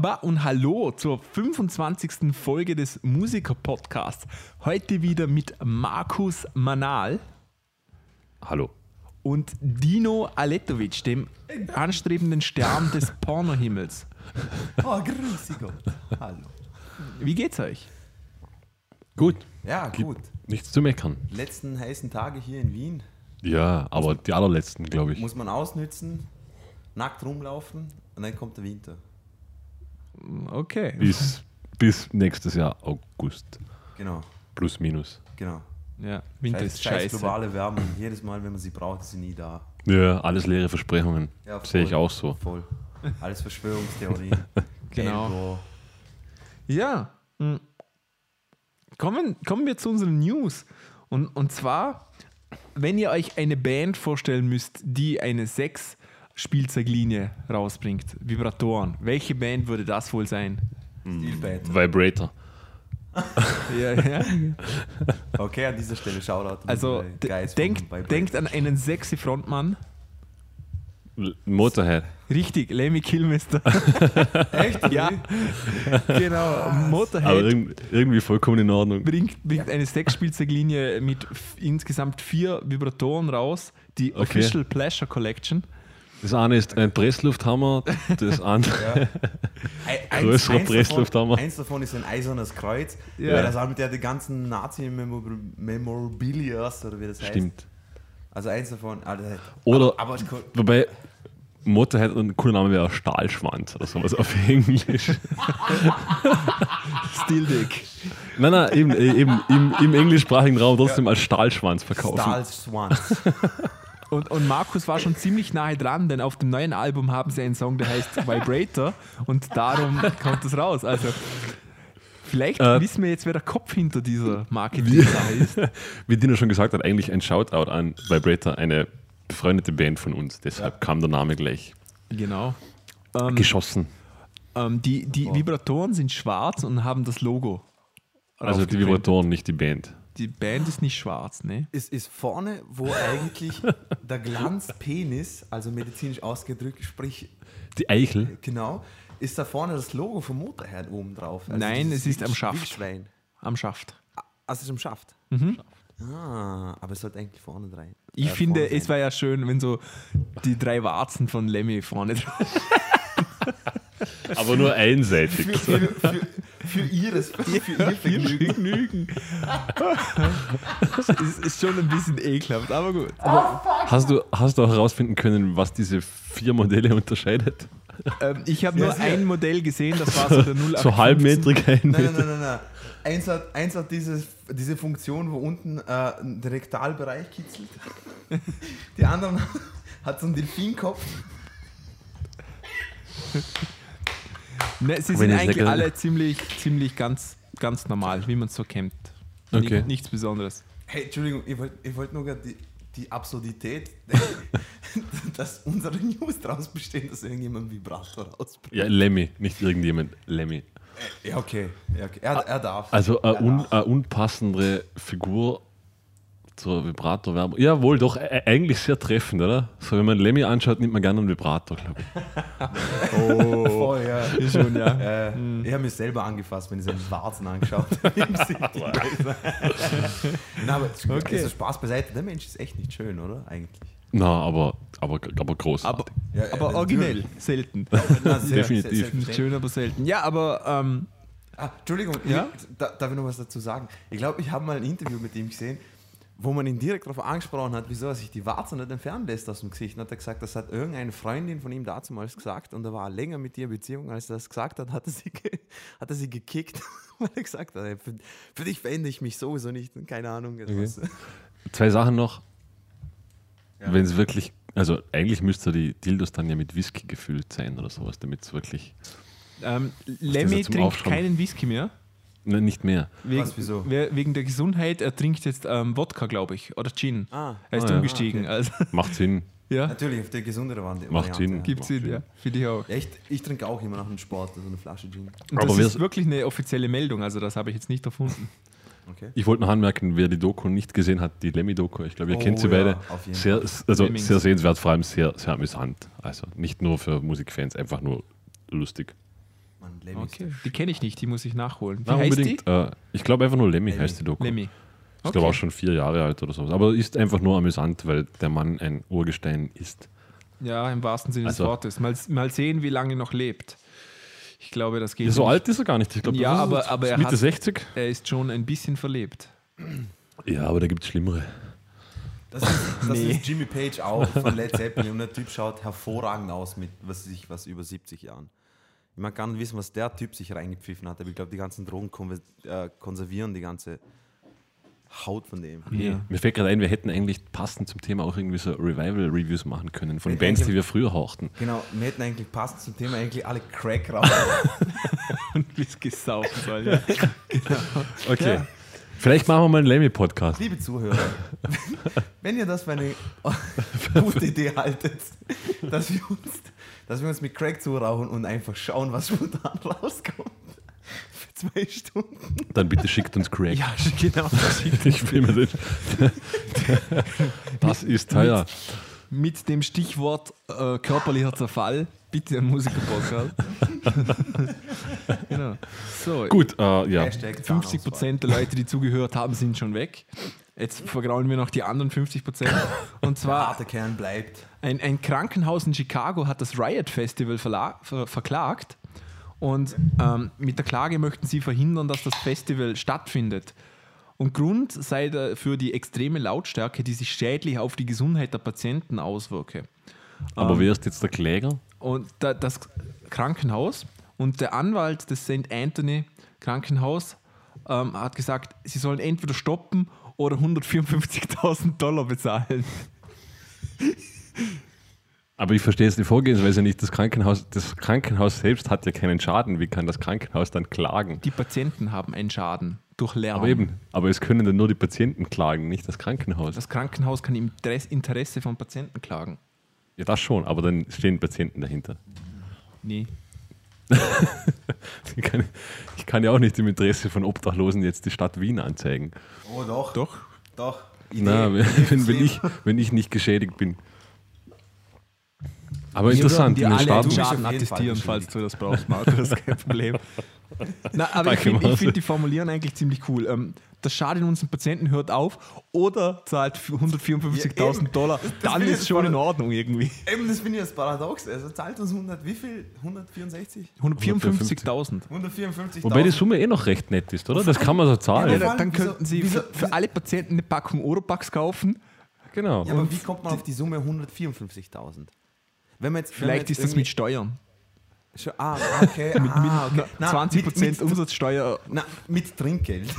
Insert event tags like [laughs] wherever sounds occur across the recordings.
Merhaba und hallo zur 25. Folge des Musiker-Podcasts. Heute wieder mit Markus Manal Hallo. und Dino Aletovic, dem anstrebenden Stern des [laughs] Pornohimmels. Oh, grüß Gott. Hallo. Wie geht's euch? Gut. Ja, gut. Nichts zu meckern. Letzten heißen Tage hier in Wien Ja, aber die allerletzten, glaube ich. muss man ausnützen, nackt rumlaufen und dann kommt der Winter. Okay. Bis, bis nächstes Jahr August. Genau, Plus, minus. genau. Ja, Winter Scheiß, ist scheiß scheiße. globale Wärme. Jedes Mal, wenn man sie braucht, ist sie nie da. Ja, alles leere Versprechungen. Ja, voll. Sehe ich auch so. Voll. Alles Verschwörungstheorien. [laughs] Genau. Gelb-blau. Ja. mm. Kommen, kommen wir zu unseren News. Und, und zwar, wenn ihr euch eine Band vorstellen müsst, die eine Sechs-Spielzeuglinie rausbringt, Vibratoren, welche Band würde das wohl sein? Stilbait. Vibrator. [laughs] Ja, ja. [laughs] Okay, an dieser Stelle Shoutout. Also denkt, denkt an einen sexy Frontmann. L- Motorhead. Richtig, Lemmy Kilmister. [laughs] Echt? ja, genau. Aber Motorhead irg irgendwie vollkommen in Ordnung. bringt, bringt eine Sechs-Spielzeuglinie mit insgesamt vier Vibratoren raus. Die Okay. Official Pleasure Collection. Das eine ist ein Presslufthammer, das [laughs] andere. [laughs] Eins- Größerer eins Presslufthammer. davon, eins davon ist ein eisernes Kreuz, Ja. weil das auch mit der die ganzen Nazi-Memorabilias oder wie das heißt. Stimmt. Also eins davon. ah, Oder- aber, aber Wobei, Motorhead ein cooler Name wäre Stahlschwanz oder sowas auf Englisch. [laughs] Steel Dick. Nein, nein, eben, eben im, im englischsprachigen Raum trotzdem als Stahlschwanz verkaufen. Stahl Swans. Und, und Markus war schon ziemlich nahe dran, denn auf dem neuen Album haben sie einen Song, der heißt [laughs] Vibrator und darum kommt es raus. Also vielleicht Äh, wissen wir jetzt, wer der Kopf hinter dieser Marketing-Sache ist. [laughs] Wie Dino schon gesagt hat, eigentlich ein Shoutout an Vibrator, eine befreundete Band von uns. Deshalb kam der Name gleich Genau. Ähm, geschossen. ähm, die die Vibratoren sind schwarz und haben das Logo. Also die. Vibratoren, nicht die Band. Die Band ist nicht schwarz, ne? es ist vorne, wo eigentlich [laughs] der Glanzpenis, also medizinisch ausgedrückt, sprich, Die Eichel. genau, ist da vorne das Logo vom Motorhead oben drauf. Also Nein, es ist am Schaft. Wildschwein. Am Schaft. Also es ist am Schaft. Mhm. Ah, aber es sollte eigentlich vorne rein. Ich äh, finde, es sein. war ja schön, wenn so die drei Warzen von Lemmy vorne drauf [laughs] [laughs] [laughs] Aber nur einseitig. für, für, für, für ihres für ihr Vergnügen. Vergnügen. ist, ist schon ein bisschen ekelhaft, aber gut. Hast du, hast du auch herausfinden können, was diese vier Modelle unterscheidet? Ähm, ich habe nur ein Modell gesehen, das war so der 0 [laughs] So halbmetrig, ein Nein, nein, nein, nein. Eins hat, eins hat dieses, diese Funktion, wo unten äh, der Rektalbereich kitzelt. [laughs] Die anderen hat so einen Delfinkopf. Ne, sie sind eigentlich lecker- alle ziemlich, ziemlich ganz, ganz normal, wie man es so kennt. Okay. Ni- Nichts Besonderes. Hey, Entschuldigung, ich wollte ich wollt nur grad die, die Absurdität, [laughs] dass unsere News daraus bestehen, dass irgendjemand Vibrator rausbringt. Ja, Lemmy, nicht irgendjemand. Lemmy. Ja, okay. Ja, okay. Er, er darf. Also eine un, eine unpassende Figur zur Vibratorwerbung. Jawohl, doch, e- eigentlich sehr treffend, oder? So, wenn man Lemmy anschaut, nimmt man gerne einen Vibrator, glaube ich. [laughs] Oh, Voll, ja. schon, ja. Äh, Ich habe mich selber angefasst, wenn ich seinen Warzen angeschaut habe. [laughs] [laughs] Na, aber Okay. also Spaß beiseite. Der Mensch ist echt nicht schön, oder? Eigentlich. Na, aber, aber, aber groß. Aber, Ja, aber originell, natürlich. selten. Na, sehr- Definitiv. sehr- selbstverständlich. Schön, aber selten. Ja, aber ähm, Ah, Entschuldigung, Ja? ich, da, darf ich noch was dazu sagen? Ich glaube, ich habe mal ein Interview mit ihm gesehen, wo man ihn direkt darauf angesprochen hat, wieso er sich die Warze nicht entfernen lässt aus dem Gesicht. Und hat er gesagt, das hat irgendeine Freundin von ihm damals gesagt und er war länger mit ihr in Beziehung. Als er das gesagt hat, hat er sie, ge hat er sie gekickt, [laughs] weil er gesagt hat, ey, für, für dich verändere ich mich sowieso nicht. Und keine Ahnung. etwas. [laughs] Zwei Sachen noch. Ja. Wenn es wirklich, also eigentlich müsste die Dildos dann ja mit Whisky gefüllt sein oder sowas, damit es wirklich, ähm, Lemmy trinkt keinen Whisky mehr. Ne, nicht mehr. Wegen, Was, wieso? wer- Wegen der Gesundheit. Er trinkt jetzt ähm, Wodka, glaube ich, oder Gin. Ah, er ist Ah, ja. umgestiegen. Ah, Also, [laughs] Macht Sinn. ja, natürlich, auf der gesundere Variante. Macht Sinn. Ja. gibt Sinn, ja. Finde ich auch. Ja, ich, trinke auch immer nach dem Sport, also eine Flasche Gin. Und Aber das ist wirklich eine offizielle Meldung, also das habe ich jetzt nicht erfunden. [laughs] Okay. Ich wollte noch anmerken, wer die Doku nicht gesehen hat, die Lemmy-Doku, ich glaube, ihr Oh kennt sie ja, beide. auf jeden Sehr, also Lemmings. sehr sehenswert, vor allem sehr, sehr amüsant. Also nicht nur für Musikfans, einfach nur lustig. Mann, Lemmy Okay, der die kenne ich nicht, die muss ich nachholen. Wie Na, heißt unbedingt. Äh, ich glaube einfach nur Lemmy Lemmy. heißt die Doku. die? Lemmy. Ich glaube auch schon vier Jahre alt oder sowas. Aber ist einfach nur amüsant, weil der Mann ein Urgestein ist. Ja, im wahrsten Sinne Also- des Wortes. Mal, mal sehen, wie lange er noch lebt. Ich glaube, das geht Ja, so nicht. alt ist er gar nicht. Ich glaube, Ja, aber- so aber er Mitte hat- 60. Er ist schon ein bisschen verlebt. Ja, aber da gibt es Schlimmere. Das ist, das Nee. ist Jimmy Page auch von Led Zeppelin und der Typ schaut hervorragend aus mit, was weiß ich, was über 70 Jahren. Ich mag gar nicht wissen, was der Typ sich reingepfiffen hat, aber ich glaube, die ganzen Drogen äh, konservieren die ganze Haut von dem. Ja. Mir fällt gerade ein, wir hätten eigentlich passend zum Thema auch irgendwie so Revival-Reviews machen können von Wir Bands, die wir früher hauchten. Genau, wir hätten eigentlich passend zum Thema eigentlich alle Crack raus. [laughs] Und wie es gesaugt soll. Ja. Okay. Ja. Vielleicht machen wir mal einen Lemmy-Podcast. Liebe Zuhörer, [laughs] wenn ihr das für eine [laughs] gute Idee haltet, dass wir uns, dass wir uns mit Crack zurauchen und einfach schauen, was spontan [laughs] rauskommt. Für zwei Stunden. Dann bitte schickt uns Craig. ja, [laughs] genau. [laughs] Ich will mir das. Das ist teuer. Mit dem Stichwort äh, körperlicher Zerfall. Bitte ein Musiker-Podcast. genau. So, Gut, äh, ja. Hashtag 50 Prozent der Leute, die zugehört haben, sind schon weg. Jetzt vergrauen wir noch die anderen 50 Prozent. Und Der zwar harte Kern bleibt. ein, ein Krankenhaus in Chicago hat das Riot Festival verla ver verklagt. Und ähm, mit der Klage möchten sie verhindern, dass das Festival stattfindet. Und Grund sei dafür die extreme Lautstärke, die sich schädlich auf die Gesundheit der Patienten auswirke. Aber wer ist jetzt der Kläger? Und da, das Krankenhaus und der Anwalt des St. Anthony Krankenhaus ähm, hat gesagt, sie sollen entweder stoppen oder 154.000 Dollar bezahlen. Aber ich verstehe jetzt die Vorgehensweise nicht. Das Krankenhaus, das Krankenhaus selbst hat ja keinen Schaden. Wie kann das Krankenhaus dann klagen? Die Patienten haben einen Schaden durch Lärm. Aber eben, aber es können dann nur die Patienten klagen, nicht das Krankenhaus. Das Krankenhaus kann im Interess- Interesse von Patienten klagen. Ja, das schon, aber dann stehen Patienten dahinter. Nee. [laughs] Ich kann, ich kann ja auch nicht im Interesse von Obdachlosen jetzt die Stadt Wien anzeigen. Oh doch. Doch. Doch. Na, Idee. [laughs] wenn, wenn, ich, wenn ich nicht geschädigt bin. Aber interessant, würden in den alle Staaten. Fall attestieren, falls du das brauchst, Marco. Das ist [laughs] kein Problem. Na, aber ich Danke, finde find die Formulieren eigentlich ziemlich cool. Ähm, das Schaden unseren Patienten hört auf oder zahlt für Ja, 154.000 eben. Dollar. Dann ist schon in. Ordnung irgendwie. Eben, das finde ich das Paradox. Also zahlt uns 100, wie viel? 164? 154.000. 154.000. Wobei die Summe eh noch recht nett ist, oder? Das kann man so Ja, zahlen. allem, dann wieso- könnten sie wieso- für, für alle Patienten eine Packung Oropax kaufen. Genau. Ja, aber wie kommt man auf die Summe 154.000? Wenn man jetzt, wenn man Vielleicht jetzt ist das mit Steuern. Schon- Ah, okay. [laughs] ah, okay. Na, 20% mit, mit, Umsatzsteuer. na, mit Trinkgeld.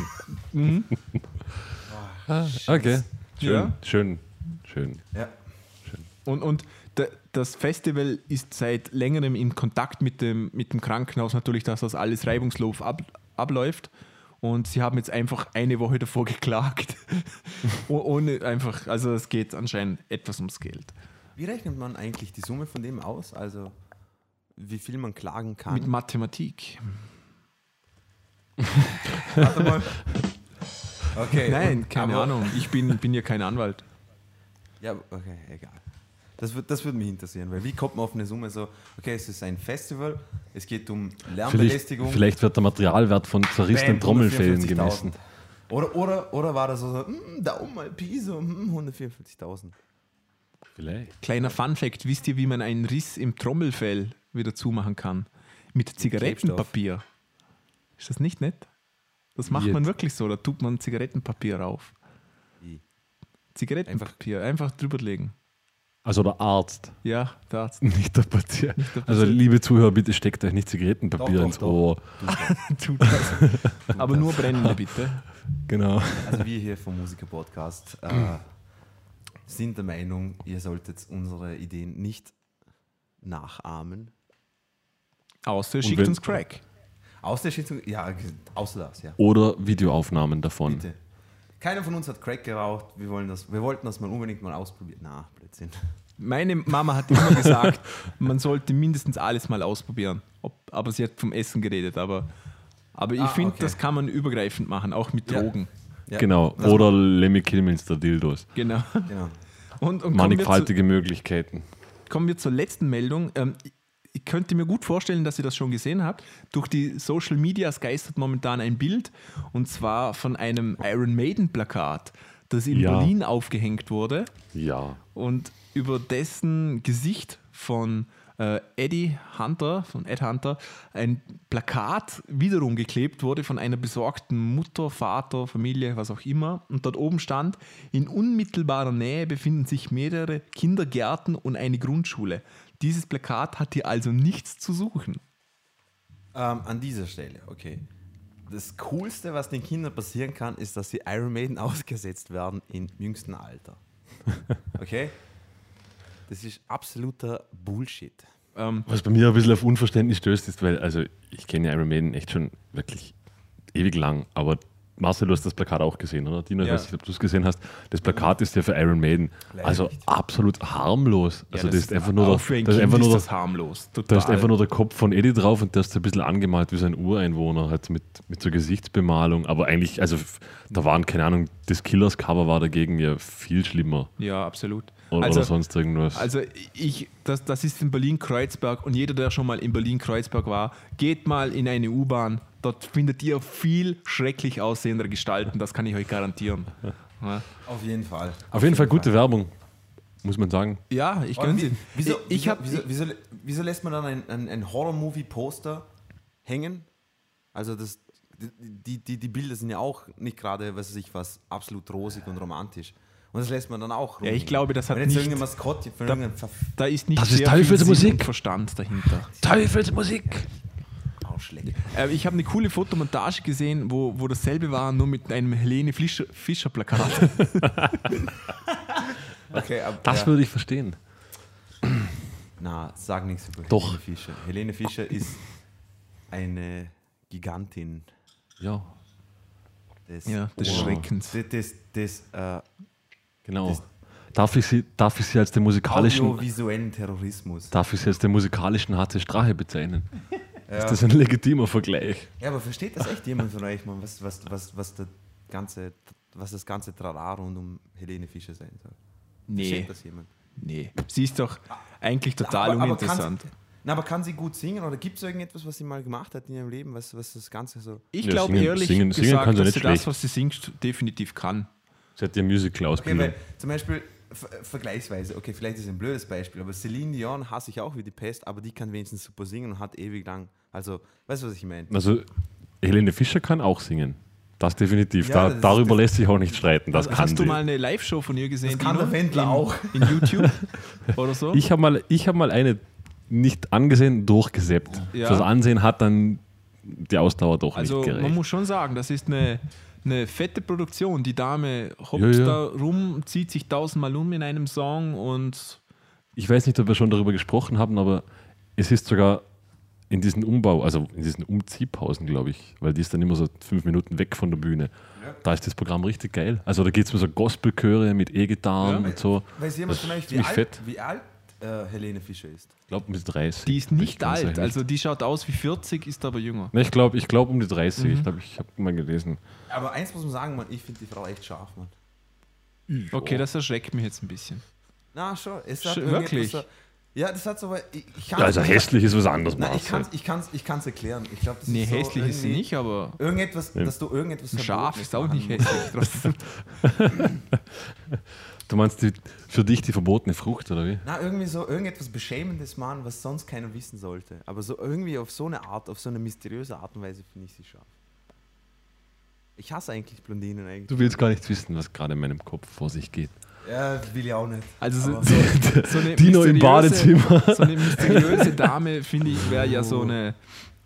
[laughs] Okay. Schön, Ja. schön, schön. Ja. Und, und da- das Festival ist seit längerem in Kontakt mit dem, mit dem Krankenhaus natürlich, dass das alles reibungslos ab, abläuft. Und sie haben jetzt einfach eine Woche davor [laughs] geklagt. Oh- Ohne einfach, also es geht anscheinend etwas ums Geld. Wie rechnet man eigentlich die Summe von dem aus? Also, wie viel man klagen kann? Mit Mathematik. Warte mal. Okay. Nein, und- keine aber- Ahnung. Ich bin, bin ja kein Anwalt. Ja, okay, egal. Das, wird- das würde mich interessieren, weil wie kommt man auf eine Summe so, okay, es ist ein Festival, es geht um Vielleicht, Lärmbelästigung. vielleicht wird der Materialwert von zerrissenen Trommelfällen 144.000. gemessen. Oder, oder, oder war das so, so mm, Daumen mal Pi, so mm, 144.000. Vielleicht. Kleiner Fun-Fact: Wisst ihr, wie man einen Riss im Trommelfell wieder zumachen kann? Mit Zigarettenpapier. Ist das nicht nett? Das macht Wie man jetzt? wirklich so. Da tut man Zigarettenpapier rauf. Wie? Zigarettenpapier, einfach, drüberlegen. Also der Arzt, Ja, der Arzt. [laughs] nicht der Patient. der Also Patient. liebe Zuhörer, bitte steckt euch nicht Zigarettenpapier Doch, doch, ins doch. Ohr. [laughs] tut das. [laughs] Aber nur brennende, bitte. Genau. Also wir hier vom Musiker-Podcast äh, sind der Meinung, ihr solltet unsere Ideen nicht nachahmen. Außer schickt wenn- uns Crack. Aus der Schätzung, ja, außer das, ja. Oder Videoaufnahmen davon. Bitte. Keiner von uns hat Crack geraucht. Wir, wollen das, wir wollten das mal unbedingt mal ausprobieren. Na, Blödsinn. Meine Mama hat immer gesagt, [laughs] man sollte mindestens alles mal ausprobieren. Ob, aber sie hat vom Essen geredet. Aber, aber ich Ah, finde, okay. das kann man übergreifend machen, auch mit. Drogen. Ja, Genau. lass Oder Lemmy Kilminster Dildos. Genau. Genau. [laughs] Und, und zu, Mannigfaltige Möglichkeiten. kommen wir zur letzten Meldung. Ähm, ich könnte mir gut vorstellen, dass ihr das schon gesehen habt. Durch die Social Medias geistert momentan ein Bild und zwar von einem Iron Maiden Plakat, das in Ja. Berlin aufgehängt wurde Ja. und über dessen Gesicht von äh, Eddie Hunter, von Ed Hunter, ein Plakat wiederum geklebt wurde von einer besorgten Mutter, Vater, Familie, was auch immer. Und dort oben stand, in unmittelbarer Nähe befinden sich mehrere Kindergärten und eine Grundschule. Dieses Plakat hat hier also nichts zu suchen. Ähm, an dieser Stelle, okay. Das Coolste, was den Kindern passieren kann, ist, dass sie Iron Maiden [laughs] ausgesetzt werden im jüngsten Alter. Okay? Das ist absoluter Bullshit. Ähm, Was bei mir ein bisschen auf Unverständnis stößt, ist, weil, also ich kenne ja Iron Maiden echt schon wirklich ewig lang, aber Marcel, du hast das Plakat auch gesehen, oder? Dino, ich Ja. weiß nicht, ob du es gesehen hast. Das Plakat ist ja für Iron Maiden. Leider also nicht. absolut harmlos. Also das, ist einfach nur der, für ein das ist Kind einfach ist nur das der, harmlos. da Total. ist einfach nur der Kopf von Eddie drauf und der ist so ein bisschen angemalt wie so ein Ureinwohner, halt mit, mit so Gesichtsbemalung. Aber eigentlich, also da waren, keine Ahnung, das Killers-Cover war dagegen ja viel schlimmer. ja, absolut. Oder, also, oder sonst irgendwas. Also ich, das, das ist in Berlin-Kreuzberg und jeder, der schon mal in Berlin-Kreuzberg war, geht mal in eine U-Bahn. Dort findet ihr viel schrecklich aussehende Gestalten, das kann ich euch garantieren. [laughs] Ja, Auf jeden Fall. Auf jeden Fall gute Werbung, muss man sagen. ja ich wie, sie. wieso, ich wieso, wieso, wieso, wieso lässt man dann ein, ein, ein Horror-Movie-Poster hängen? Also das, die, die, die Bilder sind ja auch nicht gerade, was weiß ich, was absolut rosig und romantisch. Und das lässt man dann auch Ja, ich glaube, das hat Wenn jetzt nicht- irgendein Maskottchen von Da- irgendeinem da ist nicht Das ist Teufelsmusik. Verstand dahinter. Teufelsmusik! Äh, ich habe eine coole Fotomontage gesehen, wo, wo dasselbe war, nur mit einem Helene Fischer, Fischer Plakat. [laughs] Okay, Das ja. würde ich verstehen. Na, sag nichts über Doch. Helene Fischer. Helene Fischer ist eine Gigantin Ja, des, Ja, des. Schreckens. Des, des, des äh, genau. Das- Darf ich, sie, darf ich sie als den musikalischen, audiovisuellen Terrorismus. darf ich sie als den musikalischen HC Strache bezeichnen? Ja. Ist das ein legitimer Vergleich? Ja, aber versteht das echt jemand von euch, Mann, was, was, was, was, der ganze, was das ganze Trara rund um Helene Fischer sein soll? Nee, Versteht das jemand? nee. Sie ist doch eigentlich total Aber- aber uninteressant. Sie, na, aber kann sie gut singen oder gibt es irgendetwas, was sie mal gemacht hat in ihrem Leben, was, was das Ganze so. Ich Ja, glaube singen- ehrlich singen- singen gesagt, kann sie dass nicht sie das, was sie singt, definitiv kann. Sie hat ja Okay, Musical-Ausbildung. weil zum Beispiel, ver vergleichsweise, okay, vielleicht ist es ein blödes Beispiel, aber Celine Dion hasse ich auch wie die Pest, aber die kann wenigstens super singen und hat ewig lang. Also, weißt du, was ich meine? also, Helene Fischer kann auch singen. Das definitiv. Ja, da, das darüber lässt sich auch nicht streiten. Das Hast kann du sie. mal eine Live-Show von ihr gesehen? Das kann der Wendler in, auch. In YouTube [laughs] oder so? Ich habe mal, ich hab mal eine nicht angesehen, durchgesäppt. Ja. Fürs Ansehen hat dann die Ausdauer doch also nicht gereicht. man muss schon sagen, das ist eine, eine fette Produktion. Die Dame hoppt Ja, ja. da rum, zieht sich tausendmal um in einem Song und ich weiß nicht, ob wir schon darüber gesprochen haben, aber es ist sogar in diesen Umbau, also in diesen Umziehpausen, glaube ich, weil die ist dann immer so fünf Minuten weg von der Bühne. Da ist das Programm richtig geil. Also da geht es mir so Gospelchöre mit E-Gitarren Ja. und so. Weiß jemand Das von euch, wie alt, fett. wie alt äh, Helene Fischer ist? Ich glaube mit 30. die ist nicht alt. sicher. Also die schaut aus wie 40, ist aber jünger. Ne, ich glaube ich glaub um die 30. Mhm. Ich glaube, ich habe mal gelesen. Aber eins muss man sagen, Mann, ich finde die Frau echt scharf, Mann. Okay, das erschreckt mich jetzt ein bisschen. Na, schon. Es Sch- irgendetwas wirklich? So, ja, das hat so, aber ich, ich also hässlich ist was anderes, Nein, ich kann es ich kann's, ich kann's erklären. Ich glaube, das Nee, ist so hässlich ist sie nicht, aber Irgendetwas, Ja. dass du irgendetwas Verbotenes ist auch nicht hässlich. [laughs] [laughs] Du meinst die, für dich die verbotene Frucht, oder wie? Na, irgendwie so irgendetwas Beschämendes machen, was sonst keiner wissen sollte. Aber so irgendwie auf so eine Art, auf so eine mysteriöse Art und Weise finde ich sie scharf. Ich hasse eigentlich Blondinen eigentlich. Du willst gar nicht wissen, was gerade in meinem Kopf vor sich geht. Ja, will ich auch nicht. Also so, so, [laughs] so eine Dino im Badezimmer. So eine mysteriöse Dame, finde ich, wäre ja so eine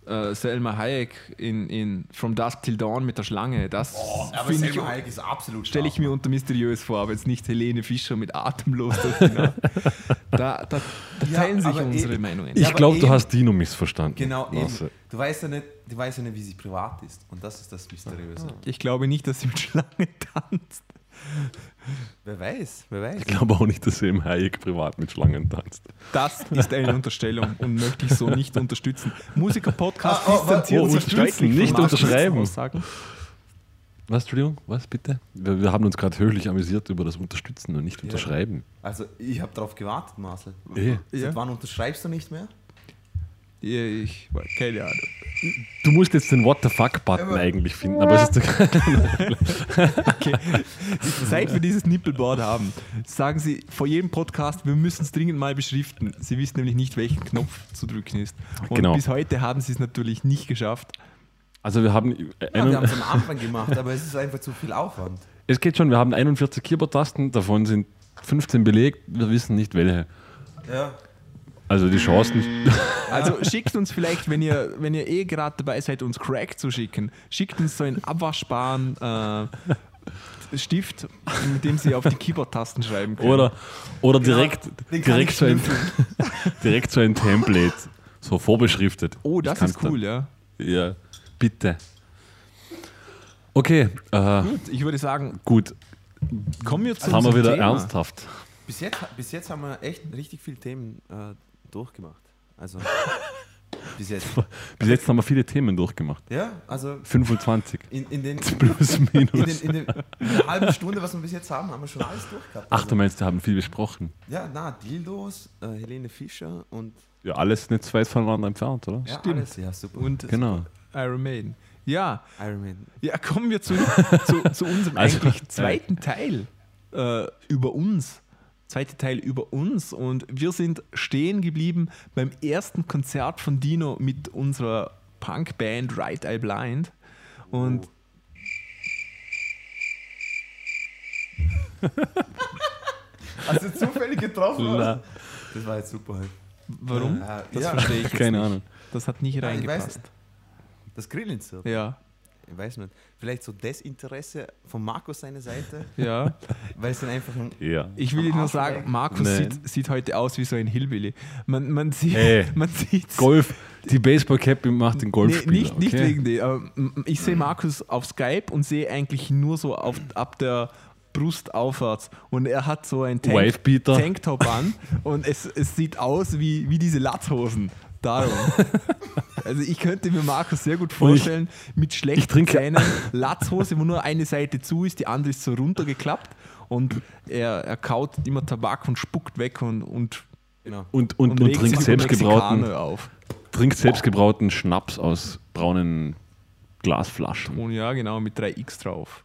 äh, Selma Hayek in, in From Dusk Till Dawn mit der Schlange. Das aber finde ich, Selma Hayek ist absolut stelle ich mir unter mysteriös vor, aber jetzt nicht Helene Fischer mit atemlos. [laughs] Da, da, da Ja, teilen sich unsere eben- Meinungen. Ja, Ich aber glaube, du hast Dino missverstanden. Genau, eben. Marcel. Du weißt, ja nicht, du weißt ja nicht, wie sie privat ist. Und das ist das Mysteriöse. Ich glaube nicht, dass sie mit Schlange tanzt. Wer weiß, wer weiß. Ich glaube auch nicht, dass er im Hayek privat mit Schlangen tanzt. Das ist eine Unterstellung und möchte ich so nicht unterstützen. Musiker-Podcast Ah, oh, distanziert oh, sich unterstützen, nicht unterschreiben. Aussagen. Was, Entschuldigung? Was bitte? Wir, wir haben uns gerade höchlich amüsiert über das Unterstützen und nicht Unterschreiben. Also, ich habe darauf gewartet, Marcel. Eh. Seit Ja. wann unterschreibst du nicht mehr? Ja, Ich, keine Ahnung. Du musst jetzt den What the fuck-Button eigentlich finden, aber es ist [laughs] Okay. Seit wir dieses Nippelboard haben, sagen Sie vor jedem Podcast, wir müssen es dringend mal beschriften. Sie wissen nämlich nicht, welchen Knopf zu drücken ist. Und Genau. bis heute haben Sie es natürlich nicht geschafft. Also wir haben, Ja, einen- wir haben es am Anfang gemacht, aber es ist einfach zu viel Aufwand. es geht schon, wir haben 41 Keyboard-Tasten, davon sind 15 belegt, wir wissen nicht welche. Ja. Also die Chancen, Also schickt uns vielleicht, wenn ihr, wenn ihr eh gerade dabei seid, uns Crack zu schicken, schickt uns so einen abwaschbaren äh, Stift, mit dem Sie auf die Keyboard-Tasten schreiben können. oder, oder direkt, kann direkt, so ein, [laughs] direkt so ein Template, so vorbeschriftet. oh, das ist cool, ja. Dann, ja, bitte. Okay, äh, Gut, ich würde sagen, gut, kommen wir zu jetzt haben wir wieder Thema. ernsthaft. Bis jetzt, bis jetzt haben wir echt richtig viele Themen äh, durchgemacht. Also [laughs] bis jetzt. Bis jetzt haben wir viele Themen durchgemacht. Ja, also 25. in, in den [laughs] Plus, [laughs] in, den, minus. in, den, in der halben Stunde, was wir bis jetzt haben, haben wir schon alles durchgehabt. Ach, du meinst, wir haben viel besprochen. Ja, na, Dildos, äh, Helene Fischer und Ja, alles nicht so weit voneinander entfernt, oder? ja, Stimmt. alles. Ja, super. Und Genau. Iron Maiden. Ja, Iron Man. ja, kommen wir zu, zu, zu unserem Also, eigentlich zweiten Teil äh, über uns. Zweite Teil über uns und wir sind stehen geblieben beim ersten Konzert von Dino mit unserer Punkband Right Eye Blind. Und Hast du zufällig getroffen? Na. oder? Das war jetzt super. Halt. warum? Ja, Das ja. verstehe ich jetzt Keine nicht. Ahnung. Das hat nicht reingepasst. Das Grillenzirp. Ja, Ich weiß nicht. Vielleicht so Desinteresse von Markus seine Seite, [laughs] ja. weil es dann einfach ein. Ja. Ich will nur sagen. Markus Nee. sieht, sieht heute aus wie so ein Hillbilly. Man, man sieht, Hey. [laughs] man sieht Golf, die Baseball-Cap macht den Nee, Golfspieler. nicht, nicht okay? wegen dem. aber, Ich sehe Markus auf Skype und sehe eigentlich nur so auf, ab der Brust aufwärts. Und er hat so ein Tank. Tanktop an [laughs] und es, es sieht aus wie, wie diese Latzhosen. Darum. [laughs] Also ich könnte mir Markus sehr gut vorstellen, mit schlechten Zähnen, Latzhose, wo nur eine Seite zu ist, die andere ist so runtergeklappt und er, er kaut immer Tabak und spuckt weg und, und, Genau. Und, und, und, legt trinkt selbstgebrauten, trinkt selbstgebrauten Schnaps aus braunen Glasflaschen. Und ja, genau, mit 3x drauf.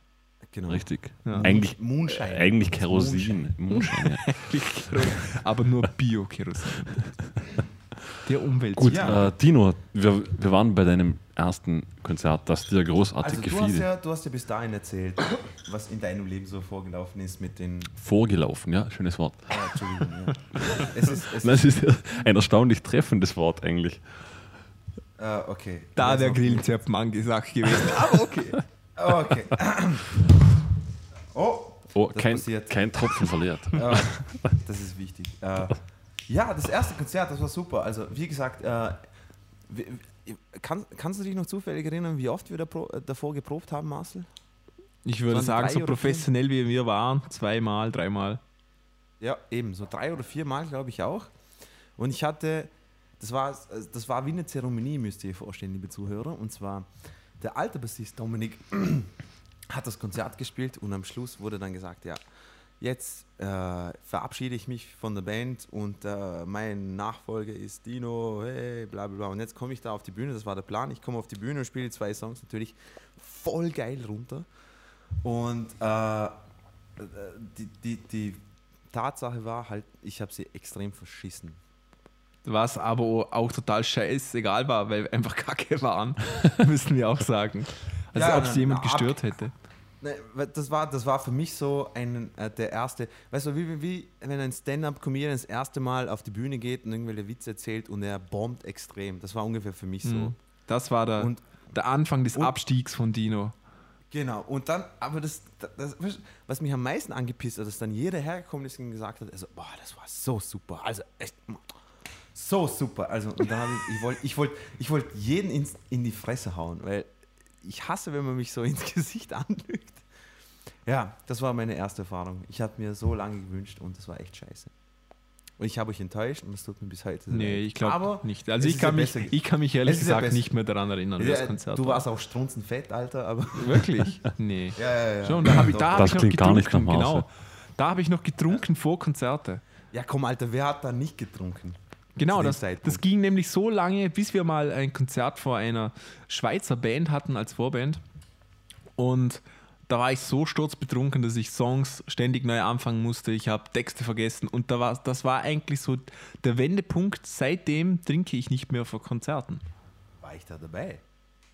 genau. Richtig. Ja. Eigentlich, Moonshine. eigentlich Kerosin. Moonshine. ja. [laughs] aber nur Bio-Kerosin. [laughs] Der Umwelt. Gut, Ja. äh, Dino, wir, wir waren bei deinem ersten Konzert, das dir großartig Also du gefiel. hast, ja, du hast ja bis dahin erzählt, was in deinem Leben so vorgelaufen ist mit den. Vorgelaufen, ja, schönes Wort. Ah, Entschuldigung, ja. Es ist. Es Das ist ist ein erstaunlich treffendes Wort eigentlich. äh, okay. da der Grillenzirpen angesagt gewesen. Aber [laughs] okay. Okay. Oh, Oh, Das kein, kein Tropfen verliert. äh, das ist wichtig. Äh, ja, das erste Konzert, das war super. Also, wie gesagt, äh, kann, kannst du dich noch zufällig erinnern, wie oft wir da pro, davor geprobt haben, Marcel? Ich würde sagen, so professionell wie wir waren, zweimal, dreimal. Ja, eben, so drei oder vier Mal, glaube ich auch. Und ich hatte, das war, das war wie eine Zeremonie, müsst ihr euch vorstellen, liebe Zuhörer. Und zwar, der alte Bassist Dominik [clears throat] hat das Konzert gespielt und am Schluss wurde dann gesagt, ja, jetzt äh, verabschiede ich mich von der Band und äh, mein Nachfolger ist Dino, hey, bla bla bla. Und jetzt komme ich da auf die Bühne, das war der Plan. Ich komme auf die Bühne und spiele zwei Songs natürlich voll geil runter. Und äh, die, die, die Tatsache war halt, ich habe sie extrem verschissen. Was aber auch total scheißegal war, weil wir einfach kacke waren, [laughs] müssen wir auch sagen. Also Ja, ob es jemand gestört hätte. Ne, Das war, das war für mich so ein, äh, der erste, weißt du, wie, wie, wenn ein Stand-Up-Comedian das erste Mal auf die Bühne geht und irgendwelche Witze erzählt und er bombt extrem. Das war ungefähr für mich so. Mhm. Das war der, Und- der Anfang des und- Abstiegs von Dino. Genau, und dann, aber das, das, was mich am meisten angepisst hat, dass dann jeder hergekommen ist und gesagt hat, also, boah, das war so super, also echt, so super. Also, und dann habe ich, ich wollte ich wollt, ich wollt jeden ins, in die Fresse hauen, weil ich hasse, wenn man mich so [laughs] ins Gesicht anlügt. Ja, das war meine erste Erfahrung. Ich habe mir so lange gewünscht und das war echt scheiße. Und ich habe euch enttäuscht und es tut mir bis heute sehr Nee, leid. ich glaube Aber nicht. Also es ich kann, ja mich, ich kann mich ehrlich Es ja gesagt nicht mehr daran erinnern, wie das Ja, Konzert du war. warst auch strunzenfett, Alter, aber. [laughs] Wirklich? Nee. [laughs] Ja, ja, ja. Schon, da habe ich, da hab Das ich noch klingt gar nicht getrunken. nach Marcel. genau. Da habe ich noch getrunken vor Konzerte. Ja, komm, Alter, wer hat da nicht getrunken? Genau, das, das ging nämlich so lange, bis wir mal ein Konzert vor einer Schweizer Band hatten als Vorband. Und da war ich so sturzbetrunken, dass ich Songs ständig neu anfangen musste. Ich habe Texte vergessen und da war, das war eigentlich so der Wendepunkt. Seitdem trinke ich nicht mehr vor Konzerten. War ich da dabei?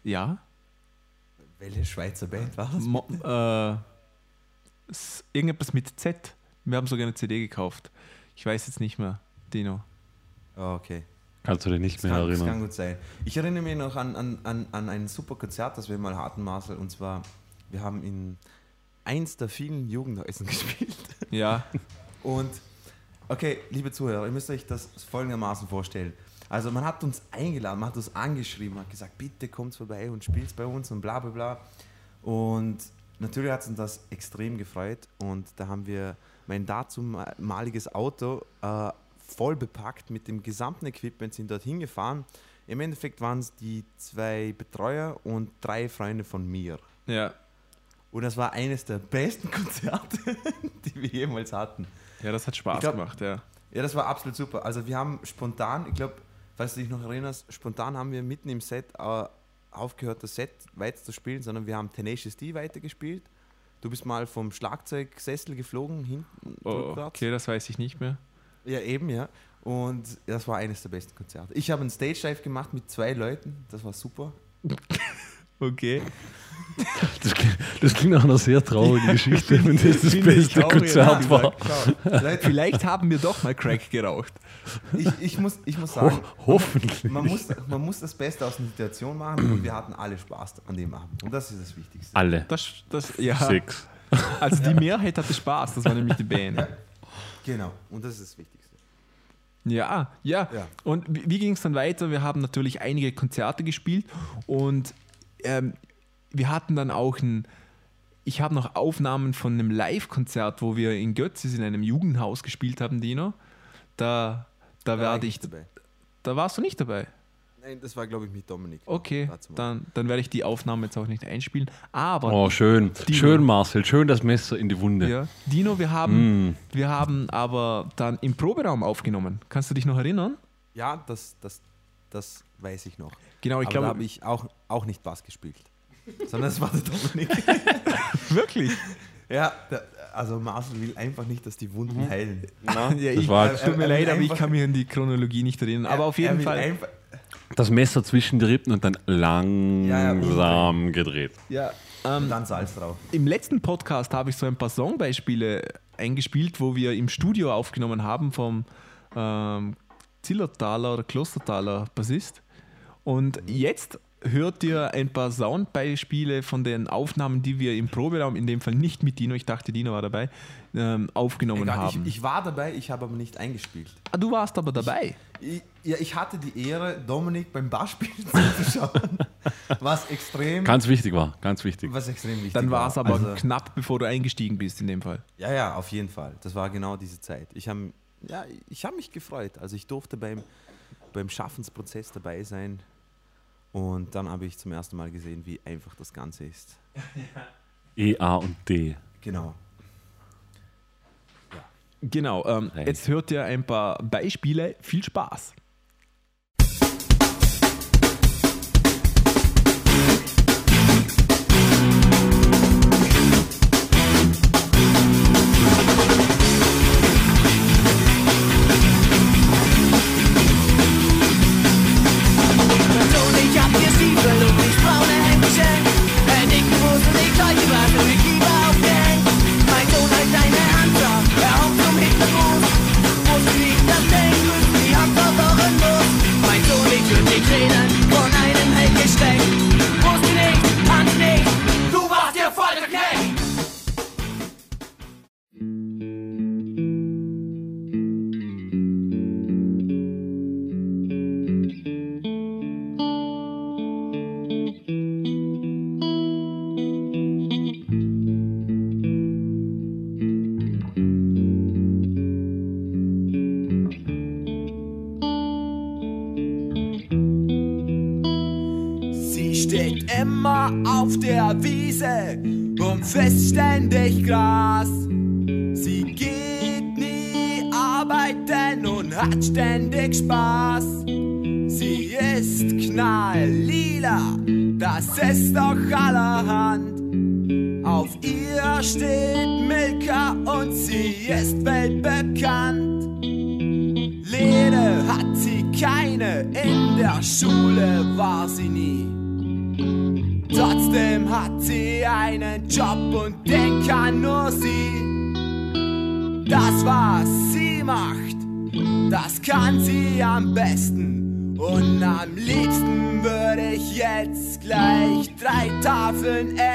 Ja? Welche Schweizer Band war das? Mo äh, irgendetwas mit Z. Wir haben sogar eine CD gekauft. Ich weiß jetzt nicht mehr, Dino. Oh, okay. Kannst du dich nicht Das mehr kann, das kann erinnern? gut sein. Ich erinnere mich noch an, an, an, an ein super Konzert, das wir mal hatten, Marcel. Und zwar, wir haben in eins der vielen Jugendhäusern [laughs] gespielt. Ja, Und, okay, liebe Zuhörer, ihr müsst euch das folgendermaßen vorstellen. Also man hat uns eingeladen, man hat uns angeschrieben, hat gesagt, bitte kommt vorbei und spielt bei uns und bla bla bla. Und natürlich hat uns das extrem gefreut und da haben wir mein dazumaliges Auto äh, voll bepackt mit dem gesamten Equipment, sind dorthin gefahren. Im Endeffekt waren es die zwei Betreuer und drei Freunde von mir. ja. Und das war eines der besten [laughs] Konzerte, die wir jemals hatten. Ja, das hat Spaß glaub- gemacht, ja. Ja, das war absolut super. Also wir haben spontan, ich glaube, falls du dich noch erinnerst, spontan haben wir mitten im Set äh, aufgehört, das Set weiter zu spielen, sondern wir haben Tenacious D weitergespielt. Du bist mal vom Schlagzeugsessel geflogen, hinten Oh, okay, das weiß ich nicht mehr. Ja, eben, ja. Und das war eines der besten Konzerte. Ich habe einen Stage Dive gemacht mit zwei Leuten, das war super. [laughs] Okay. Das klingt, das klingt nach einer sehr traurigen Geschichte, wenn das das beste Konzert war. Leute, Vielleicht haben wir doch mal Crack geraucht. ich, ich, muss, ich muss sagen, Ho hoffentlich. man muss, man muss das Beste aus der Situation machen und wir hatten alle Spaß an dem Abend. Und das ist das Wichtigste. Alle. Das, das, ja. Sechs. Also die Mehrheit hatte Spaß, das war nämlich die Band. Genau, und das ist das Wichtigste. Ja, ja. Ja. Und wie, wie ging es dann weiter? Wir haben natürlich einige Konzerte gespielt und ähm, wir hatten dann auch ein. Ich habe noch Aufnahmen von einem Live-Konzert, wo wir in Götzis in einem Jugendhaus gespielt haben, Dino. Da, da, Da werde ich. dabei. Da warst du nicht dabei. Nein, das war, glaube ich, mit Dominik. Okay, dann, dann werde ich die Aufnahme jetzt auch nicht einspielen. Aber Oh, schön. Dino. Schön, Marcel. Schön das Messer in die Wunde. Ja. Dino, wir haben, Mm. wir haben aber dann im Proberaum aufgenommen. Kannst du dich noch erinnern? Ja, das, das, das weiß ich noch. Genau, ich Aber da glaube. habe ich auch, auch nicht Bass gespielt. Sondern es war der Dominik. [laughs] Wirklich? ja, der, also Marcel will einfach nicht, dass die Wunden Mhm. heilen. [laughs] ja, ich, war- es tut mir leid, aber ich kann mich an die Chronologie nicht erinnern. Aber auf jeden Fall. Einfach, Das Messer zwischen die Rippen und dann langsam gedreht. Ja, ähm, dann Salz drauf. Im letzten Podcast habe ich so ein paar Songbeispiele eingespielt, wo wir im Studio aufgenommen haben vom ähm, Zillertaler oder Klostertaler Bassist. Und jetzt hört ihr ein paar Soundbeispiele von den Aufnahmen, die wir im Proberaum, in dem Fall nicht mit Dino, ich dachte Dino war dabei, ähm, aufgenommen Egal, haben. ich, ich war dabei, ich habe aber nicht eingespielt. ah, du warst aber dabei. Ich, ja, ich hatte die Ehre, Dominik beim Bassspielen [laughs] zuzuschauen. was extrem, Ganz wichtig war. Ganz wichtig. was extrem wichtig Dann war es aber Also- knapp, bevor du eingestiegen bist in dem Fall. Ja, ja, auf jeden Fall. Das war genau diese Zeit. Ich habe ja, ich hab mich gefreut. Also ich durfte beim, beim Schaffensprozess dabei sein. Und dann habe ich zum ersten Mal gesehen, wie einfach das Ganze ist. E, A und D. Genau. Genau, ähm, jetzt hört ihr ein paar Beispiele. Viel Spaß. heaven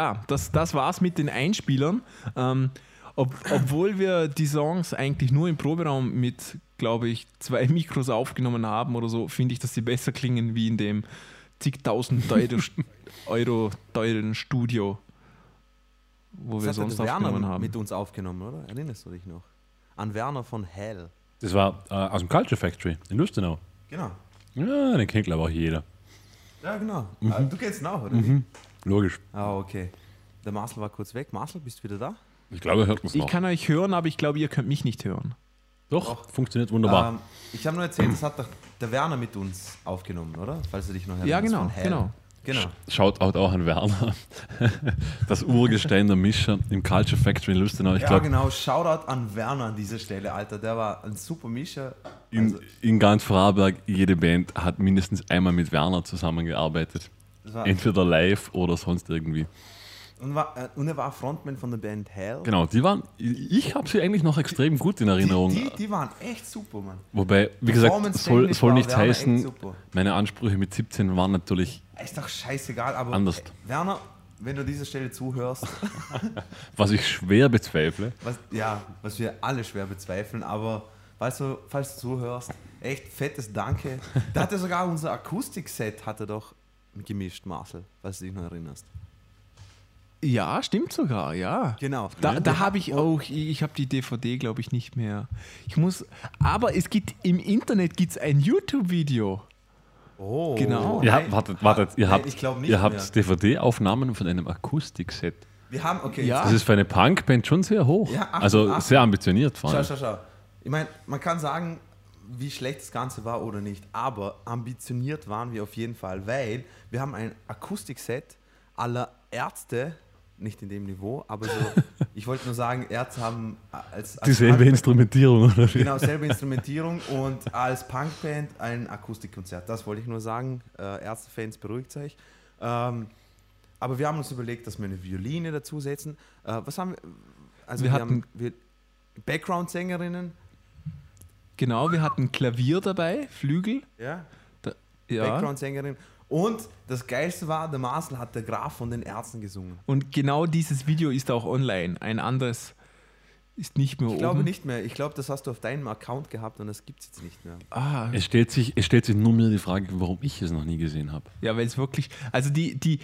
Ja, das, das war's mit den Einspielern. Ähm, ob, obwohl wir die Songs eigentlich nur im Proberaum mit, glaube ich, zwei Mikros aufgenommen haben oder so, finde ich, dass sie besser klingen wie in dem zigtausend Euro, [laughs] Euro teuren Studio, wo wir Das hat sonst der aufgenommen Werner haben. mit uns aufgenommen, oder? Erinnerst du dich noch? An Werner von Hell. Das war äh, aus dem Culture Factory in Lustenau. Genau. Ja, den kennt glaube ich auch jeder. Ja, genau. Mhm. Ah, Du kennst ihn auch, oder? wie? Logisch. Ah, okay. Der Marcel war kurz weg. Marcel, bist du wieder da? Ich glaube, er hört uns Ich noch. kann euch hören, aber ich glaube, ihr könnt mich nicht hören. Doch, funktioniert wunderbar. Ähm, ich habe nur erzählt, das hat doch der Werner mit uns aufgenommen, oder? Falls du dich noch erinnerst. Ja, genau, Hell. genau. Genau. Schaut auch an Werner. [laughs] Das Urgestein der Mischer im Culture Factory in Lustenau. Ich Ja, glaube, genau. Shoutout an Werner an dieser Stelle, Alter. Der war ein super Mischer. in, Also, in ganz Vorarlberg, jede Band hat mindestens einmal mit Werner zusammengearbeitet. Entweder live oder sonst irgendwie. und, war, äh, und er war Frontman von der Band Hell. Genau, die waren, ich habe sie eigentlich noch extrem gut in Erinnerung. Die, die, die waren echt super, Mann. Wobei, wie gesagt, soll, soll nichts heißen, meine Ansprüche mit 17 waren natürlich, Ist doch scheißegal, aber Anders. äh, Werner, wenn du dieser Stelle zuhörst, [laughs] was ich schwer bezweifle. was, ja, was wir alle schwer bezweifeln, aber falls du, falls du zuhörst, echt fettes Danke. Da hat er sogar unser Akustikset hat er doch gemischt, Marcel, falls du dich noch erinnerst. Ja, stimmt sogar, ja. Genau. Da, da habe ich auch, ich, ich habe die DVD, glaube ich, nicht mehr. Ich muss, aber es gibt im Internet gibt's ein YouTube-Video. Oh, Genau. Ihr Nein. habt, wartet, wartet, ihr Nein, habt, nicht ihr habt DVD-Aufnahmen von einem Akustikset. Wir haben, okay, Ja. Das ist für eine Punkband schon sehr hoch. Ja, Achtung, also Achtung. sehr ambitioniert vor Schau, allem. schau, schau. Ich meine, man kann sagen, wie schlecht das Ganze war oder nicht, aber ambitioniert waren wir auf jeden Fall, weil wir haben ein Akustikset aller Ärzte, nicht in dem Niveau, aber so, [laughs] ich wollte nur sagen, Ärzte haben als, als Dieselbe Punk- Instrumentierung, oder? Genau, selbe Instrumentierung und als Punkband ein Akustikkonzert. Das wollte ich nur sagen. Äh, Ärztefans, beruhigt euch. Ähm, aber wir haben uns überlegt, dass wir eine Violine dazusetzen. Äh, was haben wir? Also Wir wir, hatten- haben wir Background-Sängerinnen. Genau, wir hatten Klavier dabei, Flügel. Ja. Da, ja. Background-Sängerin. Und das Geilste war, der Marcel hat der Graf von den Ärzten gesungen. Und genau dieses Video ist auch online. Ein anderes ist nicht mehr Ich oben. glaube nicht mehr. Ich glaube, das hast du auf deinem Account gehabt und das gibt es jetzt nicht mehr. Ah, Es stellt, sich, es stellt sich nur mir die Frage, warum ich es noch nie gesehen habe. ja, weil es wirklich, also die, die,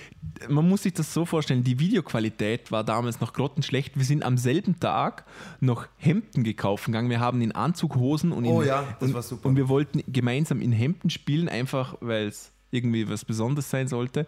man muss sich das so vorstellen, die Videoqualität war damals noch grottenschlecht. Wir sind am selben Tag noch Hemden gekauft gegangen. Wir haben in Anzughosen und Oh in, ja, das und, war super. Und wir wollten gemeinsam in Hemden spielen, einfach weil es irgendwie was Besonderes sein sollte.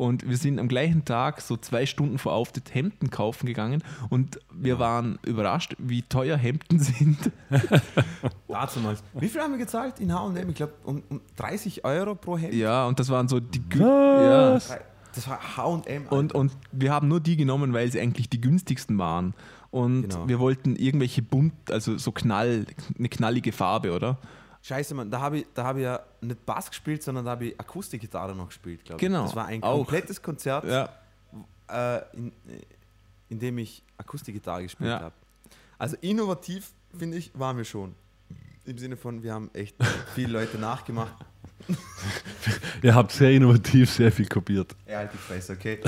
Und wir sind am gleichen Tag, so zwei Stunden vor Auftritt, Hemden kaufen gegangen und wir waren überrascht, wie teuer Hemden [laughs] sind. [laughs] Dazumals. Wie viel haben wir gezahlt in H&M? Ich glaube, um, um 30 Euro pro Hemd. Ja, und das waren so die Gü ja. Drei- Das war H&M. Und, und wir haben nur die genommen, weil sie eigentlich die günstigsten waren. Und Genau. wir wollten irgendwelche bunt, also so knall, eine knallige Farbe, oder? Scheiße, Mann, da habe ich, da hab ich ja nicht Bass gespielt, sondern da habe ich Akustikgitarre noch gespielt, glaube ich. Genau, Das war ein auch. komplettes Konzert, Ja. äh, in, in dem ich Akustikgitarre gespielt Ja. habe. Also innovativ, finde ich, waren wir schon. Im Sinne von, wir haben echt viele Leute nachgemacht. [laughs] Ihr habt sehr innovativ sehr viel kopiert. Ja, halt die Fresse, okay.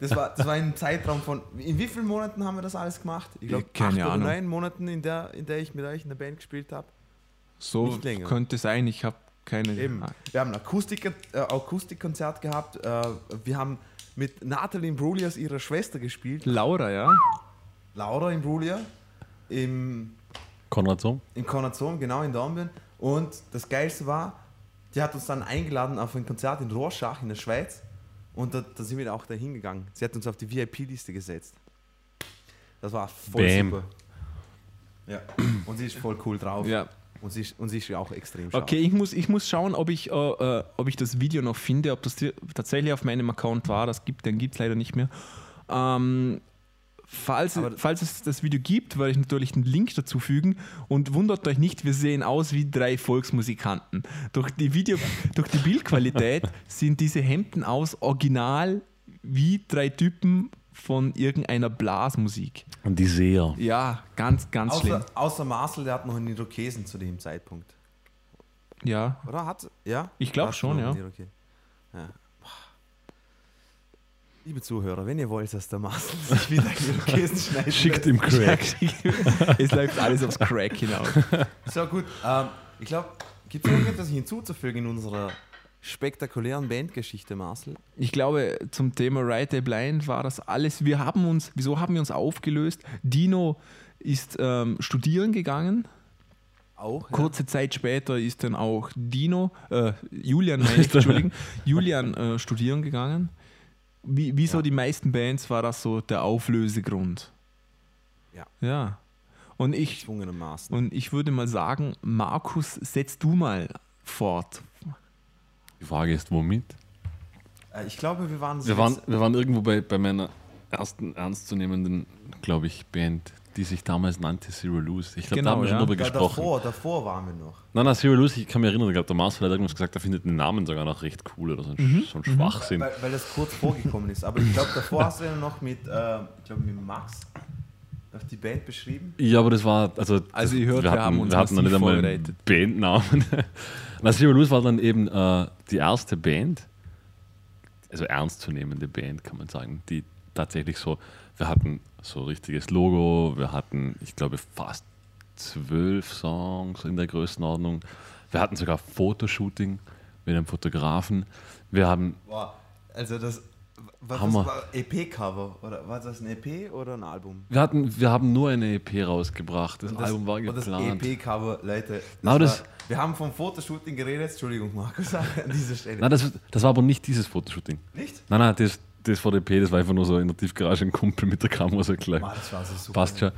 Das war, das war ein Zeitraum von, in wie vielen Monaten haben wir das alles gemacht? Ich glaube, Keine acht oder Ahnung. neun Monaten, in der, in der ich mit euch in der Band gespielt habe. So könnte sein. Ich habe keine. Eben. Ah, Wir haben ein Akustik, äh, Akustikkonzert gehabt. Äh, wir haben mit Natalie Imbruglia ihrer Schwester gespielt. Laura, ja. Laura Imbruglia im, Konrad Sohm? im Konazon, genau in Dornbirn. Und das Geilste war, die hat uns dann eingeladen auf ein Konzert in Rorschach in der Schweiz. Und da, da sind wir auch da hingegangen. Sie hat uns auf die VIP-Liste gesetzt. Das war voll Bam. super. Ja. Und sie ist voll cool drauf. ja. Und, sie ist, und sie ist ja auch extrem scharf. Okay, ich muss, ich muss schauen, ob ich, äh, äh, ob ich das Video noch finde, ob das tatsächlich auf meinem Account war. Das gibt, den gibt es leider nicht mehr. Ähm, falls, Aber- falls es das Video gibt, werde ich natürlich einen Link dazu fügen. Und wundert euch nicht, wir sehen aus wie drei Volksmusikanten. Durch die, Video, [laughs] durch die Bildqualität sind diese Hemden aus original wie drei Typen von irgendeiner Blasmusik. Und die Seher. Ja, ganz, ganz schlimm. Außer, außer Marcel, der hat noch einen Irokesen zu dem Zeitpunkt. Ja, Oder hat Ja? Ich glaub Hat schon, ja. ja. Liebe Zuhörer, wenn ihr wollt, dass der Marcel sich [laughs] wieder einen Irokesen schneidet. Schickt ihm Crack. [laughs] es läuft alles aufs Crack hinaus. So gut. Ähm, ich glaube, gibt es irgendetwas hinzuzufügen in unserer spektakulären Bandgeschichte, Marcel? Ich glaube, zum Thema Right Day Blind war das alles. Wir haben uns, wieso haben wir uns aufgelöst? Dino ist ähm, studieren gegangen. Auch. Kurze Zeit später ist dann auch Dino, äh, Julian, [laughs] meine ich, Entschuldigen, [laughs] Julian äh, studieren gegangen. Wie, wie so Ja. die meisten Bands war das so der Auflösegrund. Ja. Ja. Und Ja, ich, und ich würde mal sagen, Markus, setz du mal fort. Die Frage ist, womit? Äh, ich glaube, wir waren. Wir waren, wir waren irgendwo bei, bei meiner ersten ernstzunehmenden, glaube ich, Band, die sich damals nannte Zero Lose. Ich glaube, Genau, da haben wir ja. schon drüber gesprochen. davor, davor waren wir noch. Nein, nein, Zero Lose, ich kann mich erinnern, ich glaube, der Marcel hat irgendwas gesagt, er findet den Namen sogar noch recht cool oder so ein, so ein Schwachsinn. Weil, weil das kurz vorgekommen ist. Aber ich glaube, davor [laughs] hast du ja noch mit, äh, ich glaube, mit Max die Band beschrieben. Ja, aber das war, also, Also ihr hört, wir hatten, haben uns wir hatten noch nicht einmal einen. Bandnamen. [laughs] Na, Zero Lose war dann eben äh, die erste Band, also ernstzunehmende Band, kann man sagen, die tatsächlich so, wir hatten so richtiges Logo, wir hatten, ich glaube, fast zwölf Songs in der Größenordnung. Wir hatten sogar Fotoshooting mit einem Fotografen. Wir haben Boah, also das. Was, Hammer. war EP-Cover? Oder war das ein EP oder ein Album? Wir, hatten, wir haben nur eine EP rausgebracht. Das, Und Album war und geplant. das EP-Cover, Leute. Das Na, das- war, wir haben vom Fotoshooting geredet. Entschuldigung, Markus, [laughs] an dieser Stelle. Nein, das, das war aber nicht dieses Fotoshooting. Nicht? Nein, nein, das, das VDP, das war einfach nur so in der Tiefgarage ein Kumpel mit der Kamera so gleich. Mann, das war so super. Passt schon.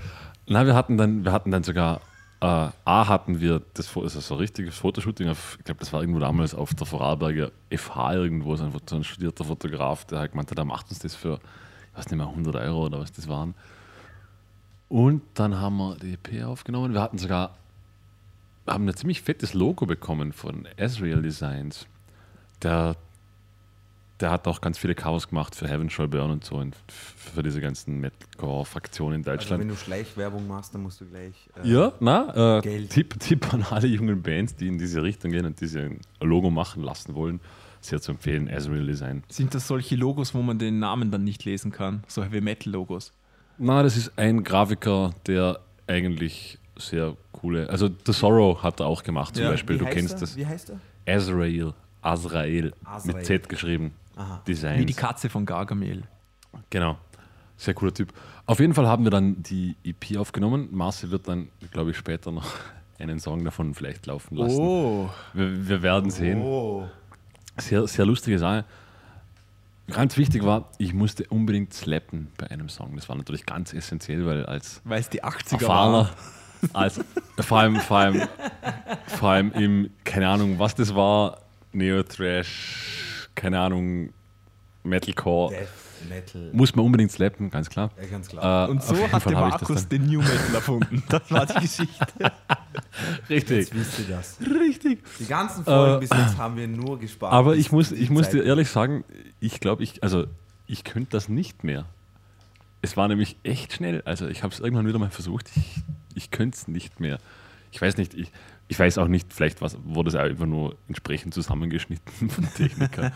Nein, wir hatten dann, wir hatten dann sogar, äh, A hatten wir das, Fo- also so ein richtiges Fotoshooting, auf, ich glaube, das war irgendwo damals auf der Vorarlberger FH irgendwo, so ein, so ein studierter Fotograf, der halt hat, der macht uns das für, ich weiß nicht mehr, 100 Euro oder was das waren. Und dann haben wir die EP aufgenommen. Wir hatten sogar, haben ein ziemlich fettes Logo bekommen von Israel Designs. Der, der hat auch ganz viele Covers gemacht für Heaven Shall Burn und so und für diese ganzen Metalcore-Fraktionen in Also, Deutschland. wenn du Schleichwerbung machst, dann musst du gleich. äh, Ja, na, äh, Geld. Tipp, Tipp an alle jungen Bands, die in diese Richtung gehen und diese ein Logo machen lassen wollen. Sehr zu empfehlen, Azrael Design. Sind das solche Logos, wo man den Namen dann nicht lesen kann? So Heavy Metal Logos. Na, das ist ein Grafiker, der eigentlich sehr coole, also The Sorrow hat er auch gemacht zum Ja. Beispiel, Wie du kennst er? das. Wie heißt er? Azrael, Azrael, Azrael. mit Z geschrieben. Aha. Designs. Wie die Katze von Gargamel. Genau. Sehr cooler Typ. Auf jeden Fall haben wir dann die EP aufgenommen. Marcel wird dann, glaube ich, später noch [laughs] einen Song davon vielleicht laufen lassen. Oh. Wir, wir werden sehen. Oh. Sehr, sehr lustige Sache. Ganz wichtig war, ich musste unbedingt slappen bei einem Song. Das war natürlich ganz essentiell, weil als Weil es die 80er Erfahrener, war. [laughs] als, vor, allem, vor, allem, vor allem im, keine Ahnung, was das war, Neo-Trash, keine Ahnung, Metalcore. Death Metal. Muss man unbedingt slappen, ganz klar. Ja, ganz klar. Äh, Und so hat der Markus den New Metal erfunden. [laughs] Das war die Geschichte. [laughs] Richtig. Jetzt wisst ihr das. Richtig. Die ganzen Folgen Äh, bis jetzt haben wir nur gespart. Aber ich muss, ich muss dir ehrlich sagen, ich glaube, ich, also ich könnte das nicht mehr. Es war nämlich echt schnell. Also ich habe es irgendwann wieder mal versucht. Ich, ich könnte es nicht mehr. Ich weiß nicht, ich, ich weiß auch nicht, vielleicht was, wurde es einfach nur entsprechend zusammengeschnitten [laughs] von Techniker.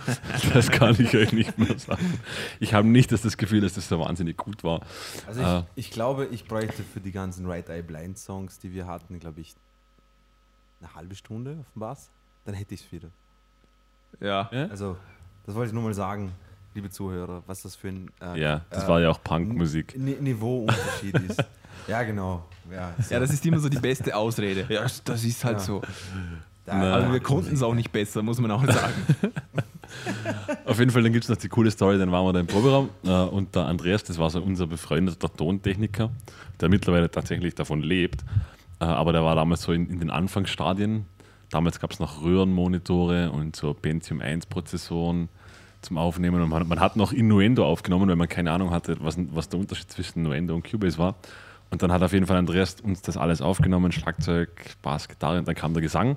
Das kann ich euch nicht mehr sagen. Ich habe nicht das, das Gefühl, dass das so wahnsinnig gut war. Also Äh. ich, ich glaube, ich bräuchte für die ganzen Right Eye Blind Songs, die wir hatten, glaube ich, eine halbe Stunde auf dem Bass. Dann hätte ich es wieder. Ja. Also, das wollte ich nur mal sagen, liebe Zuhörer, was das für ein äh, Ja, das äh, war ja auch Punkmusik. Ni- Niveauunterschied ist. [laughs] Ja, genau. Ja, so. Ja, das ist immer so die beste Ausrede. Ja, das ist halt Ja. so. Da- Na. Also wir konnten es auch nicht besser, muss man auch sagen. [laughs] Auf jeden Fall, dann gibt es noch die coole Story, dann waren wir da im Proberaum äh, und der Andreas, das war so unser befreundeter Tontechniker, der mittlerweile tatsächlich davon lebt, äh, aber der war damals so in, in den Anfangsstadien. Damals gab es noch Röhrenmonitore und so Pentium 1 Prozessoren zum Aufnehmen und man, man hat noch Innuendo aufgenommen, weil man keine Ahnung hatte, was, was der Unterschied zwischen Innuendo und Cubase war. Und dann hat auf jeden Fall Andreas uns das alles aufgenommen, Schlagzeug, Bass, Gitarre und dann kam der Gesang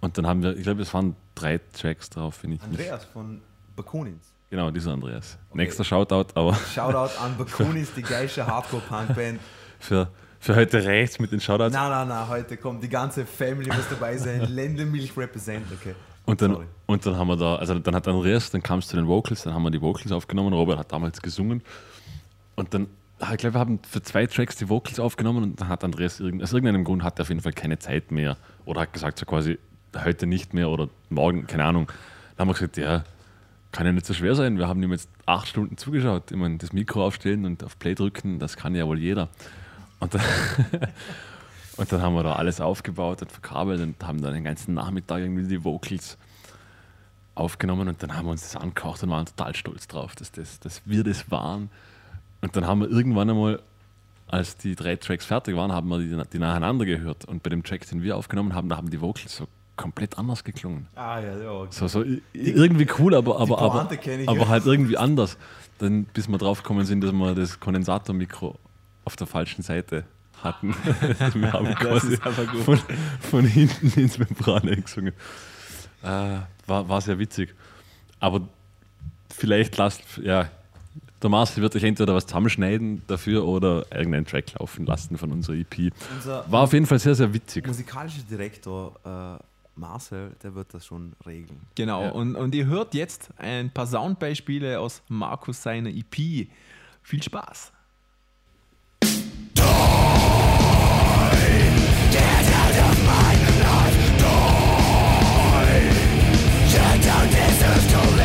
und dann haben wir, ich glaube, es waren drei Tracks drauf, wenn ich Andreas von Bakunins. Genau, dieser Andreas. Nächster Shoutout, aber Shoutout an [laughs] Bakunis, die geilste Hardcore-Punk-Band. für, für heute reicht's mit den Shoutouts. Na, na, na, heute kommt die ganze Family muss dabei sein. Ländemilch represent, okay. Und dann, Sorry. und dann haben wir da, also dann hat Andreas, dann kam es zu den Vocals, dann haben wir die Vocals aufgenommen. Robert hat damals gesungen. Und dann, ich glaube, wir haben für zwei Tracks die Vocals aufgenommen und dann hat Andreas, irgend, aus irgendeinem Grund hat er auf jeden Fall keine Zeit mehr. Oder hat gesagt, so quasi, heute nicht mehr oder morgen, keine Ahnung. Dann haben wir gesagt, ja, kann ja nicht so schwer sein. Wir haben ihm jetzt acht Stunden zugeschaut. Ich meine, das Mikro aufstellen und auf Play drücken, das kann ja wohl jeder. Und dann, [laughs] und dann haben wir da alles aufgebaut und verkabelt und haben dann den ganzen Nachmittag irgendwie die Vocals aufgenommen und dann haben wir uns das angehaucht und waren total stolz drauf, dass, das, dass wir das waren. Und dann haben wir irgendwann einmal, als die drei Tracks fertig waren, haben wir die, die nacheinander gehört. Und bei dem Track, den wir aufgenommen haben, da haben die Vocals so komplett anders geklungen. Ah, ja, ja. Okay. So, so i- irgendwie cool, aber, aber, aber, aber halt irgendwie anders. Dann, bis wir drauf gekommen sind, dass wir das Kondensatormikro auf der falschen Seite hatten. [laughs] [laughs] wir haben quasi von, von hinten ins Membran gesungen. Äh, war, war sehr witzig. Aber vielleicht lasst, ja, der Marcel wird euch entweder was zusammenschneiden dafür oder irgendeinen Track laufen lassen von unserer EP. Unser War auf jeden Fall sehr, sehr witzig. musikalischer Direktor äh, Marcel, der wird das schon regeln. Genau, Ja. und, und ihr hört jetzt ein paar Soundbeispiele aus Markus seiner EP. Viel Spaß. The right to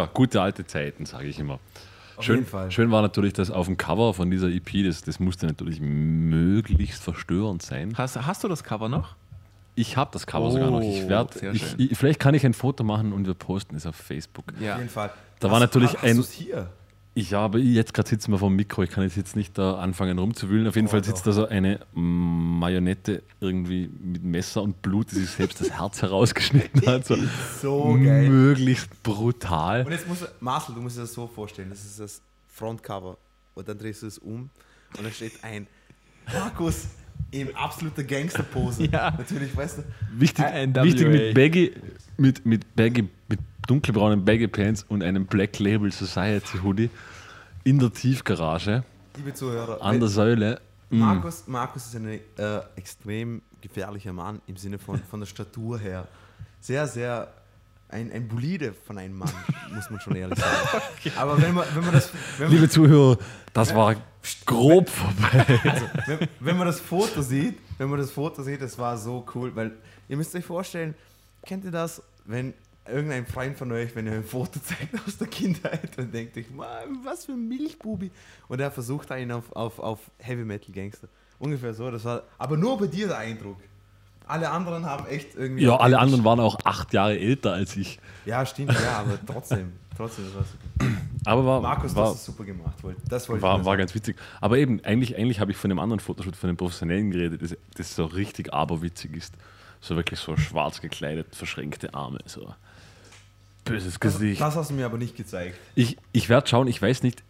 Ja, gute alte Zeiten, sage ich immer. Auf Schön, jeden Fall. schön war natürlich, dass auf dem Cover von dieser EP, das, das musste natürlich möglichst verstörend sein. Hast, hast du das Cover noch? Ich habe das Cover Oh, sogar noch. Ich sehr werd, ich, ich, vielleicht kann ich ein Foto machen und wir posten es auf Facebook. Auf jeden Fall. Da war natürlich hast ein- hier. Ich habe jetzt gerade sitzen wir vom Mikro, ich kann jetzt, jetzt nicht da anfangen rumzuwühlen. Auf jeden Oh, Fall sitzt da so eine Marionette irgendwie mit Messer und Blut, die sich selbst das Herz herausgeschnitten hat. So, [laughs] So geil. möglichst brutal. Und jetzt musst du, Marcel, du musst dir das so vorstellen, das ist das Frontcover und dann drehst du es um und da steht ein Markus in absoluter Gangsterpose. Ja. Natürlich, weißt du. Wichtig, wichtig mit Baggy, mit, mit Baggy, mit dunkelbraunen Baggy Pants und einem Black Label Society Hoodie in der Tiefgarage Liebe Zuhörer, an der Säule. Mm. Markus, Markus ist ein äh, extrem gefährlicher Mann im Sinne von, von der Statur her. Sehr, sehr ein, ein Bolide von einem Mann, [laughs] muss man schon ehrlich sagen. Aber wenn man, wenn man das. Wenn man, Liebe Zuhörer, das war grob vorbei. wenn, wenn man das Foto sieht, wenn man das Foto sieht, das war so cool, weil ihr müsst euch vorstellen, kennt ihr das, wenn irgendein Freund von euch, wenn ihr ein Foto zeigt aus der Kindheit, dann denkt euch, "Mann, was für ein Milchbubi. Und er versucht einen auf, auf, auf Heavy Metal Gangster. Ungefähr so, das war, aber nur bei dir der Eindruck. Alle anderen haben echt irgendwie. Ja, alle anderen waren auch acht Jahre älter als ich. Ja, stimmt, ja, aber trotzdem, [laughs] trotzdem, das war super. Aber war, Markus, war, das ist super gemacht. Das wollte war, ich war ganz witzig. Aber eben, eigentlich, eigentlich habe ich von dem anderen Fotoshoot, von dem professionellen geredet, das, das so richtig aberwitzig ist. So wirklich so schwarz gekleidet, verschränkte Arme, so böses. Gesicht. Das hast du mir aber nicht gezeigt. Ich, ich werde schauen, ich weiß nicht,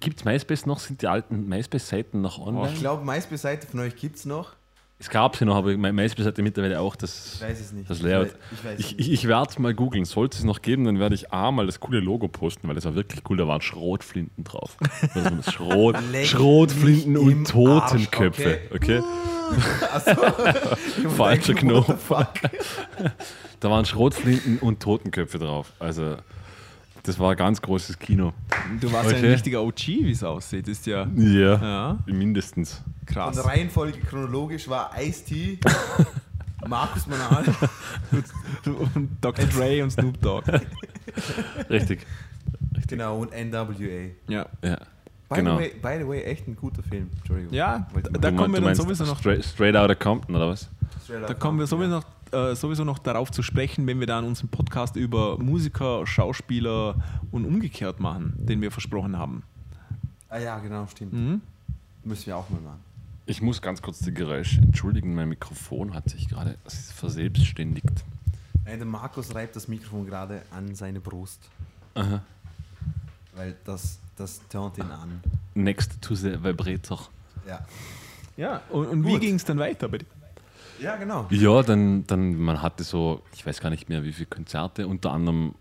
gibt es MySpace noch? Sind die alten MySpace-Seiten noch online? Ich glaube, MySpace-Seite von euch gibt es noch. Es gab sie noch, aber My- MySpace hatte mittlerweile auch das, das Layout. ich Ich, ich, werde es mal googeln. Sollte es noch geben, dann werde ich A mal das coole Logo posten, weil das war wirklich cool. Da waren Schrotflinten drauf. Also [laughs] Schrot, Schrotflinten und Totenköpfe. Okay? [laughs] Achso. [laughs] Falscher Knopf. Da waren Schrotflinten und Totenköpfe drauf. Also, das war ein ganz großes Kino. Du warst ja Okay. ein richtiger OG, wie es aussieht. Ist ja Ja, Ja. mindestens. Krass. der Reihenfolge chronologisch war Ice-T, [laughs] Markus Manal. Und Dr. Dre und Snoop Dogg. Richtig. genau, und NWA. Ja. Ja. By, Genau. the way, by the way, echt ein guter Film. Entschuldigung. Ja, da Du kommen wir dann sowieso noch Straight, straight Outta Compton, oder was? Straight Da kommen wir sowieso noch, äh, sowieso noch darauf zu sprechen, wenn wir dann unseren Podcast über Musiker, Schauspieler und umgekehrt machen, den wir versprochen haben. Ah ja, genau, stimmt. Mhm. Müssen wir auch mal machen. Ich muss ganz kurz die Geräusche entschuldigen. Mein Mikrofon hat sich gerade verselbstständigt. Nein, der Markus reibt das Mikrofon gerade an seine Brust. Aha. Weil das, das turnt ihn an. Next to the Vibrator. Ja. Ja, und, und wie ging es dann weiter? bei dir? Ja, genau. Ja, dann, dann man hatte so, ich weiß gar nicht mehr, wie viele Konzerte, unter anderem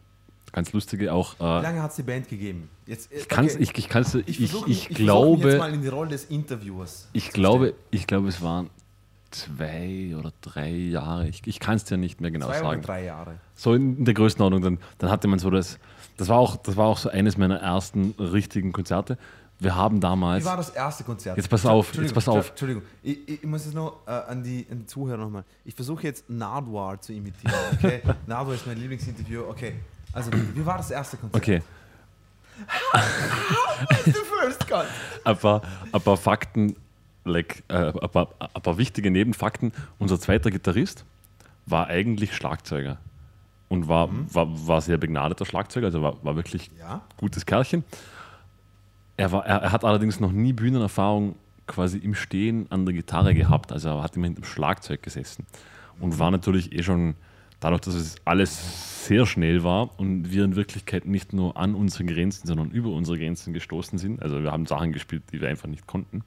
ganz lustige auch. Wie Äh, lange hat es die Band gegeben? Jetzt, äh, ich kann's, okay. ich, ich, kann's, ich, ich, versuch- ich, mich glaube, jetzt mal in die Rolle des Interviewers. ich glaube, ich glaube, es waren zwei oder drei Jahre. Ich, ich kann es dir nicht mehr genau Zwei sagen. oder drei Jahre. So in der Größenordnung. Dann, dann hatte man so das. Das war, auch, das war auch so eines meiner ersten richtigen Konzerte. Wir haben Wie damals. war das erste Konzert? Jetzt pass auf, Entschuldigung, jetzt pass auf. Entschuldigung, ich, ich, muss es noch äh, an, die, an die Zuhörer nochmal. Ich versuche jetzt Nardwar zu imitieren. Okay? [laughs] Nardwar ist mein Lieblingsinterview. Okay. Also, wie war das erste Konzert? Okay, The first cut. ein paar, ein paar Fakten, like, äh, ein, paar, ein paar wichtige Nebenfakten. Unser zweiter Gitarrist war eigentlich Schlagzeuger und war, war, war sehr begnadeter Schlagzeuger, also war, war wirklich Ja. gutes Kerlchen. Er, war, er, er hat allerdings noch nie Bühnenerfahrung quasi im Stehen an der Gitarre gehabt. Also er hat immer hinter dem Schlagzeug gesessen und war natürlich eh schon, dadurch, dass es alles sehr schnell war und wir in Wirklichkeit nicht nur an unsere Grenzen, sondern über unsere Grenzen gestoßen sind. Also wir haben Sachen gespielt, die wir einfach nicht konnten.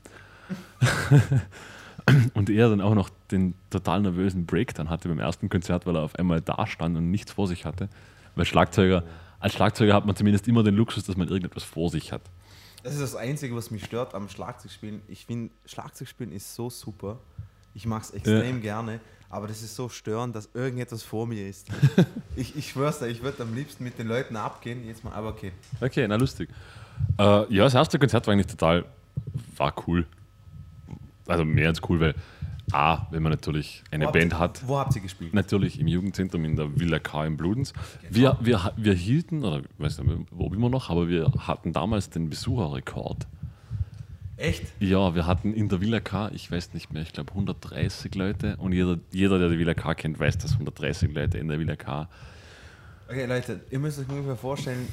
[laughs] und er dann auch noch den total nervösen Break dann hatte beim ersten Konzert, weil er auf einmal da stand und nichts vor sich hatte. Weil Schlagzeuger, als Schlagzeuger hat man zumindest immer den Luxus, dass man irgendetwas vor sich hat. Das ist das Einzige, was mich stört am Schlagzeugspielen. Ich finde, Schlagzeugspielen ist so super. Ich mag es extrem gerne, aber das ist so störend, dass irgendetwas vor mir ist. [laughs] ich ich schwör's dir, ich würde am liebsten mit den Leuten abgehen. Jetzt mal, aber okay. Okay, na lustig. Äh, ja, das erste Konzert war eigentlich total, war cool. Also mehr als cool, weil A, wenn man natürlich eine Wo Band habt, hat, Wo habt ihr gespielt? natürlich im Jugendzentrum in der Villa K in Bludenz. Wir, wir, wir hielten, oder ich weiß nicht, ob immer noch, aber wir hatten damals den Besucherrekord. Echt? Ja, wir hatten in der Villa K, ich weiß nicht mehr, ich glaube 130 Leute und jeder, jeder, der die Villa K kennt, weiß, dass 130 Leute in der Villa K. Okay, Leute, ihr müsst euch ungefähr vorstellen,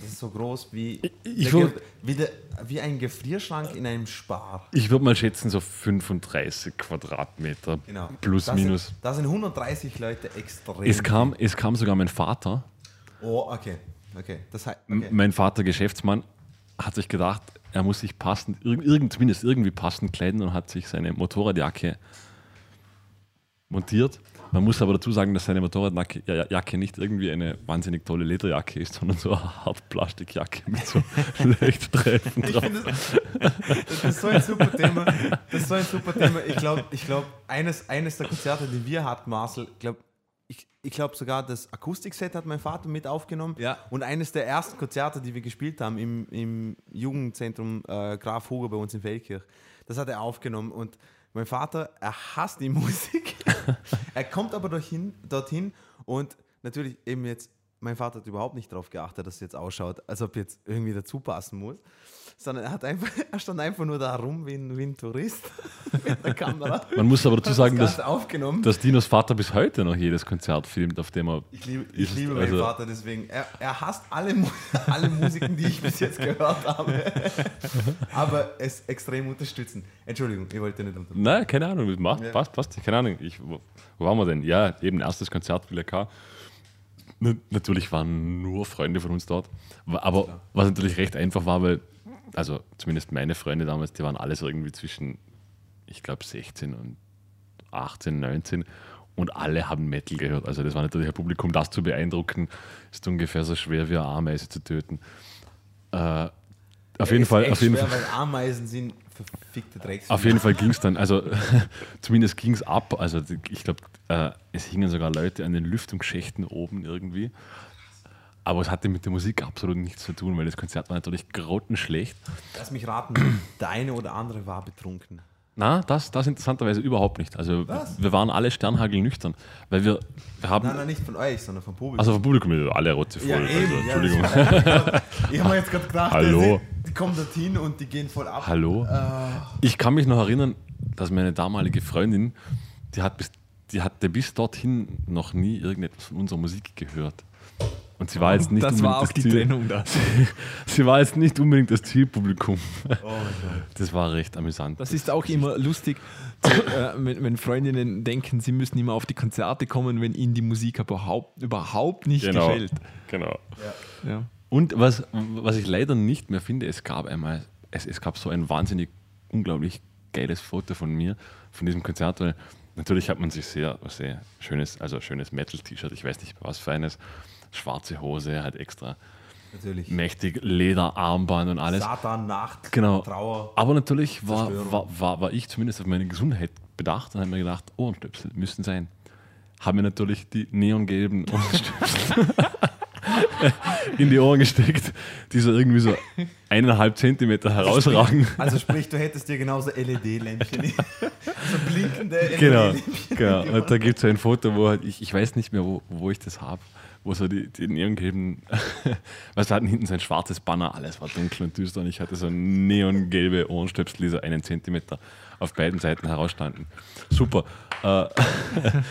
das ist so groß wie, würd- wie, der, wie ein Gefrierschrank in einem Spar. Ich würde mal schätzen, so 35 Quadratmeter Genau. plus da minus. Sind, da sind 130 Leute extrem. Es kam, es kam sogar mein Vater, Oh, okay. Okay. Das heißt, okay. mein Vater Geschäftsmann, hat sich gedacht, er muss sich passend, irg irgend, zumindest irgendwie passend kleiden und hat sich seine Motorradjacke montiert. Man muss aber dazu sagen, dass seine Motorradjacke ja- Jacke nicht irgendwie eine wahnsinnig tolle Lederjacke ist, sondern so eine Hartplastikjacke mit so [laughs] Leuchtstreifen Ich drauf. das, das ist so ein super Thema. Das ist so ein super Thema. Ich glaube, ich glaub, eines, eines der Konzerte, die wir hatten, Marcel, glaub, ich, ich glaube sogar das Akustikset hat mein Vater mit aufgenommen. Ja. Und eines der ersten Konzerte, die wir gespielt haben im, im Jugendzentrum äh, Graf Hugo bei uns in Feldkirch, das hat er aufgenommen. Und mein Vater, er hasst die [laughs] Musik. er kommt aber dorthin, dorthin und natürlich eben jetzt, mein Vater hat überhaupt nicht darauf geachtet, dass es jetzt ausschaut, als ob jetzt irgendwie dazu passen muss, sondern er, hat einfach, [laughs] er stand einfach nur da rum wie ein, wie ein Tourist [laughs] mit der Kamera. Man muss aber dazu sagen, das dass, dass Dinos Vater bis heute noch jedes Konzert filmt, auf dem er. Ich liebe, ich liebe meinen Also- Vater deswegen. Er, er hasst alle, [laughs] alle Musiken, die ich bis jetzt gehört habe. Aber es extrem unterstützen. Entschuldigung, ich wollte nicht unterbrechen. Nein, keine Ahnung, das macht, Ja. passt, passt. Keine Ahnung. Ich, wo, wo waren wir denn? Ja, eben erstes Konzert Villa K. Na, natürlich waren nur Freunde von uns dort. Aber was natürlich recht einfach war, weil, also zumindest meine Freunde damals, die waren alles irgendwie zwischen, ich glaube, 16 und 18, 19 und alle haben Metal gehört. Also das war natürlich ein Publikum, das zu beeindrucken, ist ungefähr so schwer wie eine Ameise zu töten. Äh, auf jeden Ist Fall, auf jeden schwer, Fall. weil Ameisen sind verfickte Drecks. Auf jeden Fall ging es dann, also [laughs] zumindest ging es ab. Also ich glaube, äh, es hingen sogar Leute an den Lüftungsschächten oben irgendwie. Aber es hatte mit der Musik absolut nichts zu tun, weil das Konzert war natürlich grottenschlecht. Lass mich raten, [clears throat] der eine oder andere war betrunken. Na, das, das interessanterweise überhaupt nicht. Also Was? wir waren alle Sternhagel nüchtern, weil wir, wir haben, Nein, nein, nicht von euch, sondern vom Publikum. also vom Publikum alle rotzevoll. also, ja, Entschuldigung. das war- ich habe mir jetzt gerade gedacht, Hallo. Die, die kommen dorthin und die gehen voll ab. Hallo? Äh, Ich kann mich noch erinnern, dass meine damalige Freundin, die, hat bis, die hatte bis dorthin noch nie irgendetwas von unserer Musik gehört. Und sie war jetzt nicht das war auch unbedingt die Ziel- Trennung da. [laughs] Sie war jetzt nicht unbedingt das Zielpublikum. oh. Das war recht amüsant. Das ist auch immer lustig, zu, äh, wenn, wenn Freundinnen denken, sie müssen immer auf die Konzerte kommen, wenn ihnen die Musik überhaupt, überhaupt nicht genau. gefällt. genau. Ja. Und was, was ich leider nicht mehr finde, es gab einmal, es, es gab so ein wahnsinnig unglaublich geiles Foto von mir, von diesem Konzert, weil natürlich hat man sich sehr, sehr schönes, also schönes Metal-T-Shirt, ich weiß nicht was für eines, schwarze Hose, halt extra Natürlich. mächtig Lederarmband und alles. Satan, Nacht, Genau. Trauer. Aber natürlich war, war, war, war ich zumindest auf meine Gesundheit bedacht und habe mir gedacht, Ohrenstöpsel müssten sein. Haben mir natürlich die neongelben [laughs] Ohrenstöpsel in die Ohren gesteckt, die so irgendwie so eineinhalb Zentimeter herausragen. Also sprich, du hättest dir genauso LED-Lämpchen, [laughs] so blinkende Genau, LED-Lämpchen. genau. Und da gibt es ein Foto, wo halt ich, ich weiß nicht mehr, wo, wo ich das habe, wo so die, die neongelben, [laughs] was wir hatten hinten so ein schwarzes Banner, alles war dunkel und düster und ich hatte so neongelbe Ohrenstöpsel, die so einen Zentimeter auf beiden Seiten herausstanden. Super. Äh, [laughs]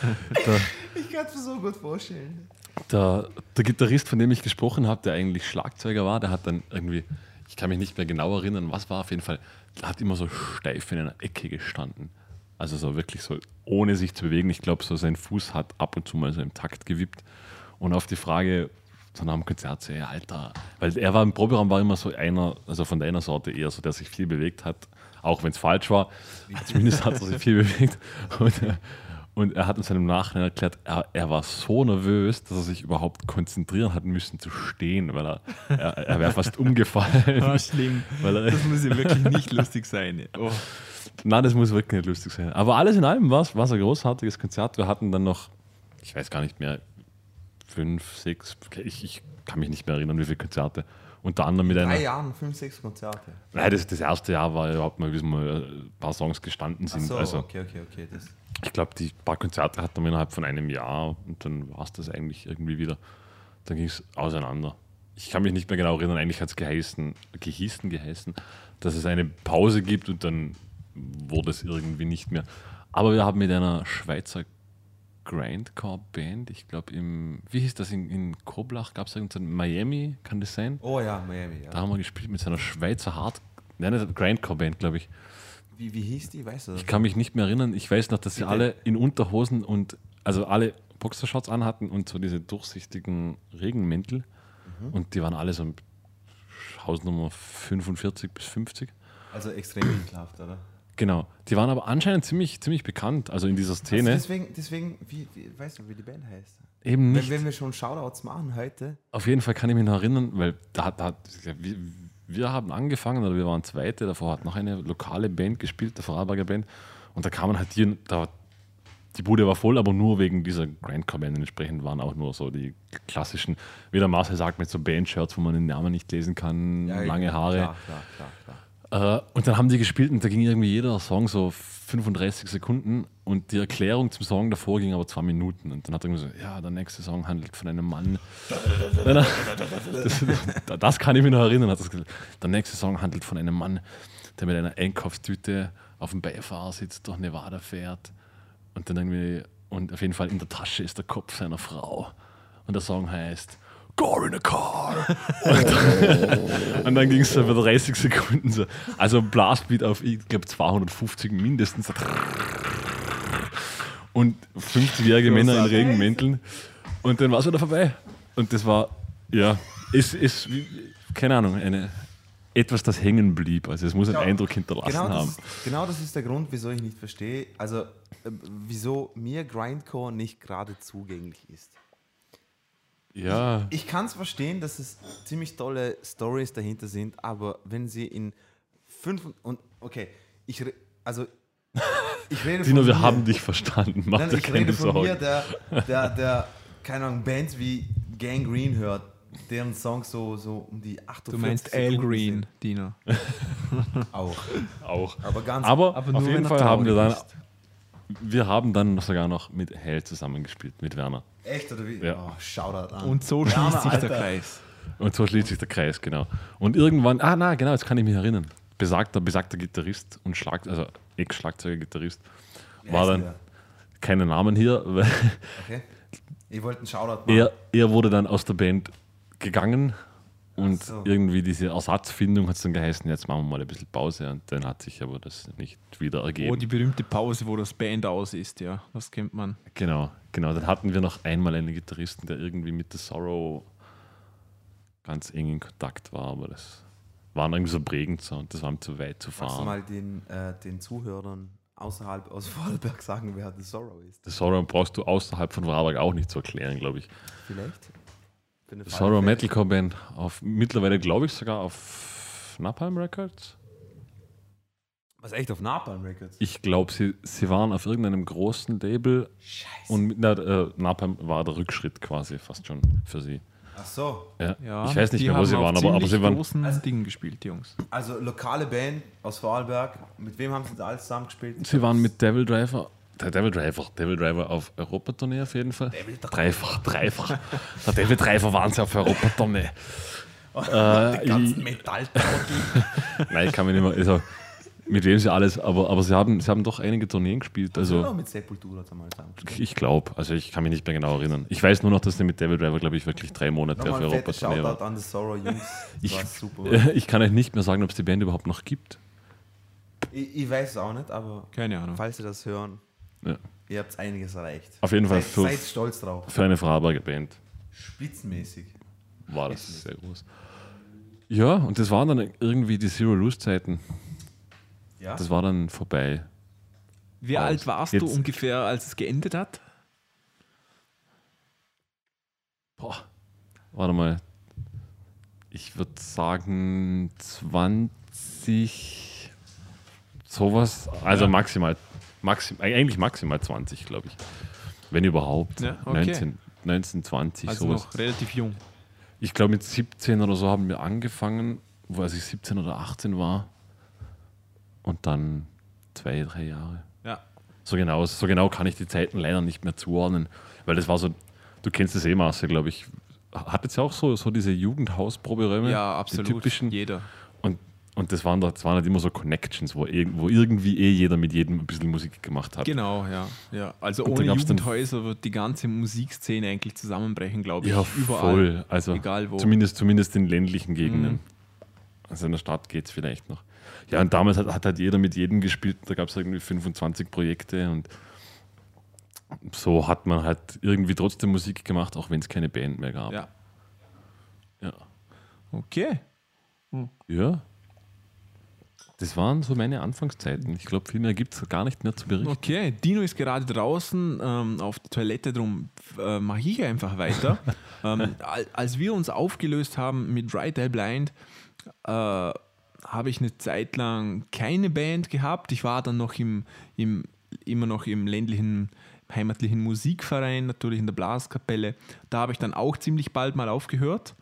Ich kann es mir so gut vorstellen. der, der Gitarrist, von dem ich gesprochen habe, der eigentlich Schlagzeuger war, der hat dann irgendwie, ich kann mich nicht mehr genau erinnern, was war auf jeden Fall, der hat immer so steif in einer Ecke gestanden. Also so wirklich so, ohne sich zu bewegen. Ich glaube, so sein Fuß hat ab und zu mal so im Takt gewippt. Und auf die Frage, so nach dem Konzert, so, ja, Alter, weil er war im Proberaum, war immer so einer, also von der einer Sorte eher so, der sich viel bewegt hat, auch wenn es falsch war. Zumindest hat er sich viel bewegt. Und, und er hat uns dann im Nachhinein erklärt, er, er war so nervös, dass er sich überhaupt konzentrieren hat müssen zu stehen, weil er, er, er wäre fast umgefallen. Ah, schlimm. Er, Das muss ja wirklich nicht lustig sein. Oh. Nein, das muss wirklich nicht lustig sein. Aber alles in allem war es ein großartiges Konzert. Wir hatten dann noch, ich weiß gar nicht mehr, fünf, sechs, ich, ich kann mich nicht mehr erinnern, wie viele Konzerte. Unter anderem mit Drei einer. Jahren, fünf, sechs Konzerte. Nein, das, das erste Jahr war überhaupt mal, bis mal ein paar Songs gestanden Ach sind. so, also okay, okay, okay. Das, ich glaube, die paar Konzerte hatten wir innerhalb von einem Jahr und dann war es das eigentlich irgendwie wieder. Dann ging es auseinander. Ich kann mich nicht mehr genau erinnern, eigentlich hat es geheißen, gehießen, geheißen, dass es eine Pause gibt und dann wurde es irgendwie nicht mehr. Aber wir haben mit einer Schweizer Grindcore-Band, ich glaube im, wie hieß das, in, in Koblach gab es irgendein Miami, kann das sein? oh ja, Miami, ja. Da haben wir gespielt mit seiner Schweizer Hard, nein, nicht Grindcore-Band, glaube ich. Wie, wie hieß die? Weißt du das? Ich kann mich nicht mehr erinnern. Ich weiß noch, dass sie Bitte? alle in Unterhosen und also alle Boxershorts anhatten und so diese durchsichtigen Regenmäntel. Mhm. Und die waren alle so Hausnummer 45 bis 50. Also extrem ekelhaft, oder? Genau. Die waren aber anscheinend ziemlich, ziemlich bekannt, also in dieser Also Szene. deswegen, deswegen wie, wie, weißt du, wie die Band heißt? Eben Wenn, nicht. wenn wir schon Shoutouts machen heute, Auf jeden Fall kann ich mich noch erinnern, weil da, hat- da, wir, wir haben angefangen, oder wir waren Zweite, davor hat noch eine lokale Band gespielt, der Vorarlberger Band. Und da kamen halt die, da, die Bude war voll, aber nur wegen dieser Grindcore-Band. Entsprechend waren auch nur so die klassischen, wie der Marcel sagt, mit so Band-Shirts, wo man den Namen nicht lesen kann, lange Haare. Klar, klar, klar, klar. Äh, und dann haben die gespielt und da ging irgendwie jeder Song so 35 Sekunden und die Erklärung zum Song davor ging aber zwei Minuten. Und dann hat er irgendwie so, ja, der nächste Song handelt von einem Mann. [laughs] Das, das kann ich mich noch erinnern. Hat gesagt. Der nächste Song handelt von einem Mann, der mit einer Einkaufstüte auf dem Beifahrersitz durch Nevada fährt. Und dann irgendwie, und auf jeden Fall in der Tasche ist der Kopf seiner Frau. Und der Song heißt Gore in a Car. [laughs] Und dann ging es so für 30 Sekunden so. Also Blastbeat auf, ich glaube, 250 mindestens. Und 50-jährige Männer in Regenmänteln. Und dann war es wieder vorbei. Und das war, ja, ist, ist wie- keine Ahnung, eine, etwas, das hängen blieb. Also es muss einen Ja, Eindruck hinterlassen Genau das, haben. genau das ist der Grund, wieso ich nicht verstehe, also äh, wieso mir Grindcore nicht gerade zugänglich ist. Ja, Ich kann es verstehen, dass es ziemlich tolle Stories dahinter sind, aber wenn sie in fünf und okay, ich also [laughs] ich rede Dino, von wir mir. haben dich verstanden. Mach Nein, dir ich keine rede von mir, Sorgen. der, [laughs] der, der, keine Ahnung, Bands wie Gang Green hört, deren Songs so, so um die 48 Du meinst Al Green, Dino. sind. [laughs] Auch. Auch. Aber ganz Aber, Aber nur, auf jeden Fall haben wir dann, wir haben dann sogar noch mit Hell zusammengespielt, mit Werner. Echt oder wie? Ja. Oh, Shoutout an. Und so schließt sich der. Kreis. Und so schließt sich der Kreis, genau. Und irgendwann, ah, na, genau, jetzt kann ich mich erinnern. Besagter, besagter Gitarrist und Schlag, also Ex-Schlagzeuger-Gitarrist Wie war dann, der? keine Namen hier, [laughs] weil Okay. Ich wollte einen Shoutout machen. er, er wurde dann aus der Band gegangen und so. irgendwie diese Ersatzfindung hat es dann geheißen, jetzt machen wir mal ein bisschen Pause und dann hat sich aber das nicht wieder ergeben. Oh, die berühmte Pause, wo das Band aus ist, ja. Das kennt man. Genau, genau. Dann hatten wir noch einmal einen Gitarristen, der irgendwie mit The Sorrow ganz eng in Kontakt war, aber das war irgendwie so prägend so und das war ihm zu weit zu Magst du fahren. mal den, äh, den Zuhörern außerhalb aus Vorarlberg sagen, wer The Sorrow ist? The Sorrow brauchst du außerhalb von Vorarlberg auch nicht zu erklären, glaube ich. Vielleicht? Sorrow Metalcore Band auf mittlerweile glaube ich sogar auf Napalm Records. Was echt auf Napalm Records? Ich glaube, sie, sie waren auf irgendeinem großen Label Scheiße. und mit, na, äh, Napalm war der Rückschritt quasi fast schon für sie. Ach so. Ja. Ja, ich weiß nicht die mehr, wo sie waren, aber, aber ziemlich sie waren großen Also- Dingen gespielt, die Jungs. Also lokale Band aus Vorarlberg. Mit wem haben sie da alles zusammengespielt? Sie waren mit Devil Driver, der Devil Driver, Devil Driver auf Europatournee auf jeden Fall. Dreifach, dreifach. der Devil Driver waren sie auf Europatournee. äh, [laughs] Die ganzen ich, metall [laughs] nein, ich kann mich nicht mehr, also, mit wem sie alles, aber, aber sie, haben, sie haben doch einige Tourneen gespielt. Also Also mit Sepultura zusammengespielt. ich glaube, also ich kann mich nicht mehr genau erinnern. Ich weiß nur noch, dass sie mit Devil Driver, glaube ich, wirklich drei Monate auf Nochmal fettes Europatournee Shoutout waren. an The Sorrow, Jungs. [laughs] Ich- war super. [laughs] Ich kann euch nicht mehr sagen, ob es die Band überhaupt noch gibt. Ich, ich weiß es auch nicht, aber Keine Ahnung. falls ihr das hören, Ja. ihr habt einiges erreicht. Auf jeden Fall Seid, für, seid stolz drauf. für eine Vorarlberger Band. Spitzenmäßig. war das sehr groß. Ja, und das waren dann irgendwie die Zero-Lose-Zeiten. Ja? Das war dann vorbei. Wie Aus. alt warst du Jetzt- ungefähr, als es geendet hat? Boah. Warte mal. Ich würde sagen 20. Sowas. Also Ja. maximal. Maxim, eigentlich maximal 20, glaube ich. Wenn überhaupt. Ja, okay. 19, 19, 20, Also sowas. noch relativ jung. ich glaube mit 17 oder so haben wir angefangen, wo als ich 17 oder 18 war. Und dann zwei, drei Jahre. Ja. So genau, so genau kann ich die Zeiten leider nicht mehr zuordnen. Weil das war so, du kennst das eh, Marcel, glaube ich. Hattet ihr auch so, so diese Jugendhausproberäume? Ja, Die absolut. typischen. Jeder. Und, und das, waren, da- das waren halt immer so Connections, wo, wo irgendwie eh jeder mit jedem ein bisschen Musik gemacht hat. Genau, ja. ja. Also Und ohne Jugendhäuser wird die ganze Musikszene eigentlich zusammenbrechen, glaube ich. Ja, Überall. voll. Also Egal wo. Zumindest, zumindest in ländlichen Gegenden. Mhm. Also in der Stadt geht es vielleicht noch. Ja, und damals hat, hat halt jeder mit jedem gespielt. Da gab es irgendwie 25 Projekte und so hat man halt irgendwie trotzdem Musik gemacht, auch wenn es keine Band mehr gab. Ja. Ja. Okay. ja. Das waren so meine Anfangszeiten. Ich glaube, viel mehr gibt es gar nicht mehr zu berichten. Okay, Dino ist gerade draußen ähm, auf der Toilette, darum äh, mache ich einfach weiter. [laughs] ähm, al- als wir uns aufgelöst haben mit Right Eye Blind, äh, habe ich eine Zeit lang keine Band gehabt. Ich war dann noch im, im, immer noch im ländlichen, heimatlichen Musikverein, natürlich in der Blaskapelle. Da habe ich dann auch ziemlich bald mal aufgehört.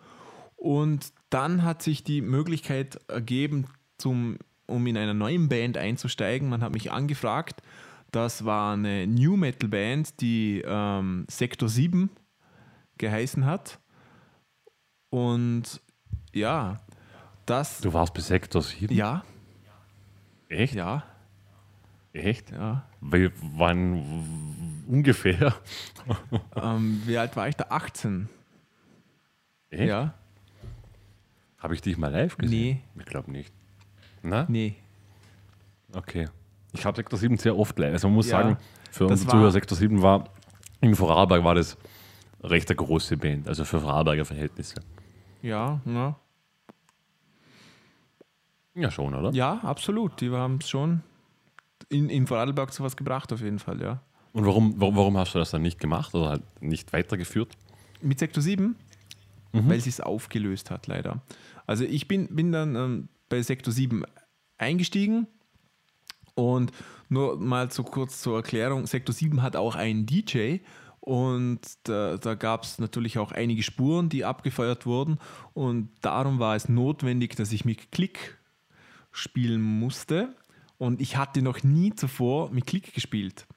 Und dann hat sich die Möglichkeit ergeben, zum, um in einer neuen Band einzusteigen. Man hat mich angefragt. Das war eine New Metal Band, die ähm, Sektor 7 geheißen hat. Und ja, das. Du warst bei Sektor 7? Ja, Echt? ja, Echt? ja. Weil, wann ungefähr? Ähm, wie alt war ich da? 18. Echt? Ja, Habe ich dich mal live gesehen? Nee. Ich glaube nicht. Na? nee. Okay. Ich habe Sektor 7 sehr oft live. Also man muss Ja, sagen, für unsere Zuhörer, Sektor 7 war in Vorarlberg war das recht eine große Band, also für Vorarlberger Verhältnisse. Ja, ja. Ja, schon, oder? Ja, absolut. Die haben es schon in, in Vorarlberg zu was gebracht, auf jeden Fall, ja. Und warum, warum, warum hast du das dann nicht gemacht oder halt nicht weitergeführt? Mit Sektor 7, weil sie es aufgelöst hat, leider. Also ich bin, bin dann ähm, bei Sektor 7 eingestiegen und nur mal so kurz zur Erklärung, Sektor 7 hat auch einen DJ und da, da gab es natürlich auch einige Spuren, die abgefeuert wurden und darum war es notwendig, dass ich mit Klick spielen musste und ich hatte noch nie zuvor mit Klick gespielt.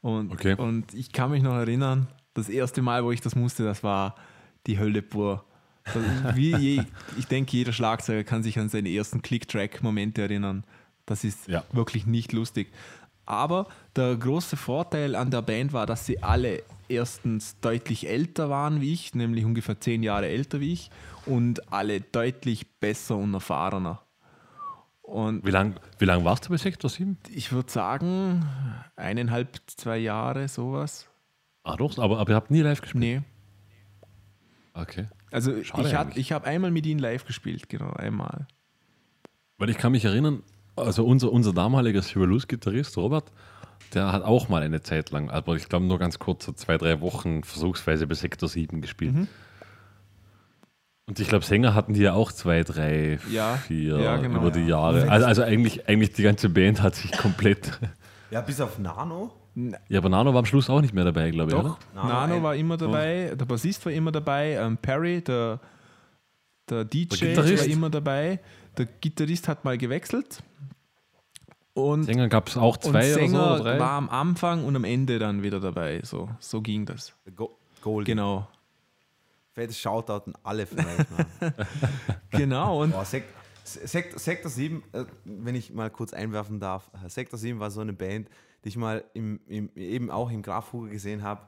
Und, Okay. und ich kann mich noch erinnern, das erste Mal, wo ich das musste, das war die Hölle pur. Wie je, [laughs] ich denke, jeder Schlagzeuger kann sich an seine ersten Click-Track-Momente erinnern. Das ist Ja. wirklich nicht lustig. Aber der große Vorteil an der Band war, dass sie alle erstens deutlich älter waren wie ich, nämlich ungefähr zehn Jahre älter wie ich, und alle deutlich besser und erfahrener. Und Wie lange wie lang warst du bei Sektor 7? ich würde sagen, eineinhalb, zwei Jahre, sowas. Ah, doch, aber, aber ihr habt nie live gespielt? Nee. Okay. Also Schade ich, habe einmal mit ihnen live gespielt, genau, einmal. Weil ich kann mich erinnern, also unser, unser damaliger Syrulus-Gitarrist Robert, der hat auch mal eine Zeit lang, aber ich glaube nur ganz kurz, so zwei, drei Wochen versuchsweise bei Sektor 7 gespielt. Mhm. Und ich glaube, Sänger hatten die ja auch zwei, drei, Ja, vier ja, genau. über die Ja. Jahre. Also, also eigentlich, eigentlich die ganze Band hat sich komplett. [laughs] Ja, bis auf Nano. Ja, aber Nano war am Schluss auch nicht mehr dabei, glaube ich, Doch, oder? Nano, Nano war immer dabei, der Bassist war immer dabei, ähm, Perry, der, der DJ Der war immer dabei. Der Gitarrist hat mal gewechselt. Und, Sänger gab es auch und zwei oder Sänger so, oder drei. war am Anfang und am Ende dann wieder dabei. So, so ging das. Go Gold. Genau. Fettes Shoutout an alle von euch. [laughs] Genau. Und Boah, Sek Sektor, Sektor 7, äh, wenn ich mal kurz einwerfen darf, äh, Sektor 7 war so eine Band, die ich mal im, im, eben auch im Grafhuger gesehen habe,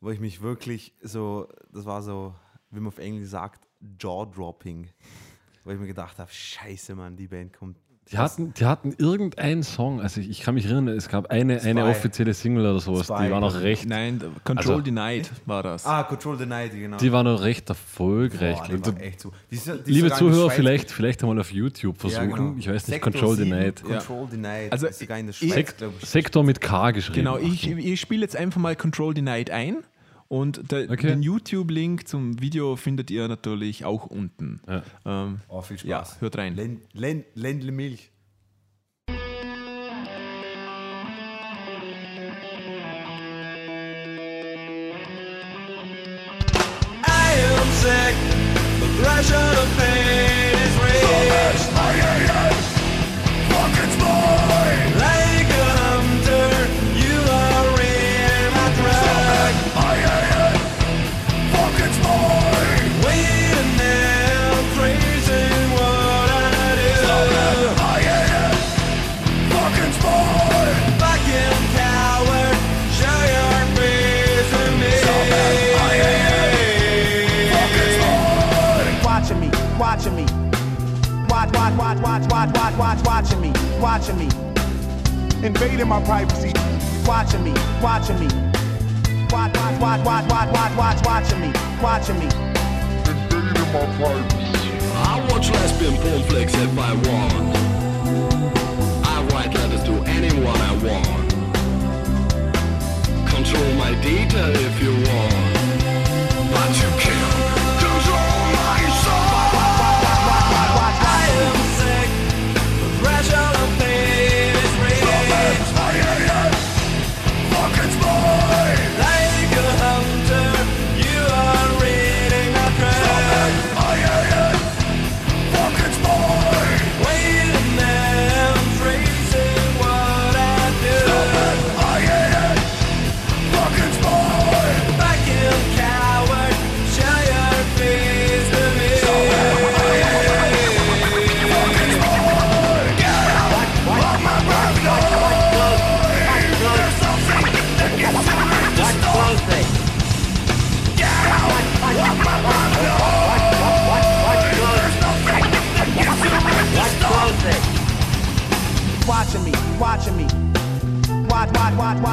wo ich mich wirklich so, das war so, wie man auf Englisch sagt, Jaw-Dropping. Wo ich mir gedacht habe, scheiße Mann, die Band kommt. Die hatten, die hatten irgendeinen Song, also ich, ich kann mich erinnern, es gab eine, eine offizielle Single oder sowas, Zwei, die war noch recht, nein, Control Also- Denied war das. Ah, Control the Night, genau. die war noch recht erfolgreich. Boah, die war echt so. Die ist- die Liebe Zuhörer, vielleicht, vielleicht einmal auf YouTube versuchen. Ja, genau. Ich weiß nicht, Sektor Control the 7, Night. Control the Night. Also, ist sogar in der ich- Schweiz, glaub ich. Sektor mit K geschrieben. Genau, ich, ich spiele jetzt einfach mal Control Denied ein und der, Okay. den YouTube-Link zum Video findet ihr natürlich auch unten. Ja. Ähm, Oh, viel ja, Spaß. hört rein. Len, Len, Ländle Milch. I am sick Treasure of pain watch, watch, watch, watch, watch, watch, watching me, watching me. Invading my privacy, watching me, watching me. Watch, watch, watch, watch, watch, watch, watch, watching me, watching me. Invading my privacy. I watch lesbian porn flicks if I want. I write letters to anyone I want. Control my data if you want. But you can't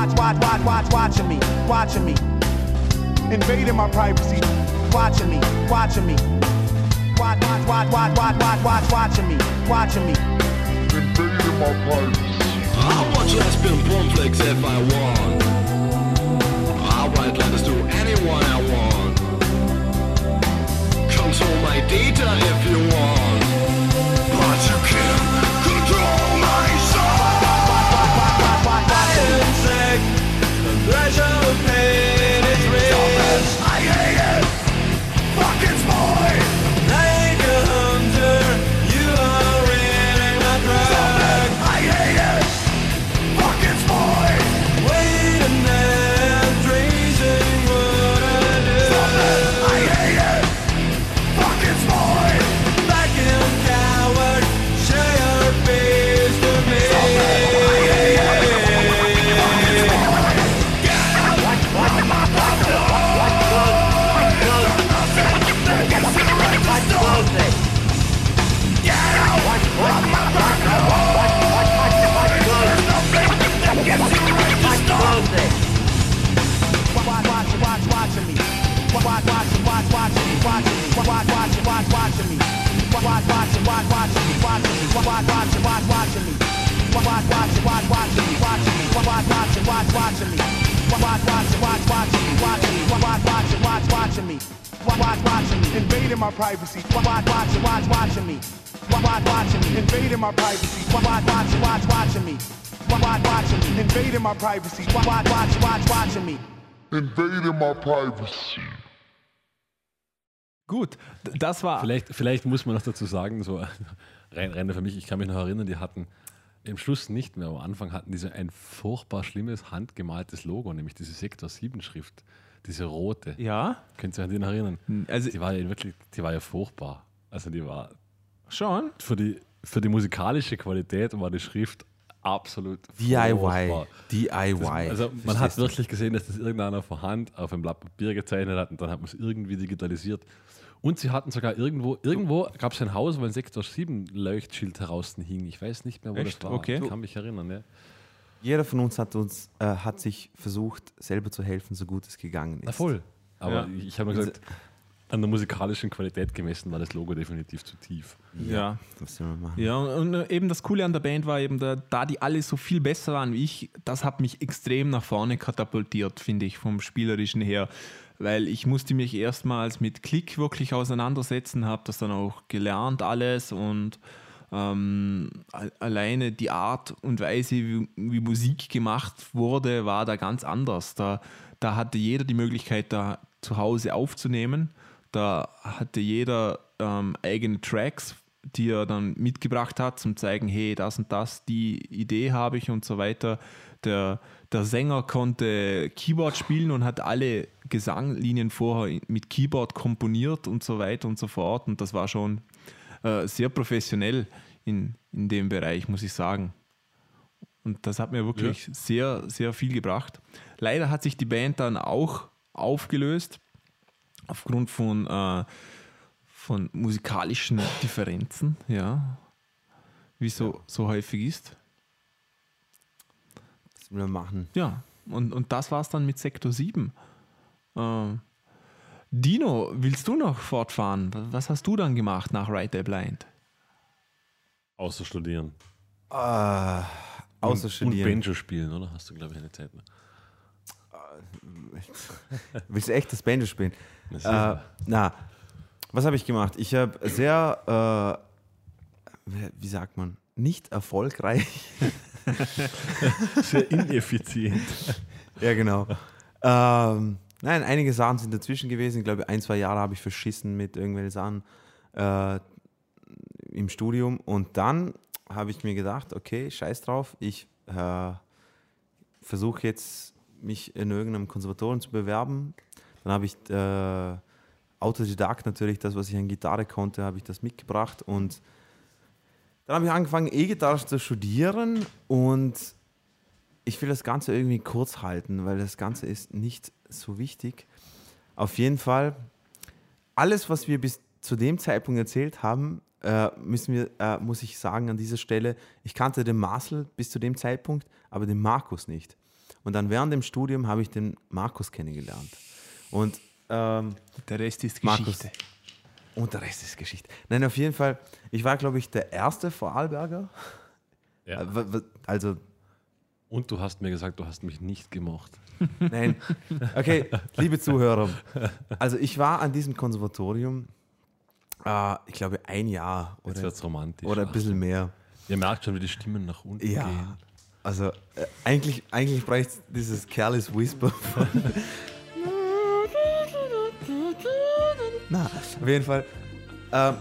watch, watch, watch, watch, watch, watch, watching me, watching me. Invading my privacy, watching me, watching me. Watch, watch, watch, watch, watch, watch, watch, watching me, watching me. Invading my privacy. I watch lesbian porn flicks if I want. I write letters to anyone I want. Control my data if you want. But you can't control my the watching me. Watch, watch, watch, watching me, watching me. Watch, watch, watch, watching me. Watch, watch, watch, watching me, watching me. Watch, watch, watch, watching me. Watch, watch, watch, watching me, watching me. Watch, watch, watch, watching me. Watch, watch, watch, watching me, watching me. Watch, watch, watch, watching me. Watch, watch, watching me. Invading my privacy. Watch, watch, watch, watch, watching me. Watch, watch, watching me. Invading my privacy. Watch, watch, watch, watch, watching me. Watch, watch, watching me. Invading my privacy. Watch, watch, watch, watch, watching me. Invading my privacy. Gut, das war. Vielleicht, vielleicht muss man noch dazu sagen, so [laughs] rein, rein für mich, ich kann mich noch erinnern, die hatten im Schluss nicht mehr, am Anfang hatten diese ein furchtbar schlimmes handgemaltes Logo, nämlich diese Sektor 7 Schrift, diese rote. Ja, Könnt ihr euch an den erinnern? also Die war ja wirklich, die war ja furchtbar. Also die war schon. für die, für die musikalische Qualität war die Schrift absolut DIY. DIY. Das, also man Verstehst hat wirklich gesehen, dass das irgendeiner von Hand auf ein Blatt Papier gezeichnet hat und dann hat man es irgendwie digitalisiert. Und sie hatten sogar irgendwo, irgendwo gab es ein Haus, wo ein Sektor 7 Leuchtschild heraus hing. Ich weiß nicht mehr, wo Echt? das war. Okay. Ich kann mich erinnern. Ja. Jeder von uns hat uns äh, hat sich versucht, selber zu helfen, so gut es gegangen ist. Na voll. Aber Ja. ich, habe nur gesagt, an der musikalischen Qualität gemessen war das Logo definitiv zu tief. Ja. Soll man machen? Ja, und äh, eben das Coole an der Band war eben, da, da die alle so viel besser waren wie ich, das hat mich extrem nach vorne katapultiert, finde ich, vom Spielerischen her. Weil ich musste mich erstmals mit Klick wirklich auseinandersetzen, habe das dann auch gelernt alles und ähm, alleine die Art und Weise, wie, wie Musik gemacht wurde, war da ganz anders. Da, da hatte jeder die Möglichkeit, da zu Hause aufzunehmen. Da hatte jeder ähm, eigene Tracks, die er dann mitgebracht hat, zum zeigen, hey, das und das, die Idee habe ich und so weiter. Der, der Sänger konnte Keyboard spielen und hat alle Gesanglinien vorher mit Keyboard komponiert und so weiter und so fort. Und das war schon äh, sehr professionell in, in dem Bereich, muss ich sagen. Und das hat mir wirklich sehr, sehr viel gebracht. Leider hat sich die Band dann auch aufgelöst, aufgrund von, äh, von musikalischen Differenzen, ja. Wie so, so häufig ist. Was will man machen? Ja, und, und das war es dann mit Sektor 7. Ähm, Dino, willst du noch fortfahren? Was- hast du dann gemacht nach Right Day Blind? Außer studieren. Ah, außer und, studieren. Und Banjo spielen, oder? Hast du, glaube ich, eine Zeit mehr. [laughs] Willst du echt das Banjo spielen? Na, Äh, na, was habe ich gemacht? Ich habe sehr, äh, wie sagt man, nicht erfolgreich. Sehr ineffizient. ja, genau. ähm, nein, einige Sachen sind dazwischen gewesen. Ich glaube, ein, zwei Jahre habe ich verschissen mit irgendwelchen Sachen äh, im Studium. Und dann habe ich mir gedacht, okay, scheiß drauf, ich äh, versuche jetzt mich in irgendeinem Konservatorium zu bewerben. Dann habe ich äh, Autodidakt natürlich, das, was ich an Gitarre konnte, habe ich das mitgebracht und dann habe ich angefangen, E-Gitarre zu studieren und ich will das Ganze irgendwie kurz halten, weil das Ganze ist nicht so wichtig. Auf jeden Fall, alles, was wir bis zu dem Zeitpunkt erzählt haben, äh, müssen wir, äh, muss ich sagen an dieser Stelle, ich kannte den Marcel bis zu dem Zeitpunkt, aber den Markus nicht. Und dann während dem Studium habe ich den Markus kennengelernt. Und ähm, Der Rest ist Markus. Geschichte. und der Rest ist Geschichte. Nein, auf jeden Fall, ich war, glaube ich, der erste Vorarlberger. Ja. Äh, Also, Und du hast mir gesagt, du hast mich nicht gemocht. [laughs] nein. Okay, liebe Zuhörer. Also, ich war an diesem Konservatorium, äh, ich glaube, ein Jahr Jetzt oder, wird's romantisch. oder ein bisschen mehr. Ihr merkt schon, wie die Stimmen nach unten Ja. gehen. Also, äh, eigentlich, eigentlich braucht es dieses Careless Whisper von. [laughs] Na, auf jeden Fall. ähm,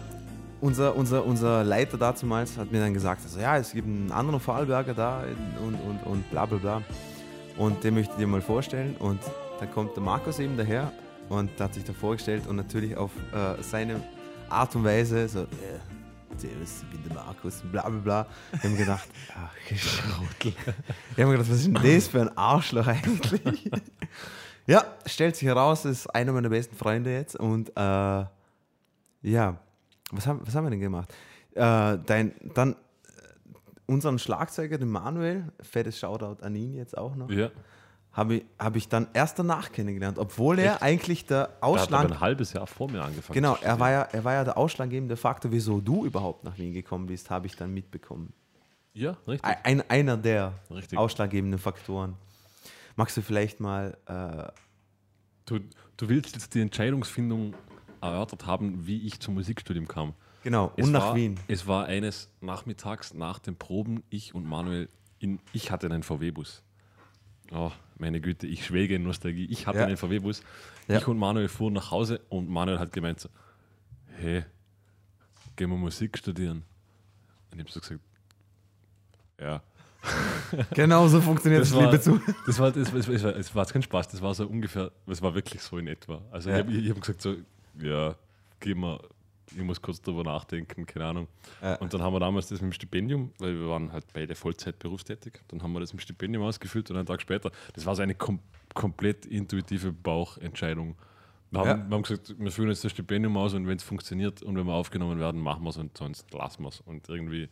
unser, unser, unser Leiter damals hat mir dann gesagt, also, ja, es gibt einen anderen Vorarlberger da und, und, und bla bla bla. Und den möchte ich dir mal vorstellen. Und dann kommt der Markus eben daher und hat sich da vorgestellt und natürlich auf äh, seine Art und Weise so, äh, Servus, ich bin der Markus, bla bla bla. Ich habe mir gedacht, [laughs] ach, Schrautel. Ich habe mir gedacht, was ist denn das für ein Arschloch eigentlich? [laughs] ja, stellt sich heraus, ist einer meiner besten Freunde jetzt und äh, ja, was haben, was haben wir denn gemacht? Äh, dein, dann äh, unseren Schlagzeuger, den Manuel, fettes Shoutout an ihn jetzt auch noch, Ja. habe ich, hab ich dann erst danach kennengelernt, obwohl er Echt? eigentlich der Er hat Ausschlag... ein halbes Jahr vor mir angefangen. Genau, er war, ja, er war ja der ausschlaggebende Faktor, wieso du überhaupt nach Wien gekommen bist, habe ich dann mitbekommen. Ja, richtig. Ein, einer der Richtig. ausschlaggebenden Faktoren. Magst du vielleicht mal... Äh, Du, du willst jetzt die Entscheidungsfindung erörtert haben, wie ich zum Musikstudium kam. genau, Es und nach war, Wien. Es war eines Nachmittags nach den Proben, ich und Manuel, in, ich hatte einen VW-Bus. Oh, meine Güte, ich schwelge in Nostalgie. Ich hatte Ja. einen VW-Bus. Ja. Ich und Manuel fuhren nach Hause und Manuel hat gemeint so, hey, gehen wir Musik studieren. Und ich habe so gesagt, ja. Genau so funktioniert Das es, war, liebe zu. das war, das, war, das, war, das war kein Spaß, das war so ungefähr, das war wirklich so in etwa. Also Ja. ich habe hab gesagt so, ja, geh mal, ich muss kurz drüber nachdenken, keine Ahnung. Ja. Und dann haben wir damals das mit dem Stipendium, weil wir waren halt beide Vollzeit berufstätig, dann haben wir das mit dem Stipendium ausgefüllt und einen Tag später, das war so eine kom komplett intuitive Bauchentscheidung. Wir haben, Ja. wir haben gesagt, wir füllen jetzt das Stipendium aus und wenn es funktioniert und wenn wir aufgenommen werden, machen wir es und sonst lassen wir es. Und irgendwie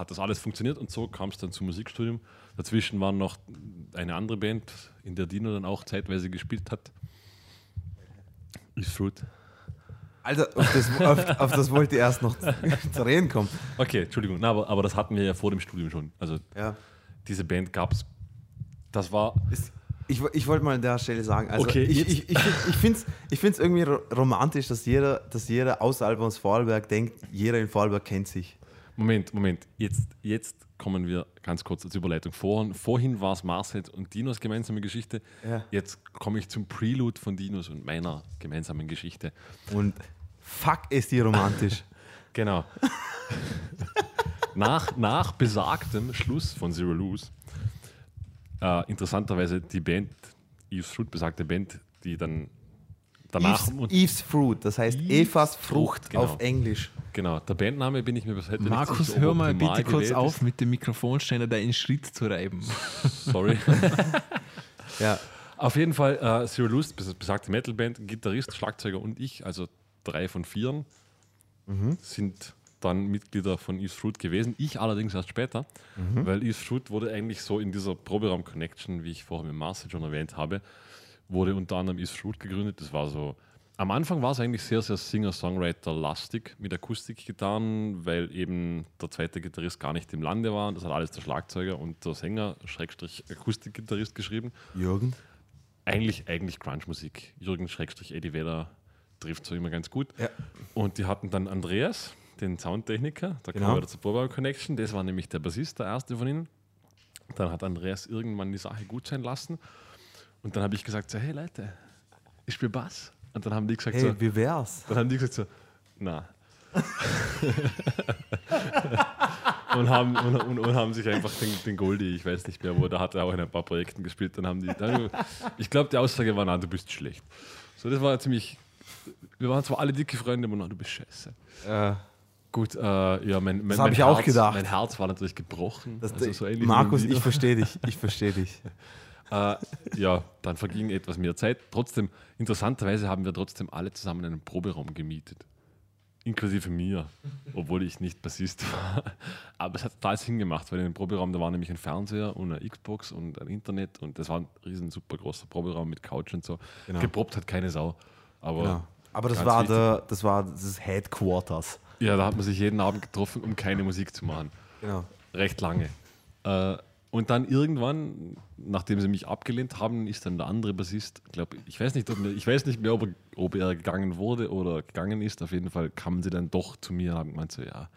hat das alles funktioniert und so kam es dann zum Musikstudium. Dazwischen war noch eine andere Band, in der Dino dann auch zeitweise gespielt hat. Ist Fruit. Also, auf das, auf, auf das wollte ich erst noch [laughs] zu reden kommen. Okay, Entschuldigung, na, aber, aber das hatten wir ja vor dem Studium schon. Also Ja. diese Band gab es. Das war. Ist- Ich, ich wollte mal an der Stelle sagen, also Okay, ich, ich, ich, ich finde es irgendwie ro- romantisch, dass jeder, dass jeder außerhalb von Vorarlberg denkt, jeder in Vorarlberg kennt sich. Moment, Moment. Jetzt, jetzt kommen wir ganz kurz als Überleitung. Vorhin, vorhin war es Marcel und Dinos gemeinsame Geschichte. Ja. Jetzt komme ich zum Prelude von Dinos und meiner gemeinsamen Geschichte. Und fuck ist die romantisch. [laughs] Genau. nach, nach besagtem Schluss von Zero Lose, äh, interessanterweise die Band, Eve's Fruit, besagte Band, die dann danach. Eve's, Eve's Fruit, das heißt Evas Frucht Frucht, genau. auf Englisch. Genau, der Bandname bin ich mir bis heute nicht Markus, sicher, ob hör mal bitte kurz auf, mit dem Mikrofonständer da in Schritt zu reiben. [laughs] Sorry. [laughs] Ja. Auf jeden Fall, äh, Zero bes- besagte Metalband, Gitarrist, Schlagzeuger und ich, also drei von vieren, sind dann Mitglieder von Eve's Fruit gewesen. Ich allerdings erst später, weil Eve's Fruit wurde eigentlich so in dieser Proberaum-Connection, wie ich vorher mit Marcel schon erwähnt habe, wurde unter anderem Eve's Fruit gegründet. Das war so, am Anfang war es eigentlich sehr, sehr Singer-Songwriter-lastig mit Akustikgitarren, weil eben der zweite Gitarrist gar nicht im Lande war. Das hat alles der Schlagzeuger und der Sänger, Schrägstrich Akustikgitarrist geschrieben Jürgen? eigentlich, eigentlich Grunge-Musik. Jürgen Schrägstrich Eddie Vedder trifft so immer ganz gut. Ja. Und die hatten dann Andreas, den Soundtechniker, da Genau. wir wieder zur Probau Connection, das war nämlich der Bassist, der erste von ihnen. Dann hat Andreas irgendwann die Sache gut sein lassen. Und dann habe ich gesagt, so, hey Leute, ich spiele Bass. Und dann haben die gesagt, Hey, so, wie wär's? dann haben die gesagt so, na. [laughs] und, haben, und, und, und haben sich einfach den, den Goldie, ich weiß nicht mehr wo, da hat er auch in ein paar Projekten gespielt, dann haben die, dann, ich glaube die Aussage war, na, du bist schlecht. So, das war ziemlich, wir waren zwar alle dicke Freunde, aber na, du bist scheiße. Äh, Gut, äh, ja, mein, mein, Das mein ich auch Herz, gedacht. Mein Herz war natürlich gebrochen. das, also so Markus, ich verstehe dich. Ich verstehe dich. [laughs] Äh, ja, dann verging etwas mehr Zeit. Trotzdem, interessanterweise haben wir trotzdem alle zusammen einen Proberaum gemietet. Inklusive mir, obwohl ich nicht Bassist war. Aber es hat total Sinn gemacht, weil in dem Proberaum, da war nämlich ein Fernseher und eine Xbox und ein Internet und das war ein riesen super großer Proberaum mit Couch und so. Genau. Geprobt hat keine Sau. Aber Ja. Aber das war, wichtig. der, das war das Headquarters. ja, da hat man sich jeden Abend getroffen, um keine Musik zu machen. Genau. recht lange. Äh, und dann irgendwann, nachdem sie mich abgelehnt haben, ist dann der andere Bassist, glaub, ich weiß nicht, ob, ich weiß nicht mehr, ob er, ob er gegangen wurde oder gegangen ist. Auf jeden Fall kamen sie dann doch zu mir und haben gemeint so, ja,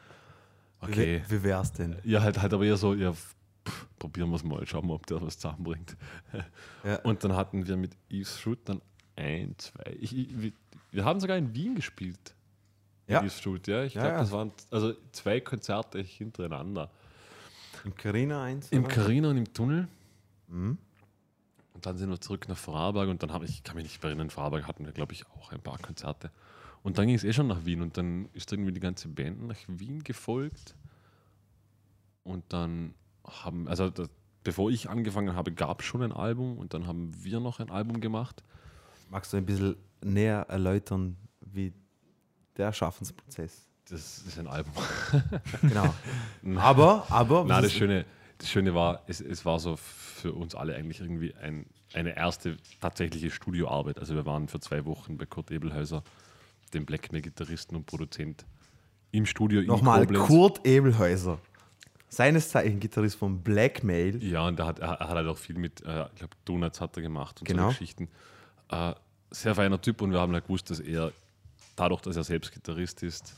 okay. Wie, wie wär's denn? Ja, halt, halt aber eher so, ja, pff, probieren wir es mal, schauen wir, ob der was zusammenbringt. Ja. Und dann hatten wir mit Eve's Fruit dann ein, zwei, ich, ich, wir, wir haben sogar in Wien gespielt. Ja. Eve's Fruit, ja. Ich Ja, glaube, ja. das waren also zwei Konzerte hintereinander. Im Carina 1? Im? Carina und im Tunnel. Mhm. Und dann sind wir zurück nach Vorarlberg und dann habe ich, ich kann mich nicht mehr erinnern, in Vorarlberg hatten wir, glaube ich, auch ein paar Konzerte. Und dann ging es eh schon nach Wien und dann ist irgendwie die ganze Band nach Wien gefolgt. Und dann haben, also das, bevor ich angefangen habe, gab es schon ein Album und dann haben wir noch ein Album gemacht. Magst du ein bisschen näher erläutern, wie der Schaffensprozess? Das ist ein Album. [laughs] Genau. [laughs] aber, aber, Na, was das Schöne, das Schöne war, es, es war so für uns alle eigentlich irgendwie ein, eine erste tatsächliche Studioarbeit. Also wir waren für zwei Wochen bei Kurt Ebelhäuser, dem Blackmail-Gitarristen und Produzent, im Studio nochmal in Koblenz. Kurt Ebelhäuser. Seines Zeichen Gitarrist von Blackmail. Ja, und er hat, er, er hat halt auch viel mit, äh, ich glaube, Donuts hat er gemacht und Genau. so Geschichten. Äh, sehr feiner Typ und wir haben halt gewusst, dass er, dadurch, dass er selbst Gitarrist ist,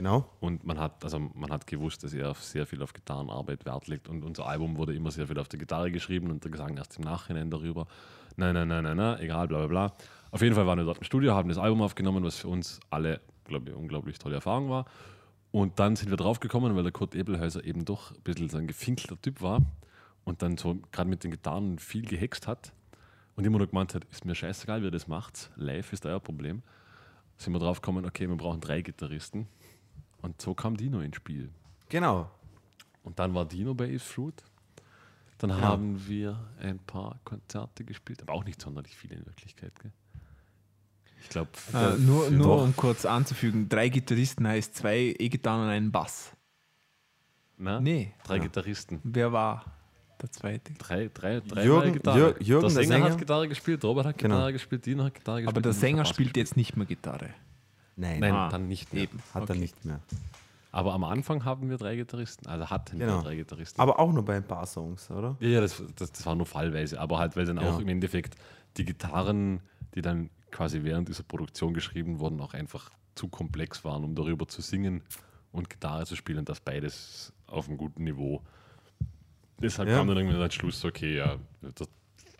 Genau. Und man hat, also man hat gewusst, dass er sehr viel auf Gitarrenarbeit Wert legt. Und unser Album wurde immer sehr viel auf der Gitarre geschrieben und der Gesang erst im Nachhinein darüber. Nein, nein, nein, nein, nein, egal, bla bla bla. Auf jeden Fall waren wir dort im Studio, haben das Album aufgenommen, was für uns alle, glaube ich, unglaublich tolle Erfahrung war. Und dann sind wir draufgekommen, weil der Kurt Ebelhäuser eben doch ein bisschen so ein gefinkelter Typ war und dann so gerade mit den Gitarren viel gehext hat und immer nur gemeint hat, ist mir scheißegal, wie ihr das macht, live ist euer Problem. Sind wir draufgekommen, okay, wir brauchen drei Gitarristen. Und so kam Dino ins Spiel. Genau. Und dann war Dino bei Eve's Fruit. Dann haben wir ein paar Konzerte gespielt, aber auch nicht sonderlich viele in Wirklichkeit. Gell? Ich glaube, Äh, nur nur um kurz anzufügen: drei Gitarristen heißt zwei E-Gitarren und ein Bass. Nee. drei Gitarristen. Wer war der zweite? Drei, drei, drei Jürgen- Gitarre. Jür- Jürgen, der der Sänger, Sänger. hat Gitarre gespielt, Robert hat Genau. Gitarre gespielt, Dino hat Gitarre gespielt. Aber der Sänger spielt jetzt nicht mehr Gitarre. Nein, Nein, Ah, dann nicht mehr. Eben. hat er nicht mehr. Aber am Anfang haben wir drei Gitarristen. Also hatten Genau. wir drei Gitarristen. Aber auch nur bei ein paar Songs, oder? Ja, ja das, das, das war nur fallweise, aber halt, weil dann Ja. auch im Endeffekt die Gitarren, die dann quasi während dieser Produktion geschrieben wurden, auch einfach zu komplex waren, um darüber zu singen und Gitarre zu spielen, das beides auf einem guten Niveau. Deshalb Ja. kam dann irgendwann der Schluss, okay, ja, das,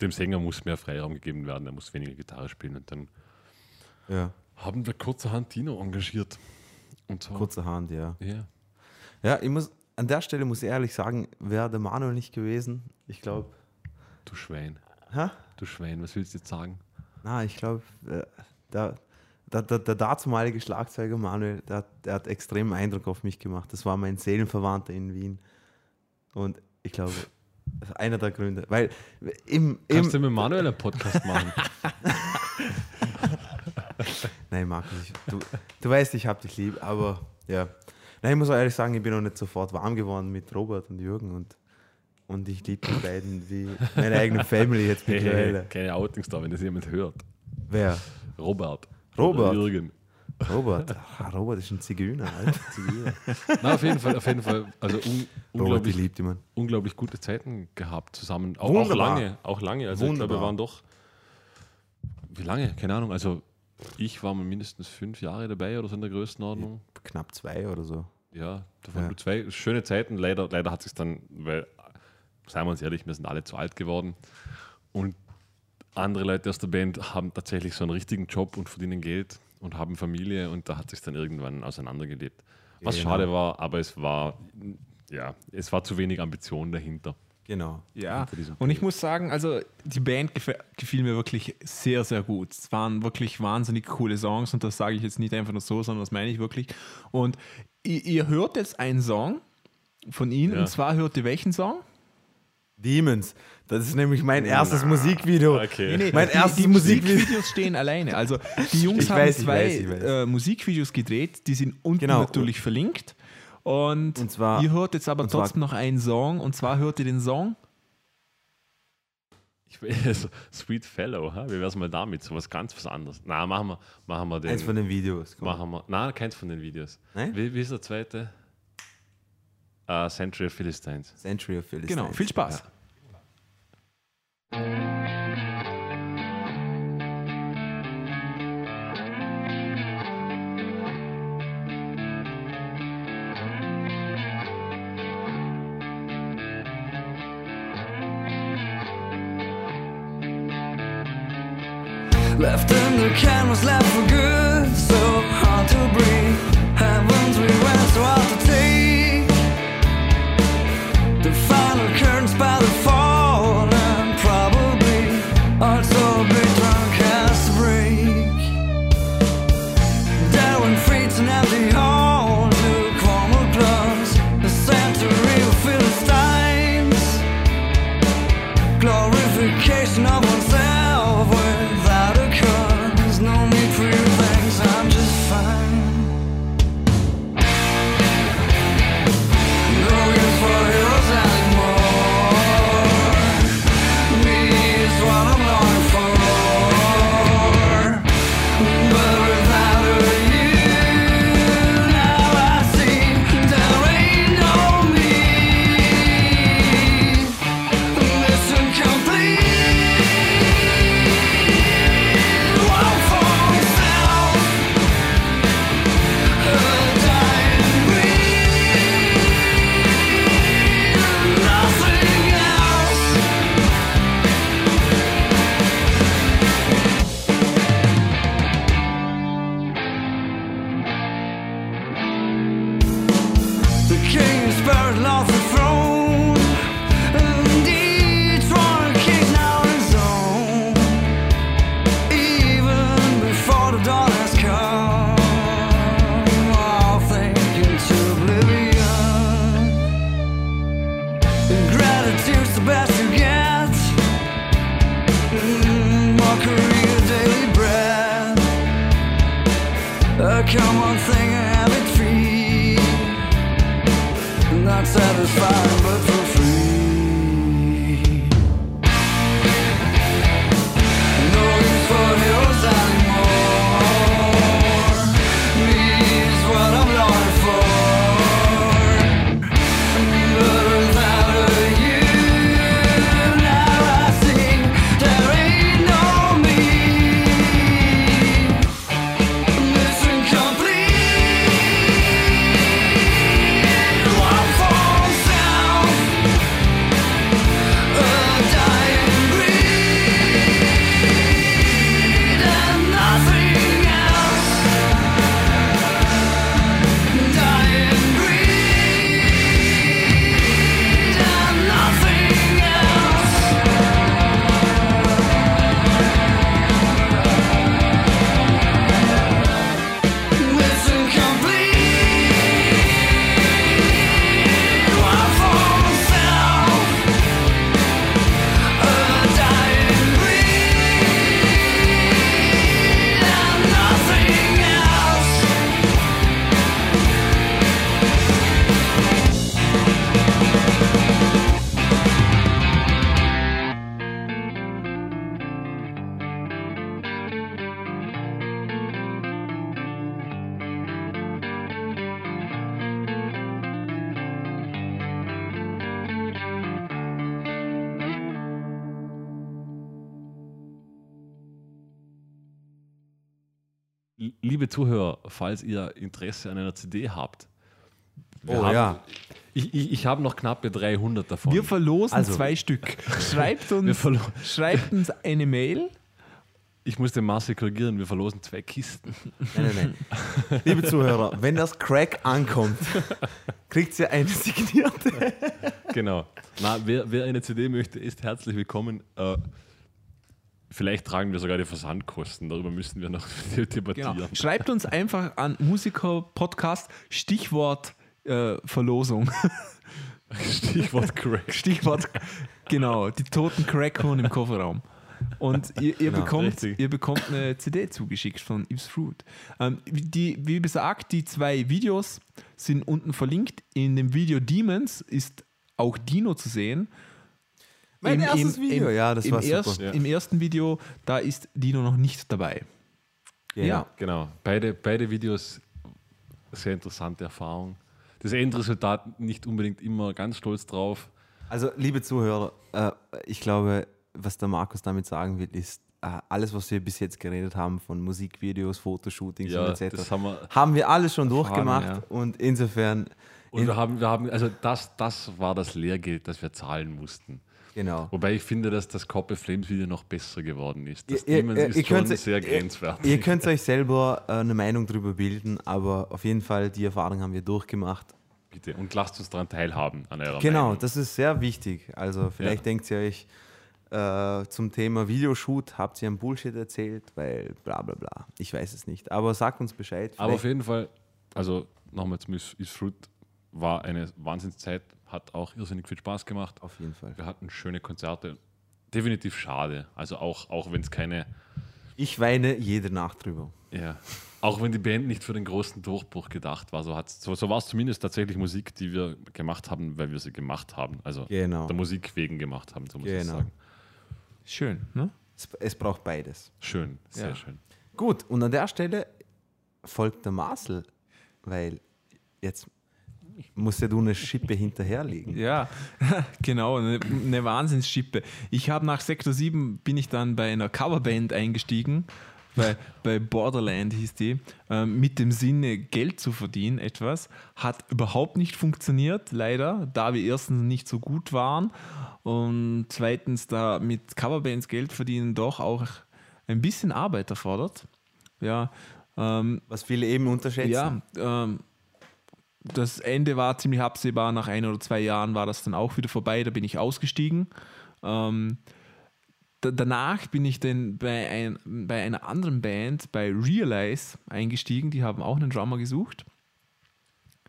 dem Sänger muss mehr Freiraum gegeben werden, er muss weniger Gitarre spielen. Und dann Ja, haben wir kurzerhand Tino engagiert. Und so. kurzerhand, ja. Ja. Ja, ich muss, an der Stelle muss ich ehrlich sagen, wäre der Manuel nicht gewesen, ich glaube, Du Schwein. hä? Du Schwein, was willst du jetzt sagen? Na, ich glaube, äh, der, der, der, der dazumalige Schlagzeuger Manuel, der, hat- der hat extremen Eindruck auf mich gemacht. Das war mein Seelenverwandter in Wien. Und ich glaube, [laughs] einer der Gründe. Weil im, im Kannst du mit Manuel einen Podcast machen? [laughs] Nein, Markus, ich, du, du weißt, ich habe dich lieb, aber ja. Nein, ich muss auch ehrlich sagen, ich bin noch nicht sofort warm geworden mit Robert und Jürgen und, und ich liebe die beiden wie meine eigene Family jetzt Hey, hey, mittlerweile. keine Outings da, wenn das jemand hört. Wer? Robert. Robert. Oder Jürgen. Robert. Ah, Robert ist ein Zigeuner, Alter. Zigeuner. [laughs] Na, auf jeden Fall, auf jeden Fall. Also un, unglaublich, liebt ihn, unglaublich gute Zeiten gehabt zusammen. Auch, auch Wunderbar. lange, auch lange. Also ich glaube, wir Wunderbar. waren doch. Wie lange? Keine Ahnung. Also ich war mal mindestens fünf Jahre dabei oder so in der Größenordnung. Knapp zwei oder so. Ja, da waren Ja. nur zwei schöne Zeiten. Leider, leider hat sich dann, weil, seien wir uns ehrlich, wir sind alle zu alt geworden. Und andere Leute aus der Band haben tatsächlich so einen richtigen Job und verdienen Geld und haben Familie und da hat sich dann irgendwann auseinandergelebt. Was Genau. schade war, aber es war, ja, es war zu wenig Ambition dahinter. Genau. Ja, und ich muss sagen, also die Band gefiel, gefiel mir wirklich sehr, sehr gut. Es waren wirklich wahnsinnig coole Songs und das sage ich jetzt nicht einfach nur so, sondern das meine ich wirklich. Und ihr, ihr hört jetzt einen Song von ihnen Ja. und zwar hört ihr welchen Song? Demons. Das ist nämlich mein erstes Musikvideo. Okay. Mein die, erstes die Musikvideo. Musikvideos stehen alleine. Also die Jungs Ich haben weiß, ich zwei weiß, ich weiß. Äh, Musikvideos gedreht, die sind unten Genau. natürlich verlinkt. Und, Und zwar- ihr hört jetzt aber trotzdem noch einen Song und zwar hört ihr den Song Ich weiß, [laughs] Sweet Fellow, ha? wie wäre es mal damit? So was ganz was anderes. Na, machen wir, machen wir den. Eins von den Videos. Komm. machen wir. Nein, keins von den Videos. Nein? Wie, wie ist der zweite? Uh, Century of Philistines. Century of Philistines. Genau, viel Spaß. Left in the can was left for good, liebe Zuhörer, falls ihr Interesse an einer CD habt, wir Oh haben, ja. Ich, ich, ich habe noch knappe 300 davon. Wir verlosen Also- zwei Stück. [laughs] Schreibt uns, schreibt uns eine Mail. ich muss den Marcel korrigieren, wir verlosen zwei Kisten. Nein, nein, nein. [laughs] Liebe Zuhörer, wenn das Crack ankommt, kriegt ihr eine signierte. Genau. Na, wer, wer eine CD möchte, ist herzlich willkommen. Äh, vielleicht tragen wir sogar die Versandkosten. Darüber müssen wir noch [laughs] debattieren. Genau. Schreibt uns einfach an Musiker-Podcast Stichwort äh, Verlosung. [laughs] Stichwort Crack. [laughs] Stichwort, genau, die toten Crackhorn im Kofferraum. Und ihr, ihr, Genau, bekommt, richtig. ihr bekommt eine CD zugeschickt von Yves Fruit. Ähm, die, wie gesagt, die zwei Videos sind unten verlinkt. In dem Video Demons ist auch Dino zu sehen. Mein erstes Video, ja, das im war super. erst, Ja. Im ersten Video, da ist Dino noch nicht dabei. Ja. Genau. Beide, beide Videos sehr interessante Erfahrung. Das Endresultat nicht unbedingt immer ganz stolz drauf. Also, liebe Zuhörer, äh, ich glaube, was der Markus damit sagen will, ist, äh, alles, was wir bis jetzt geredet haben, von Musikvideos, Fotoshootings Ja, und etc., das haben wir. haben wir alles schon durchgemacht. ja. Und insofern, Und wir haben, wir haben, also das, das war das Lehrgeld, das wir zahlen mussten. Genau. Wobei ich finde, dass das Copy Flames Video noch besser geworden ist. Das Ihr- ihr- ihr- ist ihr schon sehr ihr- grenzwertig. Ihr könnt euch selber äh, eine Meinung darüber bilden, aber auf jeden Fall, die Erfahrung haben wir durchgemacht. Bitte. Und lasst uns daran teilhaben an eurer Genau, Meinung. das ist sehr wichtig. Also vielleicht Ja. denkt ihr euch äh, zum Thema Videoshoot, habt ihr einen Bullshit erzählt, weil bla bla bla. Ich weiß es nicht. Aber sagt uns Bescheid. Aber auf jeden Fall, also nochmal zum Is Fruit, war eine Wahnsinnszeit, hat auch irrsinnig viel Spaß gemacht. auf jeden Fall. Wir hatten schöne Konzerte. Definitiv schade. Also auch, auch wenn es keine, Ich weine jede Nacht drüber. ja, auch wenn die Band nicht für den großen Durchbruch gedacht war, so, so, so war es zumindest tatsächlich Musik, die wir gemacht haben, weil wir sie gemacht haben. Also Genau. der Musik wegen gemacht haben, so muss ich Genau. sagen. Schön, ne? Es, es braucht beides. Schön, sehr Ja. schön. Gut, und an der Stelle folgt der Marcel, weil jetzt musst ja du eine Schippe hinterherlegen. Ja, [laughs] genau, eine, eine Wahnsinnsschippe. Ich habe nach Sektor 7 bin ich dann bei einer Coverband eingestiegen, bei, bei Borderland hieß die, ähm, mit dem Sinne, Geld zu verdienen, etwas. Hat überhaupt nicht funktioniert, leider, da wir erstens nicht so gut waren und zweitens da mit Coverbands Geld verdienen doch auch ein bisschen Arbeit erfordert. Ja, ähm, Was viele eben unterschätzen. ja, ähm, das Ende war ziemlich absehbar. Nach ein oder zwei Jahren war das dann auch wieder vorbei. Da bin ich ausgestiegen. Ähm, da, danach bin ich dann bei, ein, bei einer anderen Band, bei Realize, eingestiegen. Die haben auch einen Drummer gesucht.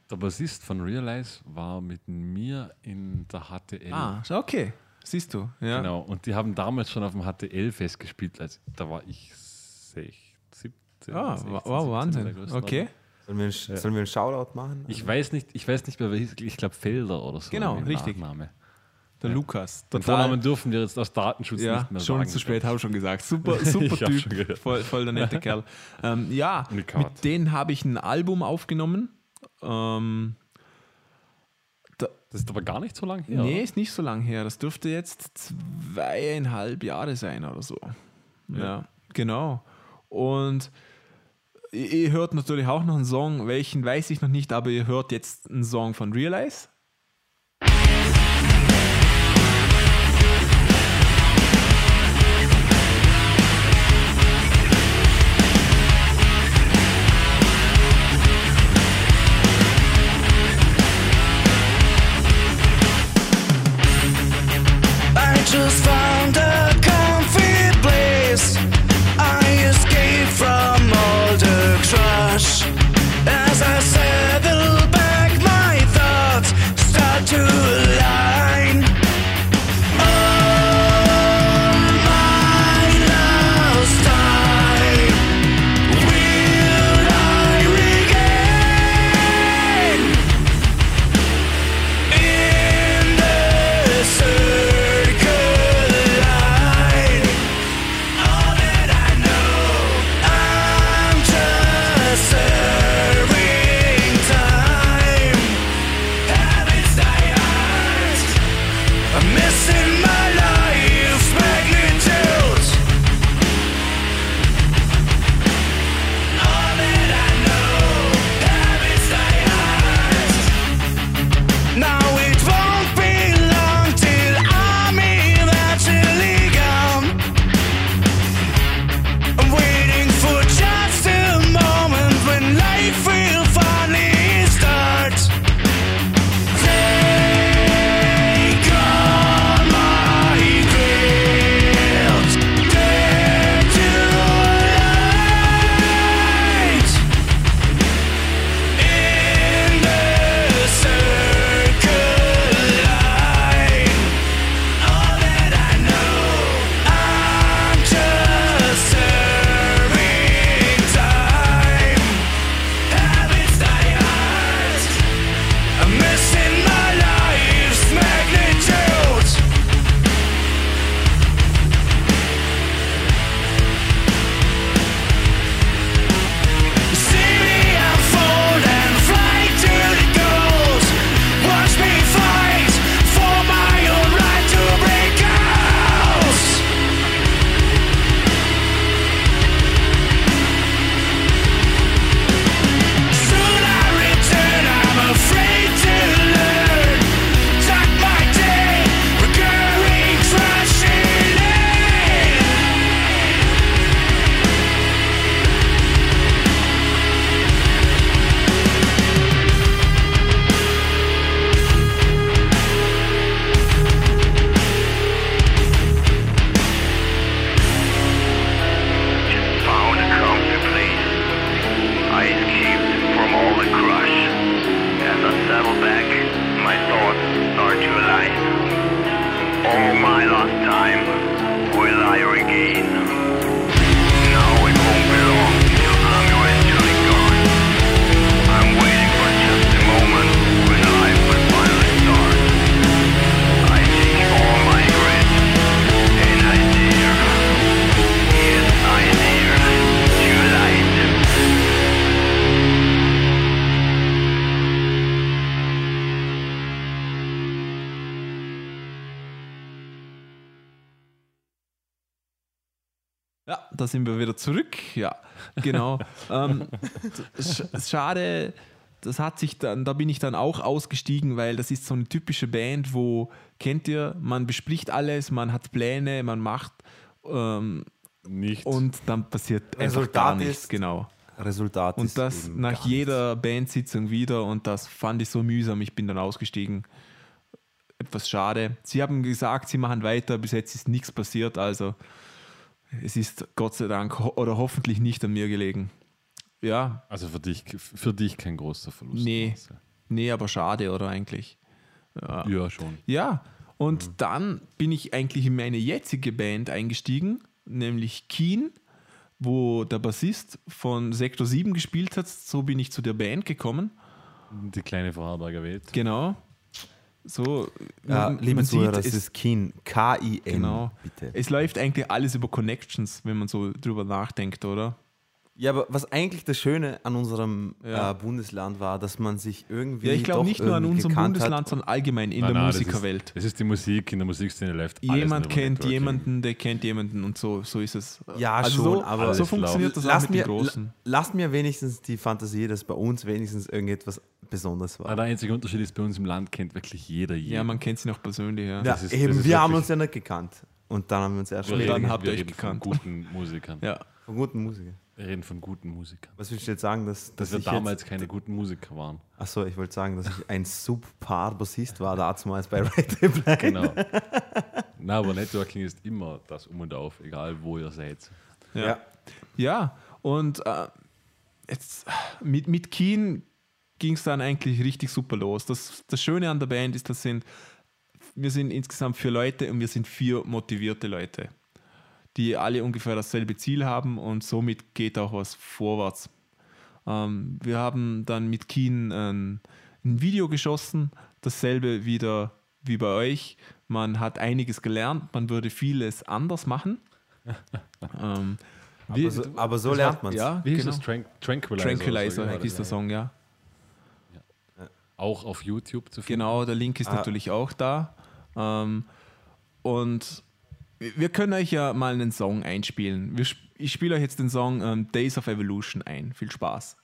Der Bassist von Realize war mit mir in der HTL. Ah, okay. Siehst du. Ja. Genau, und die haben damals schon auf dem HTL-Fest gespielt. Also, da war ich 16, 17. Ah, 16, wow, 17 in der Wahnsinn. Okay. Sollen, wir, einen- sollen wir einen Shoutout machen? Ich weiß nicht, ich weiß nicht mehr. Ich glaube Felder oder so. Genau, richtig. Nachname. Der Lukas. Den Vornamen dürfen wir jetzt aus Datenschutz Ja, nicht mehr schon sagen. zu spät, habe ich schon gesagt. [laughs] Super, super schon Typ, voll, voll der nette [laughs] Kerl. Ähm, ja, mit denen habe ich ein Album aufgenommen. Ähm, Das ist aber gar nicht so lange her. nee, oder? ist nicht so lang her. Das dürfte jetzt zweieinhalb Jahre sein oder so. Ja, genau. Und ihr hört natürlich auch noch einen Song, welchen weiß ich noch nicht, aber ihr hört jetzt einen Song von Realize. Wieder zurück. Ja, genau. [laughs] ähm, sch- schade, das hat sich dann, da bin ich dann auch ausgestiegen, weil das ist so eine typische Band, wo, kennt ihr, man bespricht alles, man hat Pläne, man macht ähm, Nicht. und dann passiert einfach Resultat gar nichts, genau. Resultat Und das nach jeder Bandsitzung wieder und das fand ich so mühsam. Ich bin dann ausgestiegen. Etwas schade. Sie haben gesagt, sie machen weiter. Bis jetzt ist nichts passiert. Also es ist Gott sei Dank ho oder hoffentlich nicht an mir gelegen. Ja, also für dich, für dich kein großer Verlust. Nee. Nee, aber schade, oder eigentlich? Ja. Ja, schon. Ja, und dann bin ich eigentlich in meine jetzige Band eingestiegen, nämlich Keen, wo der Bassist von Sektor 7 gespielt hat. So bin ich zu der Band gekommen. Die kleine Vorarlberger Welt. Genau. So, Ja, man- liebe man Zuhörer, sieht, das ist Keen. K-I-N. genau. Bitte. Es läuft eigentlich alles über Connections, wenn man so drüber nachdenkt, oder? Ja, aber was eigentlich das Schöne an unserem Ja. äh, Bundesland war, dass man sich irgendwie. Ja, ich glaube nicht nur an unserem Bundesland, sondern allgemein in Nein, der nein, das Musikerwelt. Ist, es ist die Musik, in der Musikszene läuft Jemand kennt jemanden, der kennt jemanden und so, so ist es. Ja, also schon, so, aber- so funktioniert das auch Lass mit mir, den Großen. la- lasst mir wenigstens die Fantasie, dass bei uns wenigstens irgendetwas Besonderes war. der einzige Unterschied ist, bei uns im Land kennt wirklich jeder jeden. Ja, man kennt sie noch persönlich. Ja. Ja, ist- eben, ist wir haben uns ja nicht gekannt. Und dann haben wir uns erst wir Und später dann reden, habt ihr euch reden von gekannt. guten Musikern. ja. von guten Musikern. Wir reden von guten Musikern. Was willst du jetzt sagen, dass, Dass dass wir ich damals jetzt, keine guten Musiker waren. Achso, ich wollte sagen, dass ich ein subpar Bassist war damals bei [laughs] Red Reply. Genau. Na, aber Networking ist immer das Um und Auf, egal wo ihr seid. Ja. Ja. Ja, und äh, jetzt mit, mit Keen ging es dann eigentlich richtig super los. Das, das Schöne an der Band ist, das sind, wir sind insgesamt vier Leute und wir sind vier motivierte Leute, die alle ungefähr dasselbe Ziel haben und somit geht auch was vorwärts. Ähm, wir haben dann mit Keen ein, ein Video geschossen, dasselbe wieder wie bei euch. Man hat einiges gelernt, man würde vieles anders machen. [laughs] ähm, wie- Aber so, aber so lernt man es. ja, Wie hieß genau. das? Trank Tranquilizer. Tranquilizer so, hieß der Song, ja. Auch auf YouTube zu finden. Genau, der Link ist Ah. natürlich auch da. Ähm, und wir können euch ja mal einen Song einspielen. Ich spiele euch jetzt den Song ähm, Days of Evolution ein. Viel Spaß.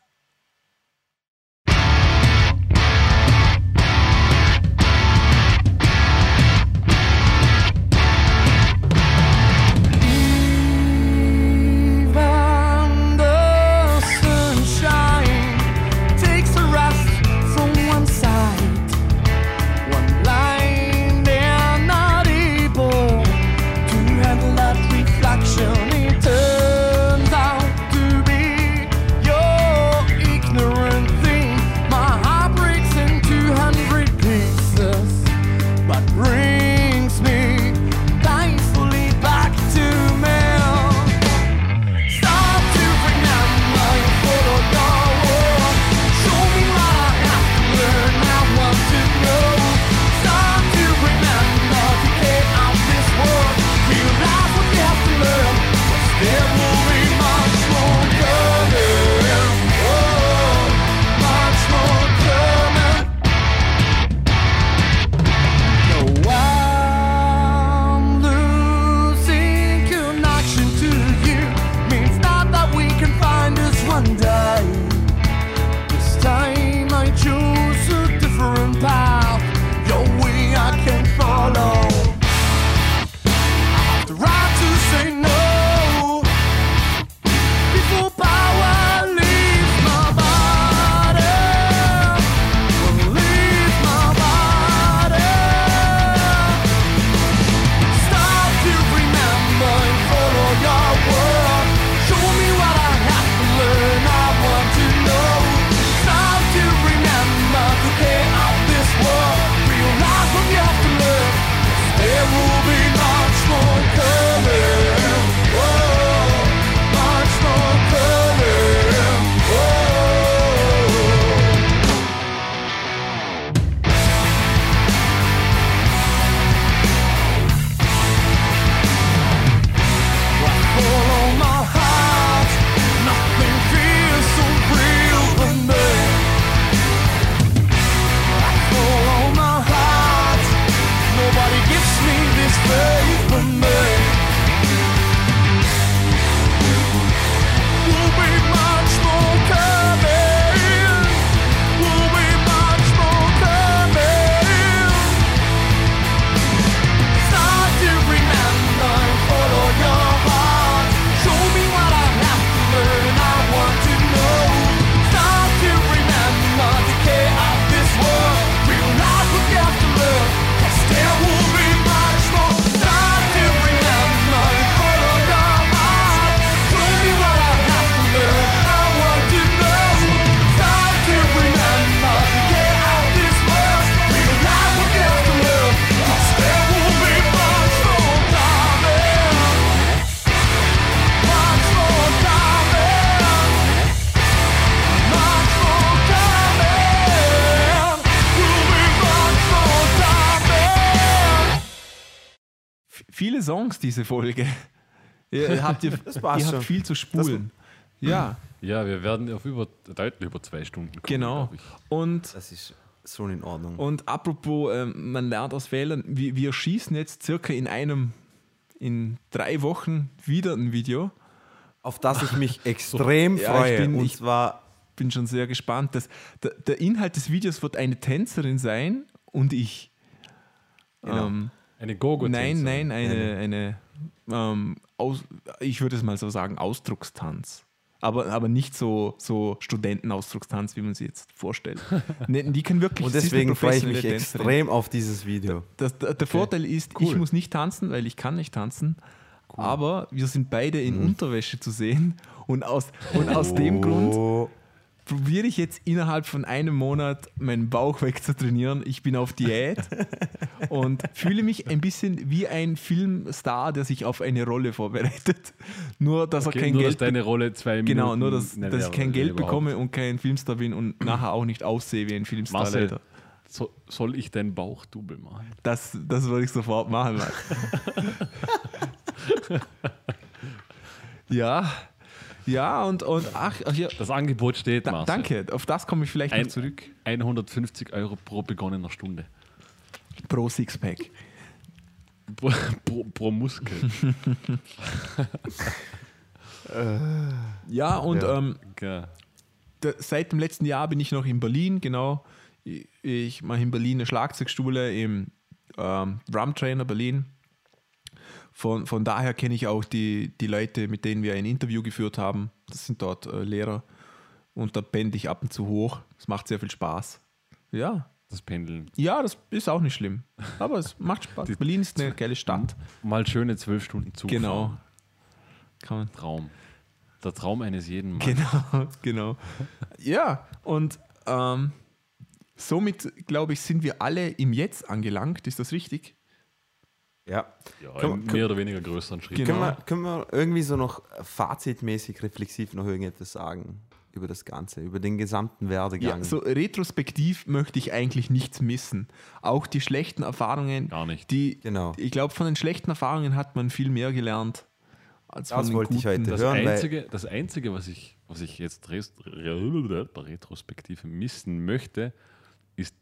Songs, diese Folge. [laughs] Ihr habt, ihr, ihr habt viel zu spulen. ja, Ja, wir werden auf über, deutlich über zwei Stunden kommen. genau. ich. Und, Das ist so in Ordnung. und apropos, ähm, man lernt aus Fehlern, wir, wir schießen jetzt circa in einem, in drei Wochen wieder ein Video. Auf das ich mich [laughs] extrem Ja, ich freue. bin- und ich- zwar Bin schon sehr gespannt. Das, der, der Inhalt des Videos wird eine Tänzerin sein und ich. Genau. Ähm, Eine gogo nein, nein, eine, eine ähm, aus, ich würde es mal so sagen, Ausdruckstanz. Aber, aber nicht so, so Studentenausdruckstanz, wie man sie jetzt vorstellt. [laughs] Die können wirklich und eine deswegen freue ich mich Tänzerin. extrem auf dieses Video. Das, der, der Vorteil ist, ich muss nicht tanzen, weil ich kann nicht tanzen. Aber wir sind beide in Unterwäsche zu sehen. Und aus, und aus dem Grund Oh, probiere ich jetzt innerhalb von einem Monat meinen Bauch wegzutrainieren. Ich bin auf Diät [laughs] und fühle mich ein bisschen wie ein Filmstar, der sich auf eine Rolle vorbereitet. Nur, dass Okay, er kein nur, Geld dass deine Rolle zwei Genau, Minuten... nur, dass, dass ich kein Geld überhaupt. bekomme und kein Filmstar bin und nachher auch nicht aussehe wie ein Filmstar. Marcel, leider. so, soll ich deinen Bauch double machen? Das, das würde ich sofort machen. [laughs] Ja, ja, und, und ach, hier, Das Angebot steht, da, Marcel. danke, auf das komme ich vielleicht Ein, noch zurück. 150 Euro pro begonnener Stunde. Pro Sixpack. Pro, pro, pro Muskel. [laughs] Ja, und Ja. Ähm, Ja. da, seit dem letzten Jahr bin ich noch in Berlin, genau. Ich, ich mache in Berlin eine Schlagzeugschule im ähm, Drum Trainer Berlin. Von, von daher kenne ich auch die, die Leute, mit denen wir ein Interview geführt haben. Das sind dort äh, Lehrer. Und da pende ich ab und zu hoch. Es macht sehr viel Spaß. Ja. Das Pendeln. Ja, das ist auch nicht schlimm. Aber es macht Spaß. Berlin ist eine geile Stadt. Mal schöne zwölf Stunden Zug Genau. Kann man Traum. Der Traum eines jeden Mannes. Genau, [laughs] genau. Ja, und ähm, somit, glaube ich, sind wir alle im Jetzt angelangt. Ist das richtig? Ja. Ja, Können- in mehr oder weniger größeren Schritten. Genau. Können, wir, können wir irgendwie so noch fazitmäßig, reflexiv noch irgendetwas sagen über das Ganze, über den gesamten Werdegang? Ja, so retrospektiv möchte ich eigentlich nichts missen. Auch die schlechten Erfahrungen. Gar nicht. Die, Genau. Ich glaube, von den schlechten Erfahrungen hat man viel mehr gelernt. Als Das von den wollte ich guten. heute Das hören, Einzige, das Einzige was, ich, was ich jetzt retrospektiv missen möchte, ist,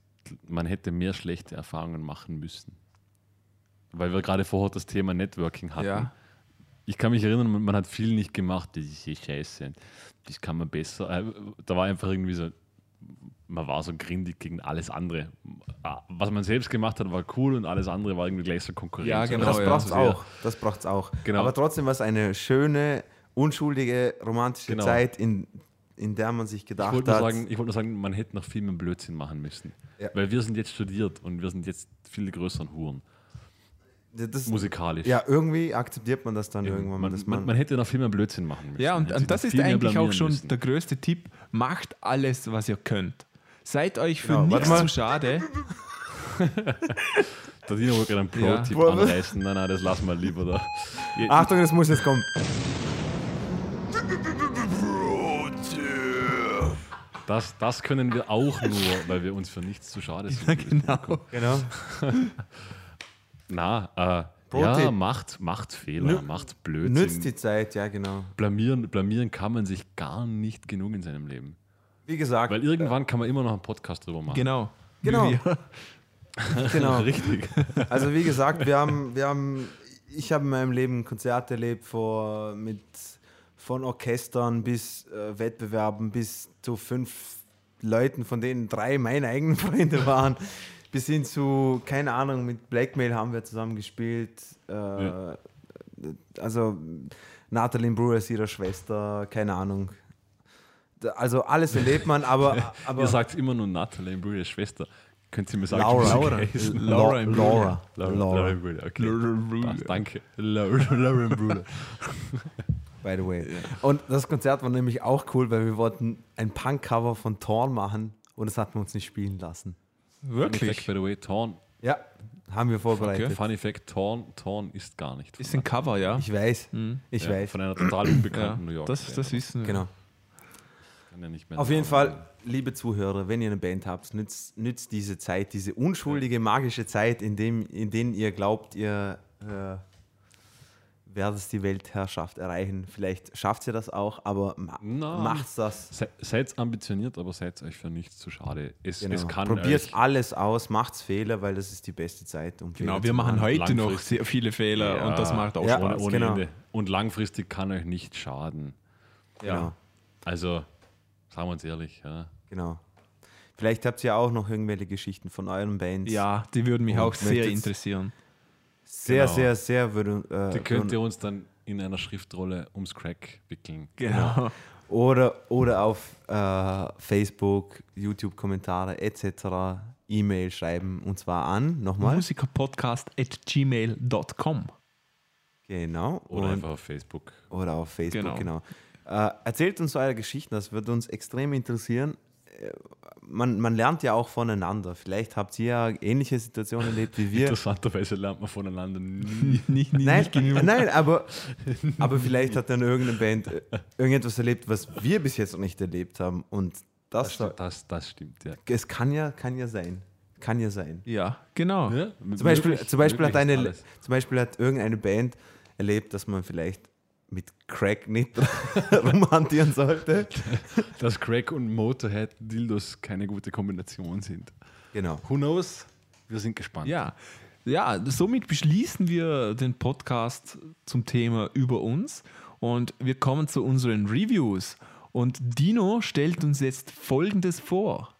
man hätte mehr schlechte Erfahrungen machen müssen. Weil wir gerade vorher das Thema Networking hatten. Ja. Ich kann mich erinnern, man- hat viel nicht gemacht, das ist eh scheiße. Das kann man besser. Äh, Da war einfach irgendwie so, man war so grindig gegen alles andere. Ah, Was man selbst gemacht hat, war cool und alles andere war irgendwie gleich so Konkurrenz. Ja, genau, das ja. braucht es auch. Das braucht's auch. Genau. Aber trotzdem war es eine schöne, unschuldige, romantische Genau. Zeit, in, in der man sich Ich gedacht nur, hat, sagen, ich wollte nur sagen, man hätte noch viel mehr Blödsinn machen müssen. Ja. Weil wir sind jetzt studiert und wir sind jetzt viel größeren Huren, das, musikalisch. ja, irgendwie akzeptiert man das dann irgendwann, man, dass man, man, man hätte noch viel mehr Blödsinn machen müssen. Ja, und, und das ist eigentlich auch schon müssen. der größte Tipp. Macht alles, was ihr könnt. Seid euch für Genau, nichts zu schade. Der Dino wollte gerade einen Ja. Pro-Tipp was? anreißen. Nein, nein, das lassen wir lieber da. [laughs] Achtung, das muss jetzt kommen. Das, das können wir auch nur, weil wir uns für nichts zu schade sind. Ja, [laughs] genau. Genau. [laughs] Na, äh, ja, macht, macht Fehler, Nü- macht Blödsinn. Nützt die Zeit, ja genau. blamieren, blamieren kann man sich gar nicht genug in seinem Leben. Wie gesagt, Weil irgendwann kann man immer noch einen Podcast drüber machen. Genau. Genau. [laughs] Genau. Richtig. Also wie gesagt, wir haben, wir haben, ich habe in meinem Leben Konzerte erlebt vor, mit, von Orchestern bis äh, Wettbewerben bis zu fünf Leuten, von denen drei meine eigenen [laughs] Freunde waren, bis hin zu, keine Ahnung, mit Blackmail haben wir zusammen gespielt. Äh, Ja. Also Nathalie Brewer ist ihre Schwester, keine Ahnung. Also alles erlebt man, aber, [laughs] aber Ihr sagt immer nur Natalie Brüder Schwester. Könnt ihr mir sagen, Laura. Laura. Laura Laura, im Laura, Laura, Laura, Laura Brüder, okay. Laura Passt, danke. Laura, Laura Brüder. [laughs] by the way. Und das Konzert war nämlich auch cool, weil wir wollten ein Punk-Cover von Torn machen und das hatten wir uns nicht spielen lassen. Funny Fact, Wirklich. by the way, Torn. Ja, haben wir vorbereitet. Funny Fact, Torn, Torn ist gar nicht. Ist ein Cover, ja. Ich weiß, ich ja, weiß. Von einer total unbekannten ja New York. das, das wissen wir. Genau. Kann ja nicht mehr Auf jeden. Fall, liebe Zuhörer, wenn ihr eine Band habt, nützt, nützt diese Zeit, diese unschuldige, magische Zeit, in, dem, in denen ihr glaubt, ihr äh, werdet die Weltherrschaft erreichen. Vielleicht schafft ihr das auch, aber ma macht's das. Se, seid ambitioniert, aber seid euch für nichts zu schade. Es, Genau. es kann Probiert euch, alles aus, macht's Fehler, weil das ist die beste Zeit. Um Genau, Fehler wir zu machen heute noch sehr viele Fehler Ja. und das macht auch Ja. Spaß. ohne, genau. Ende. Und langfristig kann euch nicht schaden. Genau. Also, sagen wir uns ehrlich. Ja. genau. Vielleicht habt ihr auch noch irgendwelche Geschichten von euren Bands. Ja, die würden mich Und auch sehr interessieren. Sehr, Genau. sehr, sehr würde. Die Äh, könnt ihr uns dann in einer Schriftrolle ums Crack wickeln. Genau. oder, oder auf äh, Facebook, YouTube-Kommentare etc. E-Mail schreiben und zwar an, nochmal. Musikerpodcast at gmail.com. Genau. Oder und, einfach auf Facebook. oder auf Facebook, Genau. genau. Äh, erzählt uns eure Geschichten, das wird uns extrem interessieren. Man, man lernt ja auch voneinander. Vielleicht habt ihr ja ähnliche Situationen erlebt wie wir. Interessanterweise lernt man voneinander nie. [laughs] Nicht, nicht, Nein, nicht nein aber, [laughs] aber vielleicht hat dann irgendeine Band irgendetwas erlebt, was wir bis jetzt noch nicht erlebt haben. Und das, Das, das, das stimmt, ja. es kann ja, kann ja sein. Kann ja sein. Ja, genau. Zum Beispiel, zum, Beispiel hat eine, zum Beispiel hat irgendeine Band erlebt, dass man vielleicht mit Crack nicht [laughs] rumhantieren sollte. Dass Crack und Motorhead Dildos keine gute Kombination sind. Genau. Who knows? Wir sind gespannt. Ja. Ja, somit beschließen wir den Podcast zum Thema über uns und wir kommen zu unseren Reviews. Und Dino stellt uns jetzt Folgendes vor.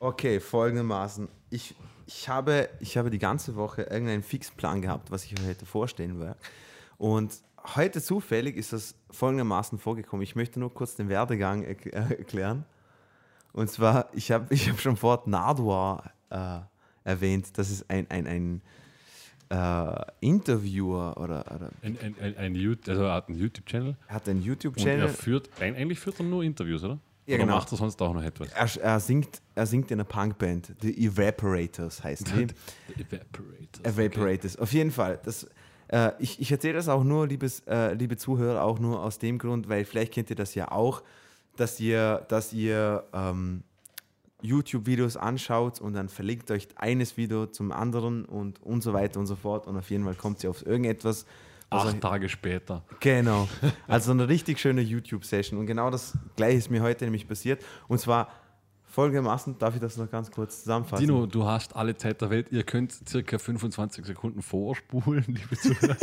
Okay, folgendermaßen. Ich, ich, habe, ich habe die ganze Woche irgendeinen Fixplan gehabt, was ich euch heute vorstellen werde. Und heute zufällig ist das folgendermaßen vorgekommen. Ich möchte nur kurz den Werdegang erk- äh, erklären. Und zwar, ich habe ich hab schon vor Nardwar äh, erwähnt. Das ist ein, ein, ein äh, Interviewer oder, oder Ein, ein, ein, ein, YouTube- also er hat einen YouTube-Channel er hat einen er YouTube-Channel. führt, eigentlich führt er nur Interviews, oder? Ja, oder genau. macht er sonst auch noch etwas? Er, er, singt, er singt in einer Punkband, The Evaporators heißt [laughs] die. Evaporators. Evaporators, auf jeden Fall. Das, äh, ich ich erzähle das auch nur, liebes, äh, liebe Zuhörer, auch nur aus dem Grund, weil vielleicht kennt ihr das ja auch, dass ihr, dass ihr ähm, YouTube-Videos anschaut und dann verlinkt euch eines Video zum anderen und, und so weiter und so fort und auf jeden Fall kommt ihr auf irgendetwas. was Acht euch- Tage später. Genau. [laughs] Also eine richtig schöne YouTube-Session. Und genau das gleiche ist mir heute nämlich passiert. Und zwar folgendermaßen, darf ich das noch ganz kurz zusammenfassen? Dino, du hast alle Zeit der Welt. Ihr könnt circa 25 Sekunden vorspulen, [laughs] liebe Zuhörer.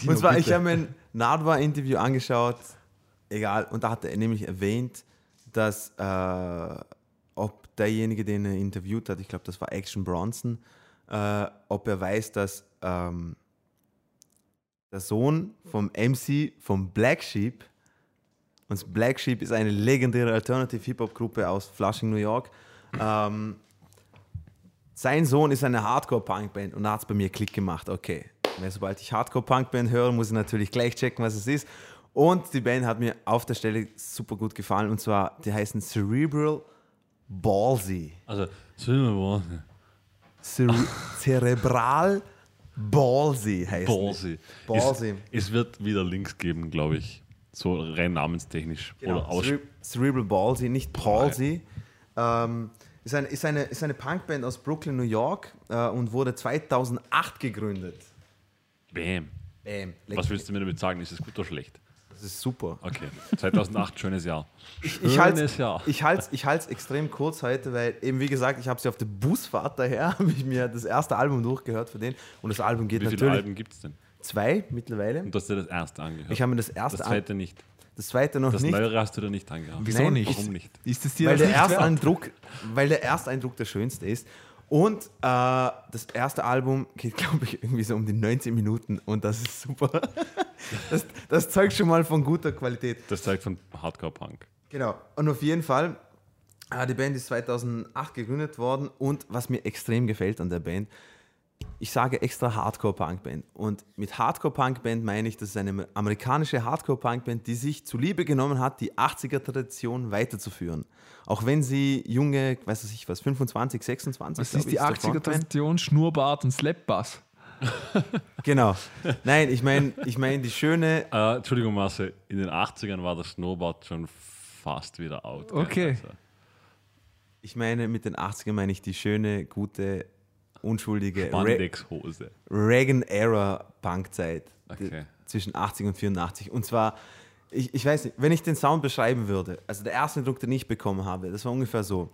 Dino, Und zwar, ich bitte. habe mir ein Nardwa-Interview angeschaut, egal, und da hat er nämlich erwähnt, dass äh, ob derjenige, den er interviewt hat, ich glaube, das war Action Bronson, äh, ob er weiß, dass ähm, der Sohn vom MC vom Black Sheep, und Black Sheep ist eine legendäre Alternative Hip-Hop-Gruppe aus Flushing, New York, ähm, sein Sohn ist eine Hardcore-Punk-Band und da hat es bei mir Klick gemacht. Okay, weil sobald ich Hardcore-Punk-Band höre, muss ich natürlich gleich checken, was es ist. Und die Band hat mir auf der Stelle super gut gefallen und zwar, die heißen Cerebral Ballsy. Also, wir mal. Cere Cerebral Ballsy heißt Ballsy. Ballsy. Es, es wird wieder Links geben, glaube ich. So rein namenstechnisch. Genau, Oder aus. Cere Cerebral Ballsy, nicht Palsy. Ähm, ist, eine, ist, eine, ist eine Punkband aus Brooklyn, New York äh, und wurde 2008 gegründet. Bam. Bam. Was willst du mir damit sagen? Ist es gut oder schlecht? Das ist super. Okay. 2008, schönes Jahr. ich halte Schönes Jahr. ich halt's, ich halt's extrem kurz heute, weil eben wie gesagt, ich habe sie auf der Busfahrt daher, [laughs] habe ich mir das erste Album durchgehört von denen und das Album geht Wie viele natürlich Alben gibt es denn? Zwei mittlerweile. Und du hast dir das erste angehört. Ich habe mir das erste, das zweite nicht. das zweite noch Das nicht, neuere hast du dir nicht angehört. Wieso Nein, nicht? Warum nicht? Ist es dir weil das der? Ersteindruck, weil der Ersteindruck der schönste ist. Und äh, das erste Album geht, glaube ich, irgendwie so um die 19 Minuten und das ist super. [laughs] Das, das zeugt schon mal von guter Qualität. Das zeigt von Hardcore Punk. Genau. Und auf jeden Fall, äh, die Band ist 2008 gegründet worden und was mir extrem gefällt an der Band, ich sage extra Hardcore-Punk-Band. Und mit Hardcore-Punk-Band meine ich, das ist eine amerikanische Hardcore-Punk-Band, die sich zu Liebe genommen hat, die 80er-Tradition weiterzuführen. Auch wenn sie junge, weiß ich was, 25, 26, Was ist die ich, der Frontman. 80er-Tradition? Schnurrbart und Slapbass. [laughs] Genau. Nein, ich meine ich mein die schöne, Äh, Entschuldigung, Marcel, in den 80ern war das Snowboard schon fast wieder out. Okay. Also, ich meine mit den 80ern meine ich die schöne, gute unschuldige Re Bandexhose. Reagan-Era-Punkzeit. Okay. Zwischen 80 und 84. Und zwar, ich, ich weiß nicht, wenn ich den Sound beschreiben würde, also der erste Eindruck, den ich bekommen habe, das war ungefähr so.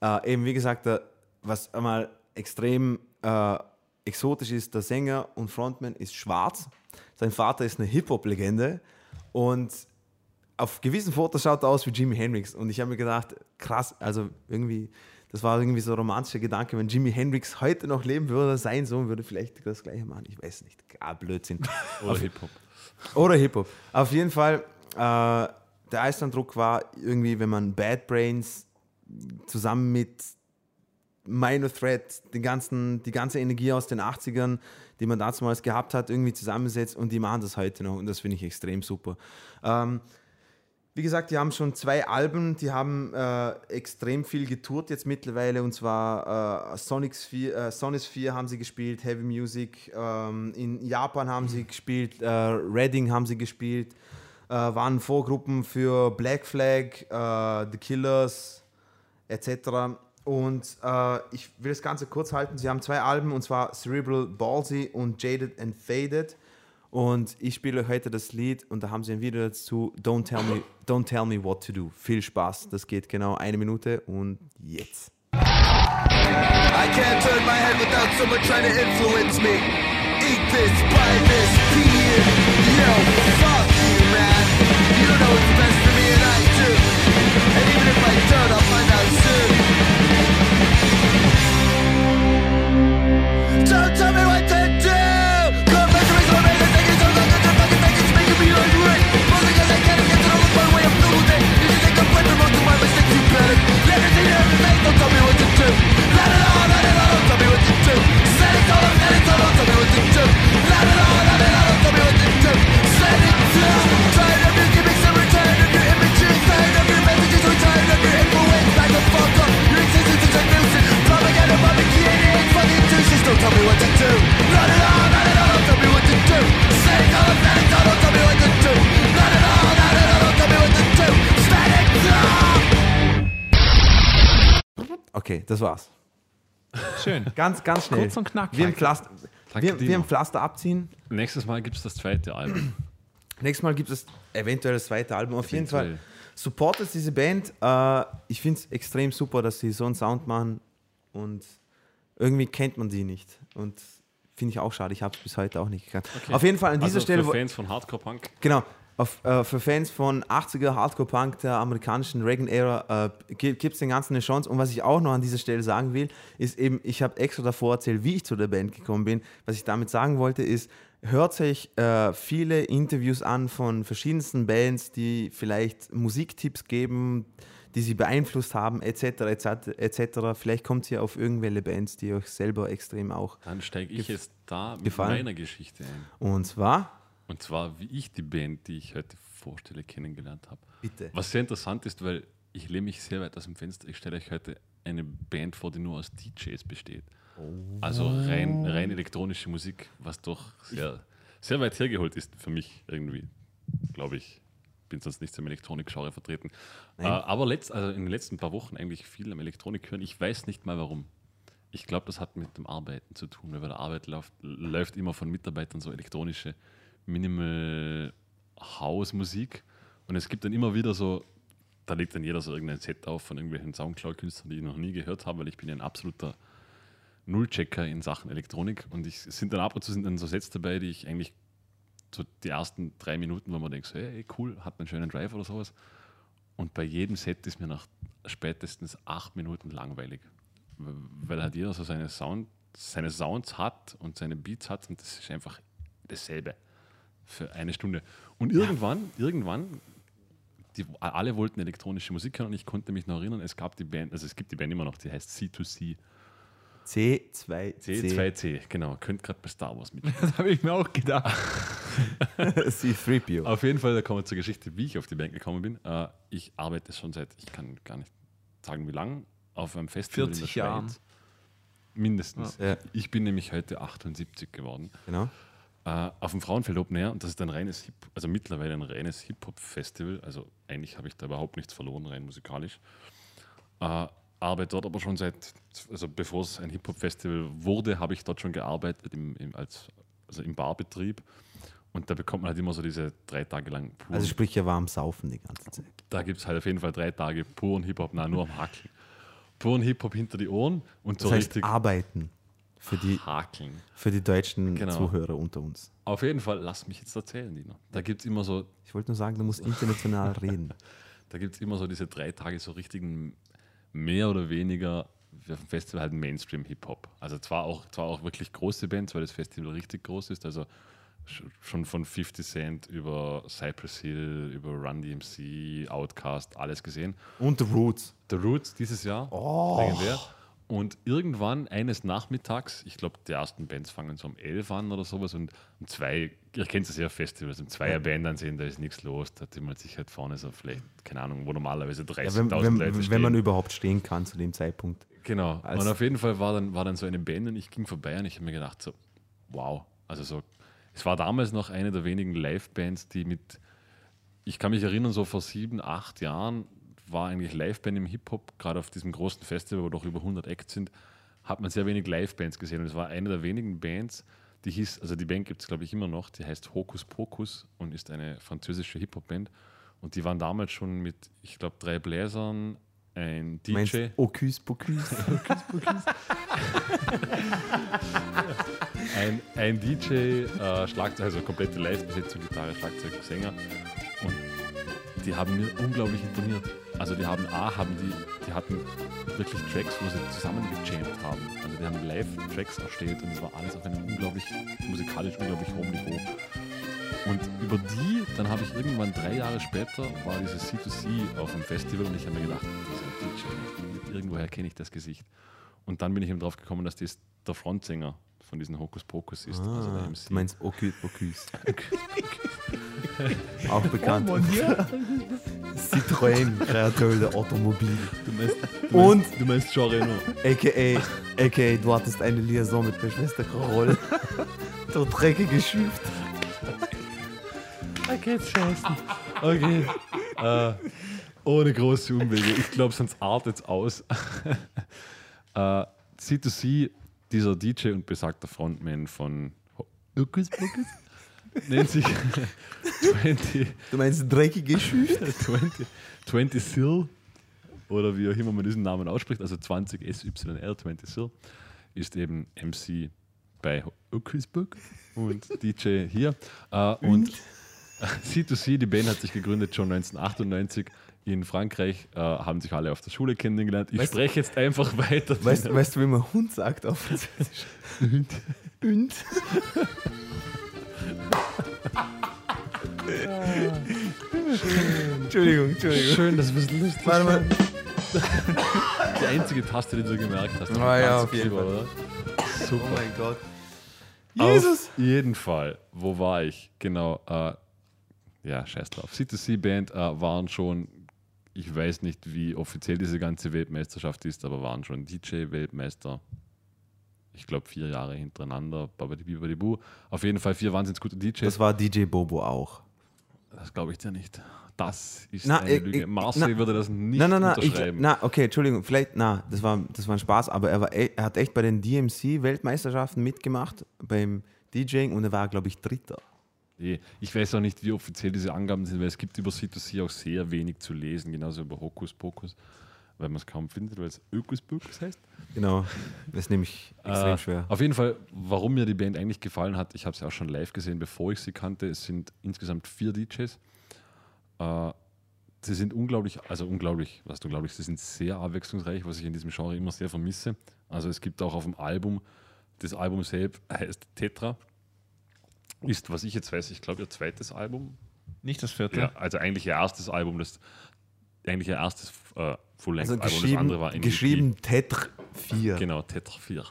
Äh, eben wie gesagt, der, was einmal extrem äh, exotisch ist, der Sänger und Frontman ist schwarz. Sein Vater ist eine Hip-Hop-Legende. Und auf gewissen Fotos schaut er aus wie Jimi Hendrix. Und ich habe mir gedacht, krass, also irgendwie, das war irgendwie so ein romantischer Gedanke, wenn Jimi Hendrix heute noch leben würde, sein Sohn würde vielleicht das gleiche machen. Ich weiß nicht. Ah, Blödsinn. [laughs] Oder Hip-Hop. Oder Hip-Hop. Auf jeden Fall, äh, der Eislander-Druck war irgendwie, wenn man Bad Brains zusammen mit Minor Threat, den ganzen, die ganze Energie aus den 80ern, die man damals gehabt hat, irgendwie zusammensetzt und die machen das heute noch und das finde ich extrem super. Ähm, wie gesagt, die haben schon zwei Alben, die haben äh, extrem viel getourt jetzt mittlerweile und zwar äh, Sonic Sphere, äh, Sonisphere haben sie gespielt, Heavy Music, ähm, in Japan haben sie gespielt, äh, Reading haben sie gespielt, äh, waren Vorgruppen für Black Flag, äh, The Killers etc. Und äh, ich will das Ganze kurz halten. Sie haben zwei Alben und zwar Cerebral Ballsy und Jaded and Faded. Und ich spiele heute das Lied und da haben sie ein Video dazu. Don't tell me, don't tell me what to do. Viel Spaß. Das geht genau eine Minute und jetzt. I can't turn my head without someone trying to influence me. Eat this, buy this, pee Yo, fuck you, man. You know what's best don't tell me what to do. Let it all, let it all, don't tell me what to do. Set it all, let it all, don't tell me what to do. Let it all, let it all, don't tell me what to do. Set it down. Tired of your gimmicks and we're tired of your images. Tired of your messages, we're tired of your influence. Back the fuck up, your existence is a nuisance. Propaganda, for the institutions. Don't tell me what to do. Let it all, let it all, don't tell me what to do. Set it all, let it all, Okay, das war's. Schön. [laughs] Ganz, ganz schnell. Kurz und knackig. Wir im Pflaster, wir, wir im Pflaster abziehen. Nächstes Mal gibt es das zweite Album. [clears throat] Nächstes Mal gibt es eventuell das zweite Album. Auf jeden Eventuell. Fall supportet diese Band. Äh, ich finde es extrem super, dass sie so einen Sound machen und irgendwie kennt man sie nicht. Und finde ich auch schade. Ich habe es bis heute auch nicht gekannt. Auf jeden Fall an dieser also Stelle. Für Fans von Hardcore Punk. Genau. Auf, äh, für Fans von 80er Hardcore-Punk der amerikanischen Reagan-Ära äh, gibt es den Ganzen eine Chance. Und was ich auch noch an dieser Stelle sagen will, ist eben, ich habe extra davor erzählt, wie ich zu der Band gekommen bin. Was ich damit sagen wollte, ist, hört euch äh, viele Interviews an von verschiedensten Bands, die vielleicht Musiktipps geben, die sie beeinflusst haben, etc., etc., etc. Vielleicht kommt ihr auf irgendwelche Bands, die euch selber extrem auch. Dann steige ich jetzt da mit gefallen? meiner Geschichte ein. Und zwar, Und zwar, wie ich die Band, die ich heute vorstelle, kennengelernt habe. bitte. Was sehr interessant ist, weil ich lehne mich sehr weit aus dem Fenster. Ich stelle euch heute eine Band vor, die nur aus DJs besteht. Also rein, rein elektronische Musik, was doch sehr, sehr weit hergeholt ist für mich irgendwie, glaube ich. Bin sonst nicht so im Elektronik-Genre vertreten. Äh, aber letzt, also in den letzten paar Wochen eigentlich viel am Elektronik hören. Ich weiß nicht mal warum. Ich glaube, das hat mit dem Arbeiten zu tun, weil bei der Arbeit läuft, läuft immer von Mitarbeitern so elektronische Minimal House Musik und es gibt dann immer wieder so, da legt dann jeder so irgendein Set auf von irgendwelchen Soundcloud-Künstlern, die ich noch nie gehört habe, weil ich bin ja ein absoluter Nullchecker in Sachen Elektronik und ich, sind dann ab und zu sind dann so Sets dabei, die ich eigentlich so die ersten drei Minuten, wo man denkt, so, hey, cool, hat einen schönen Drive oder sowas. Und bei jedem Set ist mir nach spätestens acht Minuten langweilig. Weil halt jeder so seine, Sound, seine Sounds hat und seine Beats hat und das ist einfach dasselbe für eine Stunde. Und irgendwann, irgendwann, die, alle wollten elektronische Musik hören und ich konnte mich noch erinnern, es gab die Band, also es gibt die Band immer noch, die heißt C2C. C2C. C2C, genau, könnt gerade bei Star Wars mit. [laughs] Das habe ich mir auch gedacht. [laughs] C3PO. Auf jeden Fall, da kommen wir zur Geschichte, wie ich auf die Band gekommen bin. Äh, ich arbeite schon seit, ich kann gar nicht sagen, wie lang, auf einem Festival 40 in der Jahren. Schweiz. Mindestens. Ja. Ich bin nämlich heute 78 geworden. Genau. Äh, auf dem Frauenfeld Open Air und das ist ein reines Hip, also mittlerweile ein reines Hip-Hop-Festival. Also eigentlich habe ich da überhaupt nichts verloren, rein musikalisch. Äh, arbeite dort aber schon seit, also bevor es ein Hip-Hop-Festival wurde, habe ich dort schon gearbeitet im, im, als, also im Barbetrieb. Und da bekommt man halt immer so diese drei Tage lang pur. Also sprich ja warm saufen die ganze Zeit. da gibt es halt auf jeden Fall drei Tage puren Hip-Hop, nein, nur am Hakeln. Puren Hip-Hop hinter die Ohren und so Das heißt richtig arbeiten für die, hakeln. für die deutschen Genau. Zuhörer unter uns. Auf jeden Fall, lass mich jetzt erzählen, Dina. Da gibt es immer so Ich wollte nur sagen, du musst international [laughs] reden. Da gibt es immer so diese drei Tage so richtigen, mehr oder weniger auf dem Festival halt Mainstream-Hip-Hop. Also zwar auch, zwar auch wirklich große Bands, weil das Festival richtig groß ist, also sch- schon von 50 Cent über Cypress Hill, über Run DMC, Outkast, alles gesehen. Und The Roots. The Roots dieses Jahr, legendär. Und irgendwann eines Nachmittags, ich glaube, die ersten Bands fangen so um 11 an oder sowas und um zwei, ihr kennt es ja Festivals, um zwei Band ansehen, da ist nichts los, da hat man sich halt vorne so vielleicht, keine Ahnung, wo normalerweise Ja, 30.000 wenn, wenn, Leute stehen. wenn man überhaupt stehen kann zu dem Zeitpunkt. Genau. Als- und auf jeden Fall war dann, war dann so eine Band und ich ging vorbei und ich habe mir gedacht, so, wow. Also so, es war damals noch eine der wenigen Live-Bands, die mit, ich kann mich erinnern, so vor sieben, acht Jahren war eigentlich Live-Band im Hip-Hop, gerade auf diesem großen Festival, wo doch über 100 Acts sind, hat man sehr wenig Live-Bands gesehen. Und es war eine der wenigen Bands, die hieß, also die Band gibt es glaube ich immer noch, die heißt Hokus Pokus und ist eine französische Hip-Hop-Band. Und die waren damals schon mit, ich glaube, drei Bläsern, ein DJ. Meinst Ocus Pocus? [laughs] [laughs] ein, ein DJ, äh, Schlagzeug, also komplette Live-Besetzung, Gitarre, Schlagzeug, Sänger. Und die haben mir unglaublich imponiert. Also die haben A, haben die, die hatten wirklich Tracks, wo sie zusammen haben. Also die haben Live-Tracks erstellt und es war alles auf einem unglaublich, musikalisch unglaublich hohen Niveau. Und über die, dann habe ich irgendwann drei Jahre später, war dieses C2C auf dem Festival und ich habe mir gedacht, dieser DJ, irgendwoher kenne ich das Gesicht. Und dann bin ich eben drauf gekommen, dass das der Frontsänger von diesen Hokus Pokus ist, also der Ah, [laughs] MC. du meinst Ocus Pocus. Auch bekannt. Citroën, Kreateur der Automobil. du meinst, Und du meinst Jean Reno. aka, aka, du hattest eine Liaison mit der Schwester Carol. du [laughs] dreckige Schüft. Okay, scheißen. Okay. äh, ohne große Umwege. Ich glaube, sonst artet es aus. Äh, C2C, dieser DJ und besagter Frontman von Hokus Pokus [laughs] nennt sich 20, Du meinst dreckige Schüft? 20, 20 Sil oder wie auch immer man diesen Namen ausspricht, also 20 SYL, 20 Sil, ist eben MC bei Pokus und DJ hier. Äh, und C2C, [laughs] die Band hat sich gegründet schon 1998 in Frankreich, äh, haben sich alle auf der Schule kennengelernt. Ich Weißt- spreche jetzt einfach weiter. Weißt, weißt du, wie man Hund sagt auf Französisch? Und. Und. Entschuldigung, Entschuldigung. Schön, dass wir es lustig Warte mal. Die einzige Taste, die du gemerkt hast. Ah ja, auf jeden Fall. Oder? Oh Super. mein Gott. Jesus! Auf jeden Fall. Wo war ich? Genau. Äh, ja, scheiß drauf. C2C-Band äh, waren schon, ich weiß nicht, wie offiziell diese ganze Weltmeisterschaft ist, aber waren schon DJ-Weltmeister. Ich glaube, vier Jahre hintereinander. Auf jeden Fall vier wahnsinnig gute DJs. Das war DJ Bobo auch. Das glaube ich dir nicht. Das ist Na, eine ich- Lüge. ich- Marseille na- würde das nicht Nein, nein, nein, ich, unterschreiben. na, okay, Entschuldigung, vielleicht, na, das war, das war ein Spaß, aber er, war, e- er hat echt bei den DMC-Weltmeisterschaften mitgemacht, beim DJing und er war, glaube ich, Dritter. Nee, Ich weiß auch nicht, wie offiziell diese Angaben sind, weil es gibt über C2C auch sehr wenig zu lesen, genauso über Hokus Pokus, weil man es kaum findet, weil es Ökus Pokus heißt. Genau, das ist nämlich extrem Äh, schwer. Auf jeden Fall, warum mir die Band eigentlich gefallen hat, ich habe sie auch schon live gesehen, bevor ich sie kannte. Es sind insgesamt vier DJs. Äh, sie sind unglaublich, also unglaublich, was du glaubst, sie sind sehr abwechslungsreich, was ich in diesem Genre immer sehr vermisse. Also es gibt auch auf dem Album, das Album selbst heißt Tetra, ist, was ich jetzt weiß, ich glaube ihr zweites Album. Nicht das vierte. Ja, also eigentlich ihr erstes Album, das eigentlich ihr erstes äh, Full-Length-Album, Also das andere geschrieben, war geschrieben Tetr 4. Genau, Tetra 4.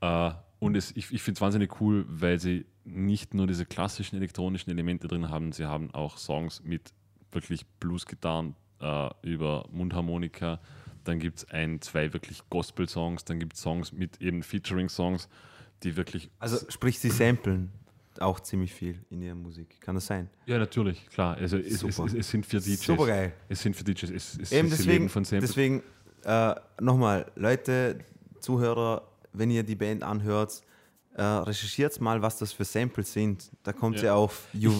Äh, und es, ich, ich finde es wahnsinnig cool, weil sie nicht nur diese klassischen elektronischen Elemente drin haben, sie haben auch Songs mit wirklich Bluesgitarren äh, über Mundharmonika. Dann gibt es ein, zwei wirklich Gospel-Songs, dann gibt es Songs mit eben Featuring-Songs, die wirklich. Also sprich, sie samplen auch ziemlich viel in ihrer Musik. Kann das sein? ja, natürlich, klar. Also es, es, Super. es, es sind für DJs. Super geil. Es sind für DJs. Es, es, Eben deswegen, von Samples. deswegen äh, nochmal, Leute, Zuhörer, wenn ihr die Band anhört, äh, recherchiert mal, was das für Samples sind. Da kommt Ja. sie auf Ju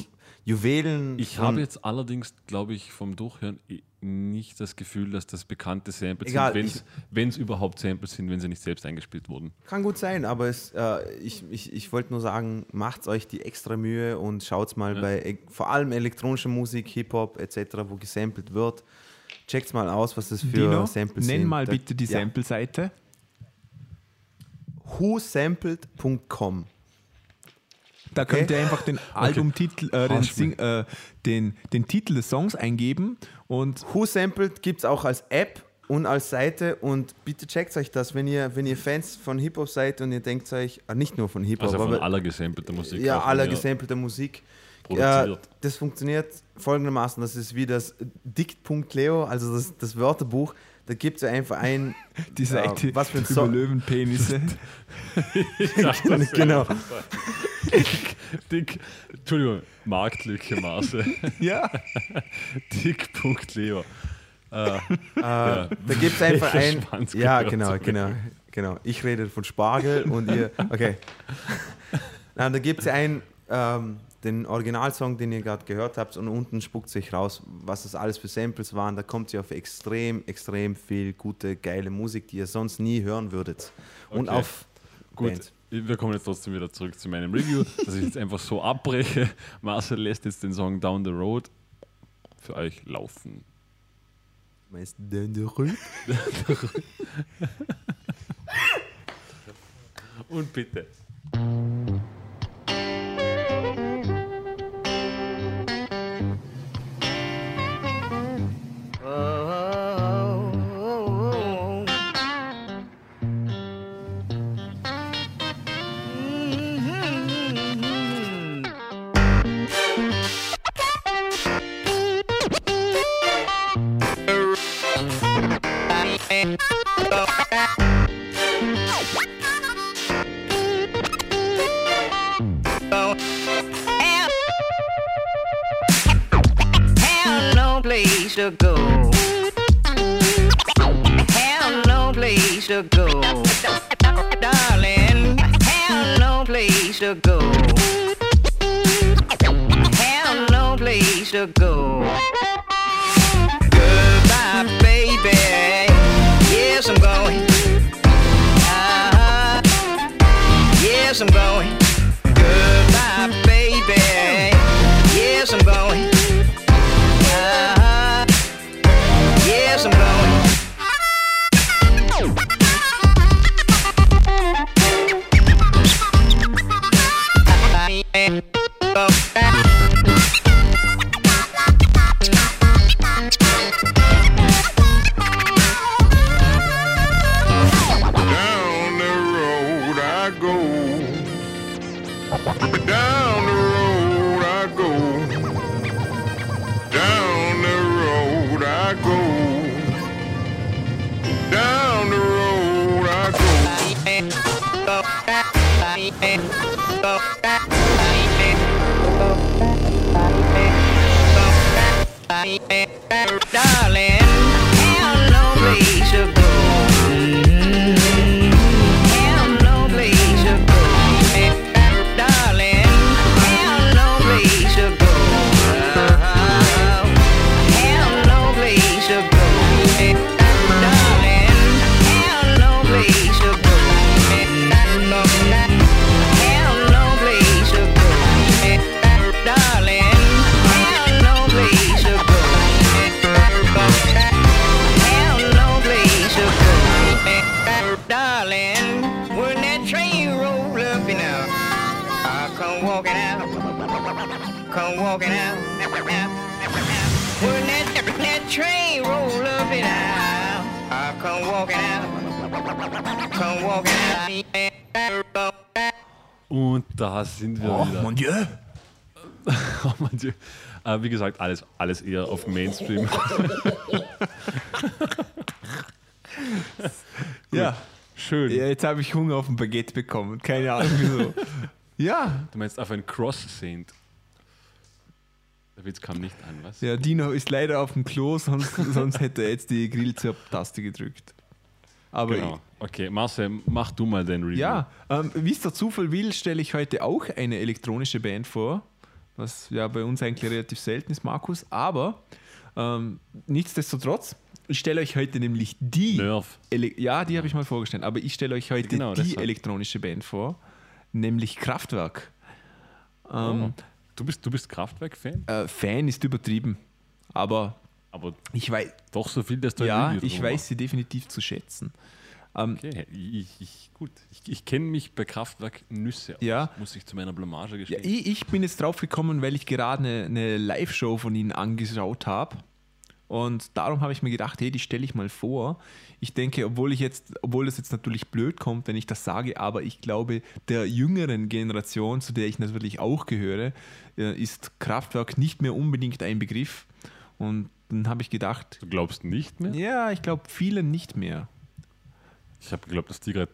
Juwelen. Ich habe jetzt allerdings, glaube ich, vom Durchhören i- nicht das Gefühl, dass das bekannte Samples Egal, sind, wenn es überhaupt Samples sind, wenn sie nicht selbst eingespielt wurden. Kann gut sein, aber es, äh, ich, ich, ich wollte nur sagen, macht euch die extra Mühe und schaut mal Ja. bei e- vor allem elektronischer Musik, Hip-Hop etc., wo gesampelt wird. Checkt mal aus, was das für Dino, Samples nenn sind. mal Da- bitte die ja. Sample-Seite. whosampled.com. Da könnt ihr einfach den Albumtitel, äh, den, Sing, äh, den, den Titel des Songs eingeben und Who Sampled gibt es auch als App und als Seite und bitte checkt euch das, wenn ihr, wenn ihr Fans von Hip-Hop seid und ihr denkt euch, äh, nicht nur von Hip-Hop, Also von aber aller gesampelter Musik. ja, aller gesampelter Musik. Produziert. Ja, das funktioniert folgendermaßen, das ist wie das Dict.leo, also das, das Wörterbuch, da gibt es einfach ein, [laughs] die Seite ja, was für ein Song. Löwenpenisse. [laughs] genau. [laughs] Dick, Entschuldigung, Marktlücke Maße. ja. Dick.leo. Äh, Da gibt es einfach ein. Schwanz Ja, genau, genau, genau. Ich rede von Spargel und ihr. Okay. Na, da gibt es ein, ähm, den Originalsong, den ihr gerade gehört habt, und unten spuckt sich raus, was das alles für Samples waren. Da kommt ihr auf extrem, extrem viel gute, geile Musik, die ihr sonst nie hören würdet. Und Okay. auf gut, Bands. wir kommen jetzt trotzdem wieder zurück zu meinem Review, [laughs] dass ich jetzt einfach so abbreche. Marcel lässt jetzt den Song Down the Road für euch laufen. Meinst du denn der Rüd? [laughs] Und bitte. Música Yes, I'm going. Und da sind wir Oh, wieder. mon Dieu. [laughs] Oh mein Dieu. Äh, wie gesagt, alles, alles eher auf Mainstream. [laughs] Ja. Schön. ja, jetzt habe ich Hunger auf ein Baguette bekommen. Keine Ahnung wieso. [laughs] ja, Du meinst auf ein Cross-Saint. Der Witz kam nicht an, was? Ja, Dino ist leider auf dem Klo, sonst, sonst hätte er jetzt die Grillzirp-Taste gedrückt. Aber Genau. Okay, Marcel, mach du mal den Review. ja, ähm, wie es der Zufall will, stelle ich heute auch eine elektronische Band vor, was ja bei uns eigentlich relativ selten ist, Markus. Aber ähm, nichtsdestotrotz, ich stelle euch heute nämlich die. Nerv. Ele ja, die habe ich mal vorgestellt, aber ich stelle euch heute Genau, die deshalb. elektronische Band vor, nämlich Kraftwerk. Ähm, Oh. Du bist, du bist Kraftwerk-Fan? äh, Fan ist übertrieben, aber Aber ich weiß, doch so viel, dass du ja, ich weiß sie definitiv zu schätzen. Ähm. Okay, ich, ich, gut. Ich, ich kenne mich bei Kraftwerk Nüsse aus, Ja. muss ich zu meiner Blamage Ja, gestehen. ich, ich bin jetzt drauf gekommen, weil ich gerade eine, eine Live-Show von ihnen angeschaut habe. Und darum habe ich mir gedacht, hey, die stelle ich mal vor. Ich denke, obwohl ich jetzt, obwohl das jetzt natürlich blöd kommt, wenn ich das sage, aber ich glaube, der jüngeren Generation, zu der ich natürlich auch gehöre, äh, ist Kraftwerk nicht mehr unbedingt ein Begriff. Und dann habe ich gedacht, du glaubst nicht mehr? ja, ich glaube, vielen nicht mehr. Ich habe geglaubt, dass die gerade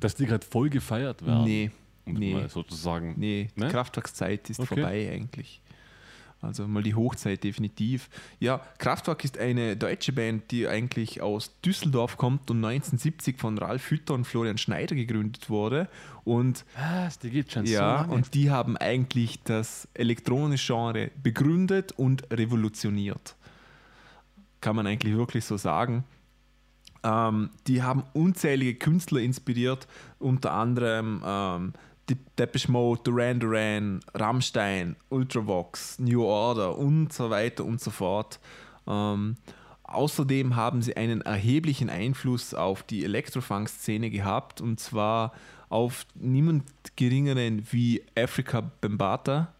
dass die gerade voll gefeiert werden. Nee, Um nee. mal sozusagen. Nee, die Ne? Kraftwerkszeit ist Okay. vorbei eigentlich. Also mal die Hochzeit definitiv. Ja, Kraftwerk ist eine deutsche Band, die eigentlich aus Düsseldorf kommt und 1970 von Ralf Hütter und Florian Schneider gegründet wurde. Und Was? Die geht schon so ja, lange. und die haben eigentlich das elektronische Genre begründet und revolutioniert. Kann man eigentlich wirklich so sagen. Ähm, die haben unzählige Künstler inspiriert, unter anderem ähm, Depeche Mode, Duran Duran, Rammstein, Ultravox, New Order und so weiter und so fort. Ähm, außerdem haben sie einen erheblichen Einfluss auf die Elektrofunk-Szene gehabt und zwar auf niemand geringeren wie Africa Bambata,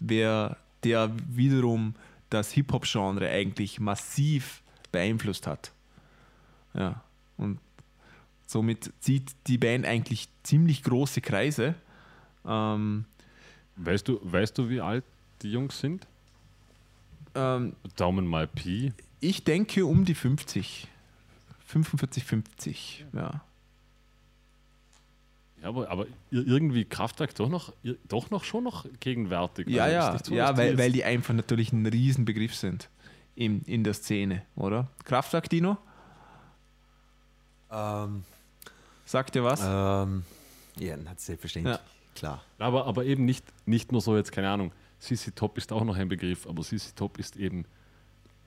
wer, der wiederum das Hip-Hop-Genre eigentlich massiv beeinflusst hat. Ja, und somit zieht die Band eigentlich ziemlich große Kreise. Ähm, weißt, du, weißt du, wie alt die Jungs sind? ähm, Daumen mal Pi. ich denke um die 50. 45, 50, ja. Ja, aber, aber ir- irgendwie Kraftwerk doch noch, doch noch schon noch gegenwärtig. Ja, Also ja, so, ja dass die weil, weil die einfach natürlich ein Riesenbegriff sind in, in der Szene, oder? Kraftwerk, Dino? Ähm, Sagt ihr was? ähm, ja, selbstverständlich. Ja. Klar. Aber, aber eben nicht, nicht nur so jetzt, keine Ahnung. CC Top ist auch noch ein Begriff, aber CC Top ist eben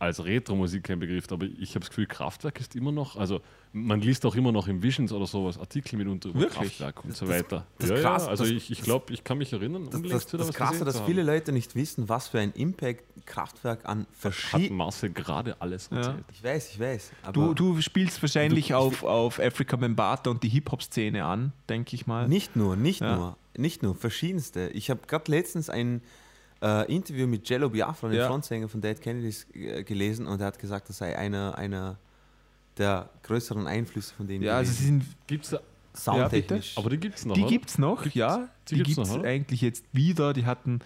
als Retro-Musik kein Begriff. Aber ich habe das Gefühl, Kraftwerk ist immer noch, also man liest auch immer noch im Visions oder sowas Artikel mitunter über Wirklich? Kraftwerk und so Das- weiter. das ja, Krass, ja, also das- ich, ich glaube, ich kann mich erinnern, Das, das, das was Krasse, dass zu viele. Leute nicht wissen, was für ein Impact Kraftwerk an Hat verschiedenen. Marcel gerade alles Ja. erzählt. Ich weiß, ich weiß. Aber Du, du spielst wahrscheinlich Du- auf, auf Africa Bambata und die Hip-Hop-Szene an, denke ich mal. Nicht nur, nicht Ja. nur, nicht nur, verschiedenste. Ich habe gerade letztens ein äh, Interview mit Jello Biafra, dem Ja. Frontsänger von Dead Kennedys, äh, gelesen und er hat gesagt, das sei einer, einer der größeren Einflüsse von denen Ja, also sie sind, Gibt's da, soundtechnisch. aber die gibt es noch. die oder? gibt es noch, Gibt's- ja. die Die, gibt's gibt es noch, oder? eigentlich jetzt wieder. Die hatten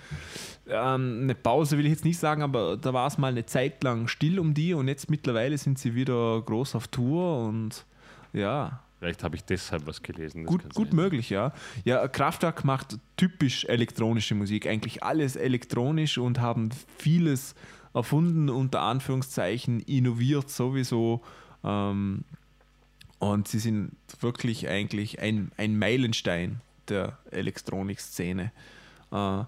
ähm, eine Pause, will ich jetzt nicht sagen, aber da war es mal eine Zeit lang still um die und jetzt mittlerweile sind sie wieder groß auf Tour und ja, Vielleicht habe ich deshalb was gelesen. gut, gut sein. möglich, ja. Ja, Kraftwerk macht typisch elektronische Musik, eigentlich alles elektronisch und haben vieles erfunden, unter Anführungszeichen, innoviert sowieso. Ähm, und sie sind wirklich eigentlich ein, ein Meilenstein der Elektronikszene. Äh,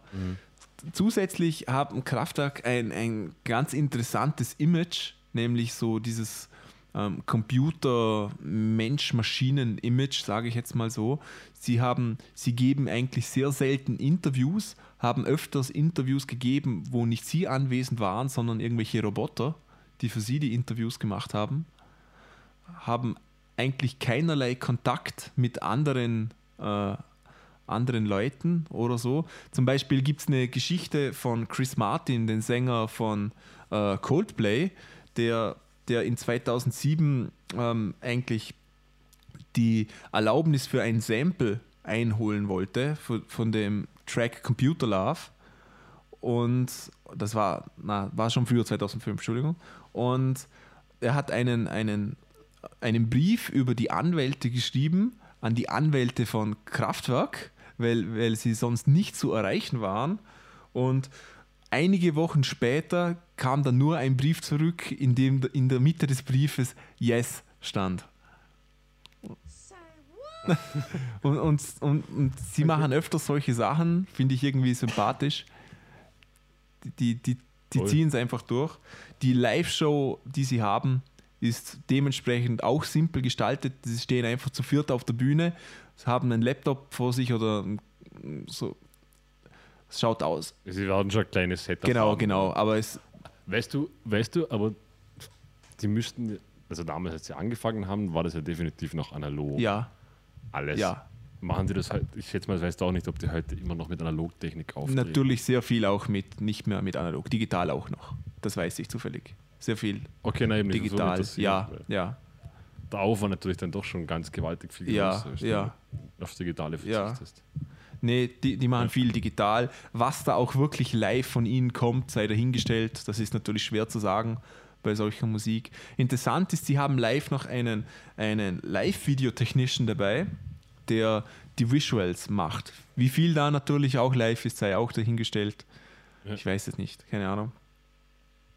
Zusätzlich haben Kraftwerk ein, ein ganz interessantes Image, nämlich so dieses ähm, Computer-Mensch-Maschinen-Image, sage ich jetzt mal so. Sie, haben, sie geben eigentlich sehr selten Interviews, haben öfters Interviews gegeben, wo nicht sie anwesend waren, sondern irgendwelche Roboter, die für sie die Interviews gemacht haben, haben eigentlich keinerlei Kontakt mit anderen, äh, anderen Leuten oder so. Zum Beispiel gibt es eine Geschichte von Chris Martin, den Sänger von äh, Coldplay, der, der in 2007 ähm, eigentlich die Erlaubnis für ein Sample einholen wollte von, von dem Track Computer Love. Und das war, na, war schon früher 2005, Entschuldigung. Und er hat einen, einen, einen Brief über die Anwälte geschrieben an die Anwälte von Kraftwerk, weil, weil sie sonst nicht zu erreichen waren. Und einige Wochen später kam dann nur ein Brief zurück, in dem in der Mitte des Briefes Yes stand. [laughs] und, und, und, und sie machen öfter solche Sachen, finde ich irgendwie sympathisch. Die, die, die, ziehen es einfach durch. Die Live-Show, die sie haben, ist dementsprechend auch simpel gestaltet. Sie stehen einfach zu viert auf der Bühne, haben einen Laptop vor sich oder so. Es schaut aus. Sie werden schon ein kleines Setup Genau, haben. genau. Aber es, Weißt du, weißt du, aber die müssten, also damals, als sie angefangen haben, war das ja definitiv noch analog. ja, Alles. ja. Machen die das halt, ich schätze mal, weißt du auch nicht, ob die heute immer noch mit Analogtechnik auftreten. Natürlich sehr viel auch mit, nicht mehr mit analog, digital auch noch. Das weiß ich zufällig. Sehr viel Okay, nein, eben so digital. interessiert, Ja, ja, Der Aufwand natürlich dann doch schon ganz gewaltig viel Ja, größer ist, ja. wenn du aufs Digitale Ja. Nee, die, die machen viel digital. Was da auch wirklich live von ihnen kommt, sei dahingestellt. Das ist natürlich schwer zu sagen bei solcher Musik. Interessant ist, sie haben live noch einen, einen Live-Video-Technician dabei, der die Visuals macht. Wie viel da natürlich auch live ist, sei auch dahingestellt. Ja. Ich weiß es nicht, keine Ahnung.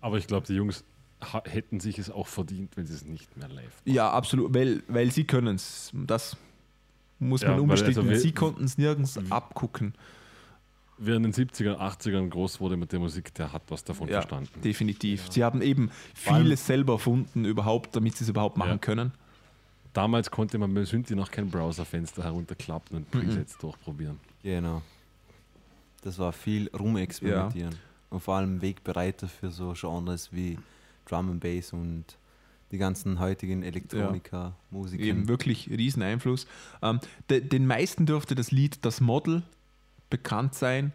Aber ich glaube, die Jungs hätten sich es auch verdient, wenn sie es nicht mehr live Ja, absolut, weil, weil sie können es. Das muss Ja, man weil unbestritten. also sie konnten es nirgends abgucken. Wer in den 70er, 80ern groß wurde mit der Musik, der hat was davon Ja, verstanden. definitiv. Sie haben eben vieles selber erfunden, überhaupt, damit sie es überhaupt machen Ja. können. Damals konnte man bei Synthi noch kein Browserfenster herunterklappen und Mhm. Presets durchprobieren. Genau. Das war viel rumexperimentieren. Und vor allem Wegbereiter für so Genres wie Drum and Bass und die ganzen heutigen Elektronika, Musiker. Eben wirklich riesen Einfluss. Ähm, de, den meisten dürfte das Lied Das Model bekannt sein,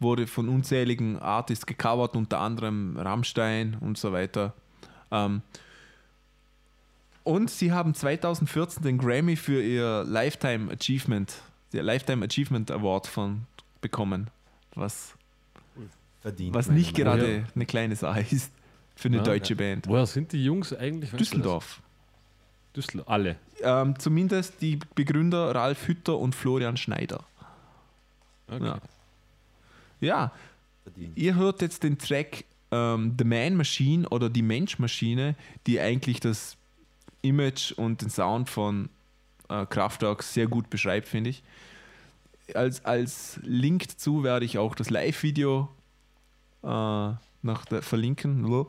wurde von unzähligen Artists gecovert, unter anderem Rammstein und so weiter. Ähm, und sie haben 2014 den Grammy für ihr Lifetime Achievement, der Lifetime Achievement Award von bekommen, was, verdient. was nicht gerade eine kleine Sache ist für eine Ja. deutsche Band. Woher sind die Jungs eigentlich? Düsseldorf. Düsseldorf. Alle. Ähm, zumindest die Begründer Ralf Hütter und Florian Schneider. Okay. Ja. ja, Verdient. ihr hört jetzt den Track ähm, The Man Machine oder die Menschmaschine, die eigentlich das Image und den Sound von äh, Kraftwerk sehr gut beschreibt, finde ich. Als, als Link dazu werde ich auch das Live-Video äh, nach der, verlinken.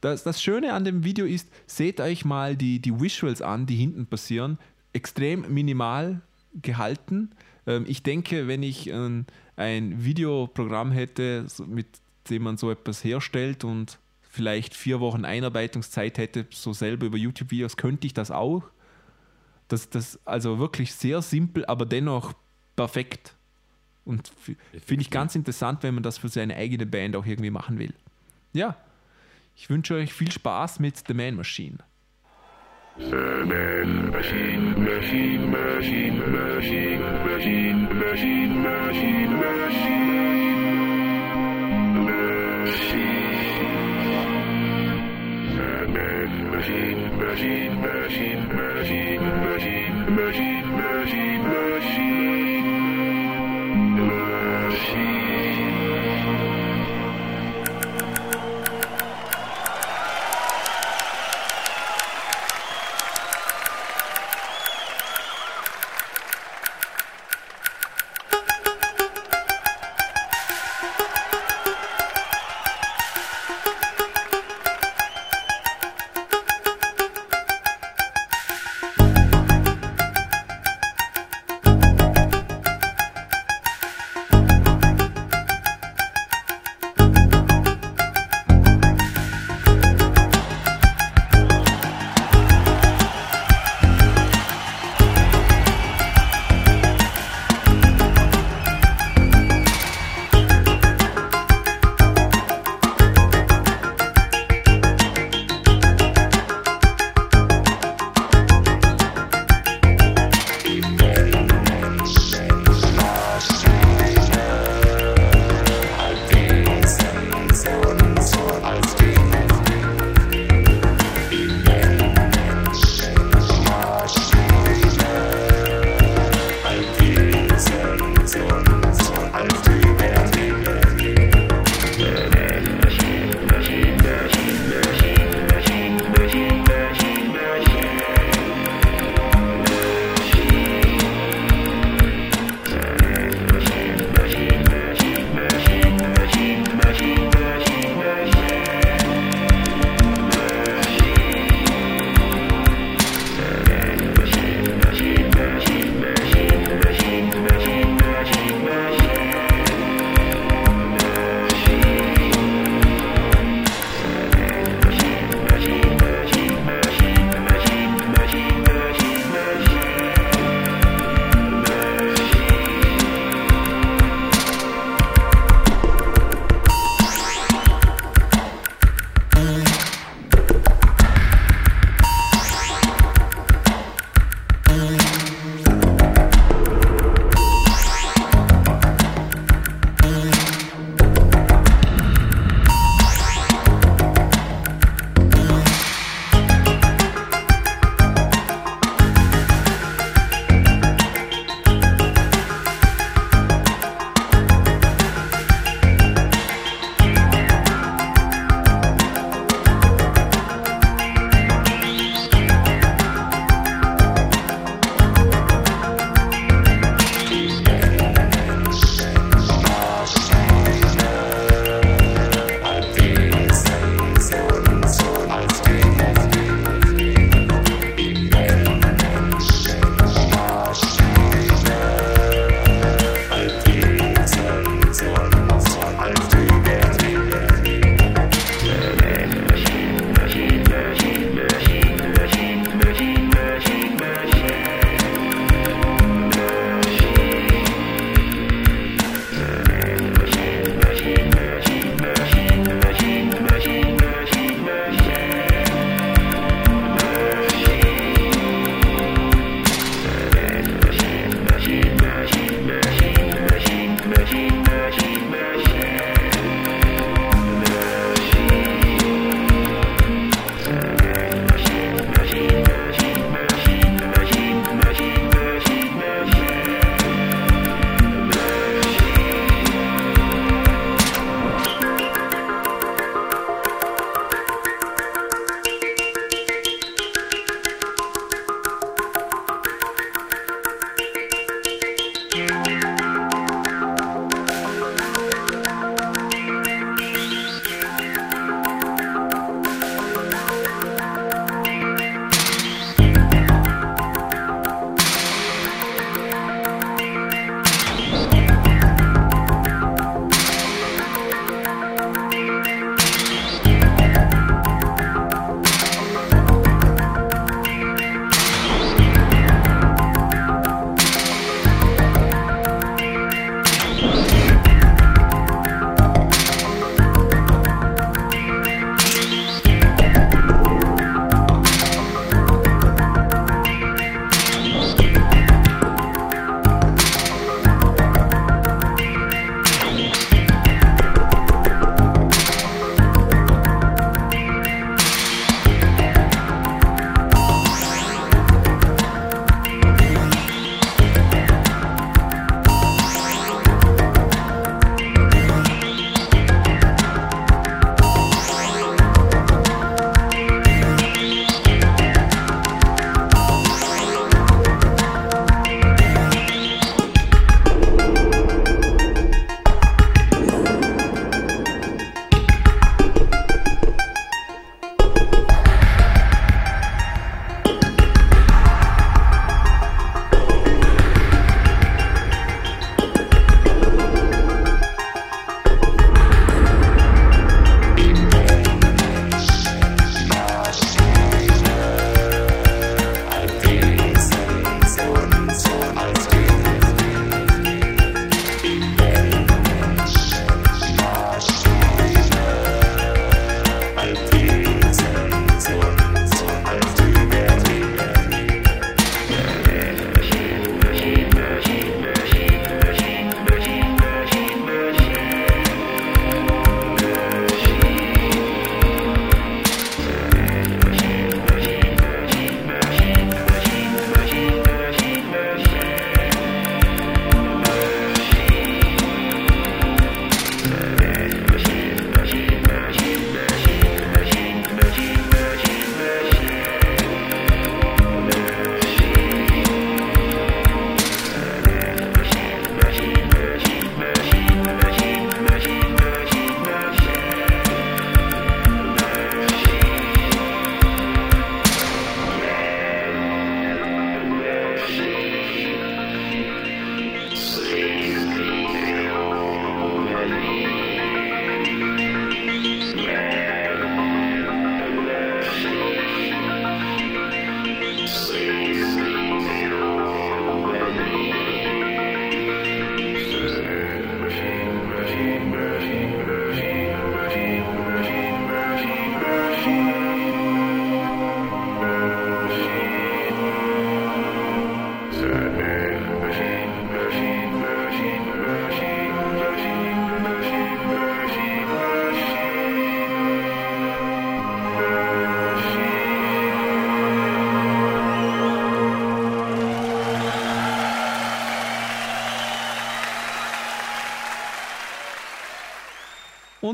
Das, das Schöne an dem Video ist, seht euch mal die, die Visuals an, die hinten passieren. Extrem minimal gehalten. Ähm, ich denke, wenn ich ein, ein Videoprogramm hätte, mit dem man so etwas herstellt und vielleicht vier Wochen Einarbeitungszeit hätte, so selber über YouTube-Videos, könnte ich das auch. Das, das also wirklich sehr simpel, aber dennoch perfekt. Und finde ich ganz interessant, wenn man das für seine eigene Band auch irgendwie machen will. Ja, ich wünsche euch viel Spaß mit The Man Machine. Man, machine, machine, machine, machine, machine, machine, machine, machine, machine, machine, machine, machine, machine, machine, machine, machine.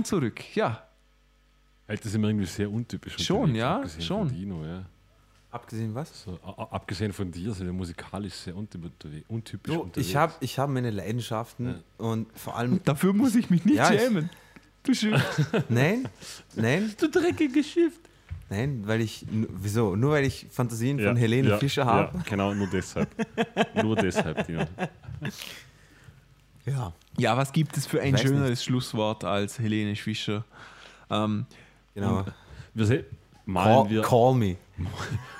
Willkommen zurück. Ja, das sind wir irgendwie sehr untypisch. Schon, ja, abgesehen schon. Von Dino, ja. Abgesehen was? So, abgesehen von dir sind wir musikalisch sehr untyp- untypisch Du, unterwegs. ich habe ich hab meine Leidenschaften und vor allem. [laughs] dafür muss ich mich nicht Ja, schämen. Du Schiff. [laughs] Nein, nein, Du dreckiges Schiff. nein, weil ich. Wieso? Nur weil ich Fantasien Ja, von Helene ja, Fischer habe? Ja, genau, nur deshalb. nur deshalb, Dino. [laughs] Ja. Ja, was gibt es für ein schöneres Schlusswort als Helene Fischer? Ähm, Genau. Wir se- malen, Call, wir, call me. [laughs]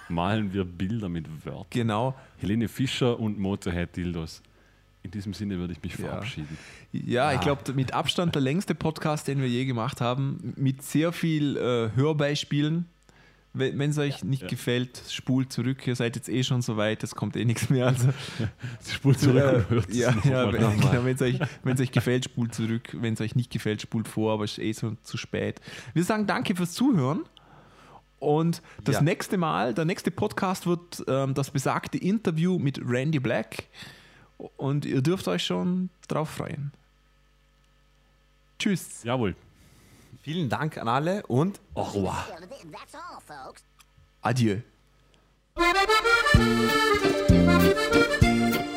malen wir Bilder mit Wörtern. genau. Helene Fischer und Motorhead Dildos. In diesem Sinne würde ich mich Ja. verabschieden. Ja, ich Ah. glaube, mit Abstand der längste Podcast, den wir je gemacht haben, mit sehr viel äh, Hörbeispielen. Wenn es euch nicht Ja. gefällt, spult zurück. Ihr seid jetzt eh schon so weit, es kommt eh nichts mehr. Also, [laughs] Spult zurück und hört es ja, ja, wenn genau, wenn's euch, wenn's euch gefällt, spult zurück. Wenn es euch nicht gefällt, spult vor, aber es ist eh so zu spät. Wir sagen danke fürs Zuhören. Und das Ja. nächste Mal, der nächste Podcast wird ähm, das besagte Interview mit Randy Black. Und ihr dürft euch schon drauf freuen. Tschüss. Jawohl. Vielen Dank an alle und Au revoir. Adieu. [laughs]